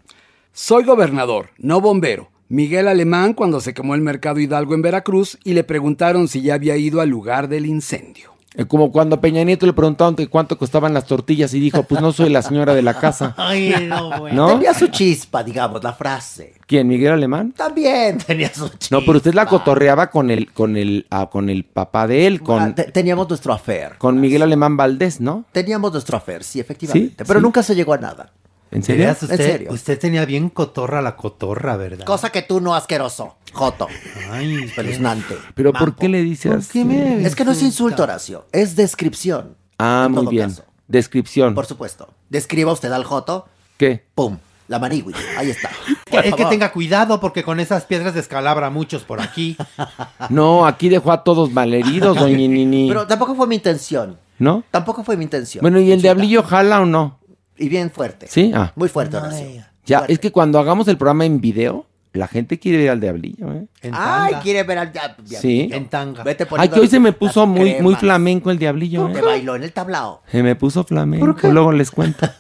Soy gobernador, no bombero. Miguel Alemán cuando se quemó el mercado Hidalgo en Veracruz y le preguntaron si ya había ido al lugar del incendio. Eh, Como cuando Peña Nieto le preguntaron cuánto costaban las tortillas y dijo, pues no soy la señora de la casa. Ay, no, güey. ¿No? Tenía su chispa, digamos, la frase. ¿Quién? ¿Miguel Alemán? También tenía su chispa. No, pero usted la cotorreaba con el, con el, ah, con el papá de él, con, Ah, te- teníamos nuestro affair. con Miguel Alemán Valdés, ¿no? Teníamos nuestro affair, sí, efectivamente. Sí, pero sí. nunca se llegó a nada. ¿En serio? Usted, ¿En serio? usted tenía bien cotorra la cotorra, ¿verdad? Cosa que tú no, asqueroso. Joto. Ay, Espeluznante. Pero ¿por qué le dices ¿Por qué me Es que no es insulto, Horacio. Es descripción. Ah, en muy todo bien. caso. Descripción. Por supuesto. Describa usted al Joto. ¿Qué? Pum. La marigüi. Ahí está. Por es que tenga cuidado porque con esas piedras descalabra a muchos por aquí. No, aquí dejó a todos malheridos, doña Nini. Pero tampoco fue mi intención. ¿No? Tampoco fue mi intención. Bueno, ¿y el diablillo jala o no? Y bien fuerte. Sí, ah. Muy fuerte, Horacio. Ya, es que cuando hagamos el programa en video, la gente quiere ver al diablillo, ¿eh? Ay, quiere ver al dia- Sí. En tanga. Vete Ay, poniendo que hoy se me puso muy, muy flamenco el diablillo, Te ¿eh? bailó en el tablao. Se me puso flamenco, luego les cuento.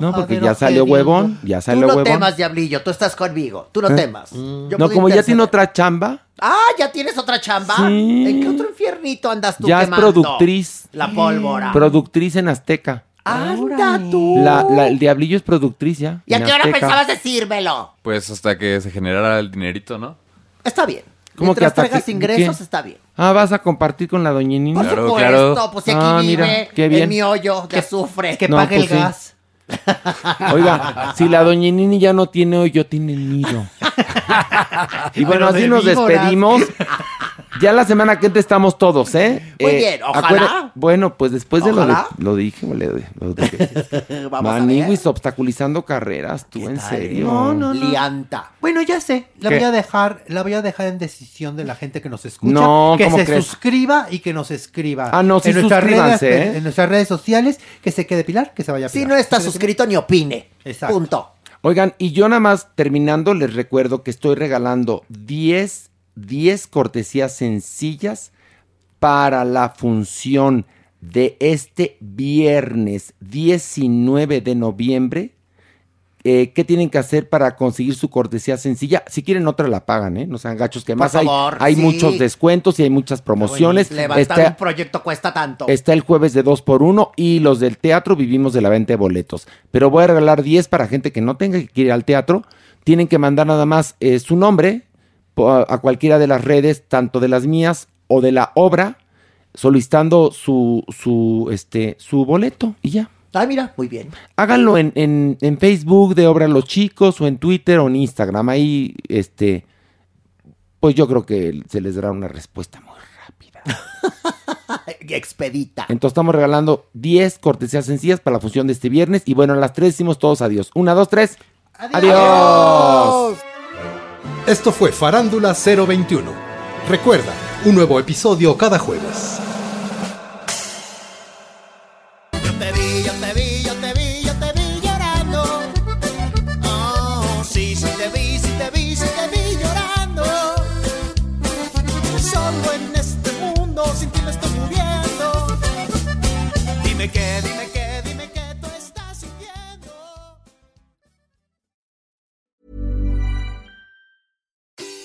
No, porque ya salió huevón, ya Tú salió no huevón. temas, diablillo. Tú estás conmigo. Tú no ¿Eh? temas. Yo No, como ya tiene otra chamba, Ah, ¿ya tienes otra chamba? Sí. ¿En qué otro infiernito andas tú ya es quemando? productriz. La pólvora. Productriz en Azteca. Anda tú. La, la- el diablillo es productriz ya. ¿Y a qué hora Azteca. pensabas decírmelo? Pues hasta que se generara el dinerito, ¿no? Está bien. ¿Cómo que Mientras hasta traigas que- ingresos, qué? está bien. Ah, vas a compartir con la doña Nini. Por supuesto, pues si aquí Ah, vive mira, qué bien. en mi hoyo de azufre. Que No, pague pues el sí. gas. Oiga, si la doña Nini ya no tiene hoyo, tiene nido. y bueno, Pero así nos víboras. despedimos. Ya la semana que entra estamos todos, ¿eh? Muy Eh, bien, ojalá. Bueno, pues después de lo de, Ojalá. lo dije, lo dije. Vamos obstaculizando carreras, tú, en serio. No, no, no. Lianta. Bueno, ya sé, la ¿Qué? voy a dejar, la voy a dejar en decisión de la gente que nos escucha, No, que ¿cómo se crees? suscriba y que nos escriba. Ah, no, sí, en nuestras redes, ¿eh? en nuestras redes sociales, que se quede Pilar, que se vaya Si Pilar. no está suscrito, ni opine. Exacto. Punto. Oigan, y yo nada más terminando, les recuerdo que estoy regalando 10, 10 cortesías sencillas para la función de este viernes 19 de noviembre. Eh, ¿Qué tienen que hacer para conseguir su cortesía sencilla? Si quieren otra la pagan, ¿eh? No sean gachos, que Por más hay, favor, hay sí. muchos descuentos y hay muchas promociones. Levantar Está- un proyecto cuesta tanto. Está el jueves de 2 por 1 y los del teatro vivimos de la venta de boletos. Pero voy a regalar 10 para gente que no tenga que ir al teatro. Tienen que mandar nada más eh, su nombre a cualquiera de las redes, tanto de las mías o de la obra, solicitando su, su, este, su boleto y ya. Ah, mira, muy bien. Háganlo en, en- en Facebook de Obra Los Chicos o en Twitter o en Instagram. Ahí, este, pues yo creo que se les dará una respuesta muy Expedita. Entonces estamos regalando 10 cortesías sencillas para la función de este viernes. Y bueno, a las 3 decimos todos adiós. Una, dos, tres. Adiós. Esto fue Farándula 021. Recuerda, un nuevo episodio cada jueves.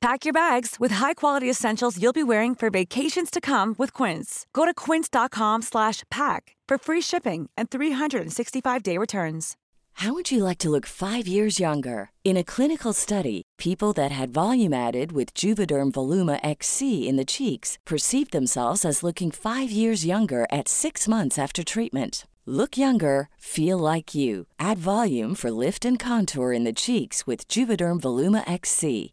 Pack your bags with high-quality essentials you'll be wearing for vacations to come with Quince. Go to quince.com slash pack for free shipping and 365-day returns. How would you like to look five years younger? In a clinical study, people that had volume added with Juvederm Voluma XC in the cheeks perceived themselves as looking five years younger at six months after treatment. Look younger, feel like you. Add volume for lift and contour in the cheeks with Juvederm Voluma XC.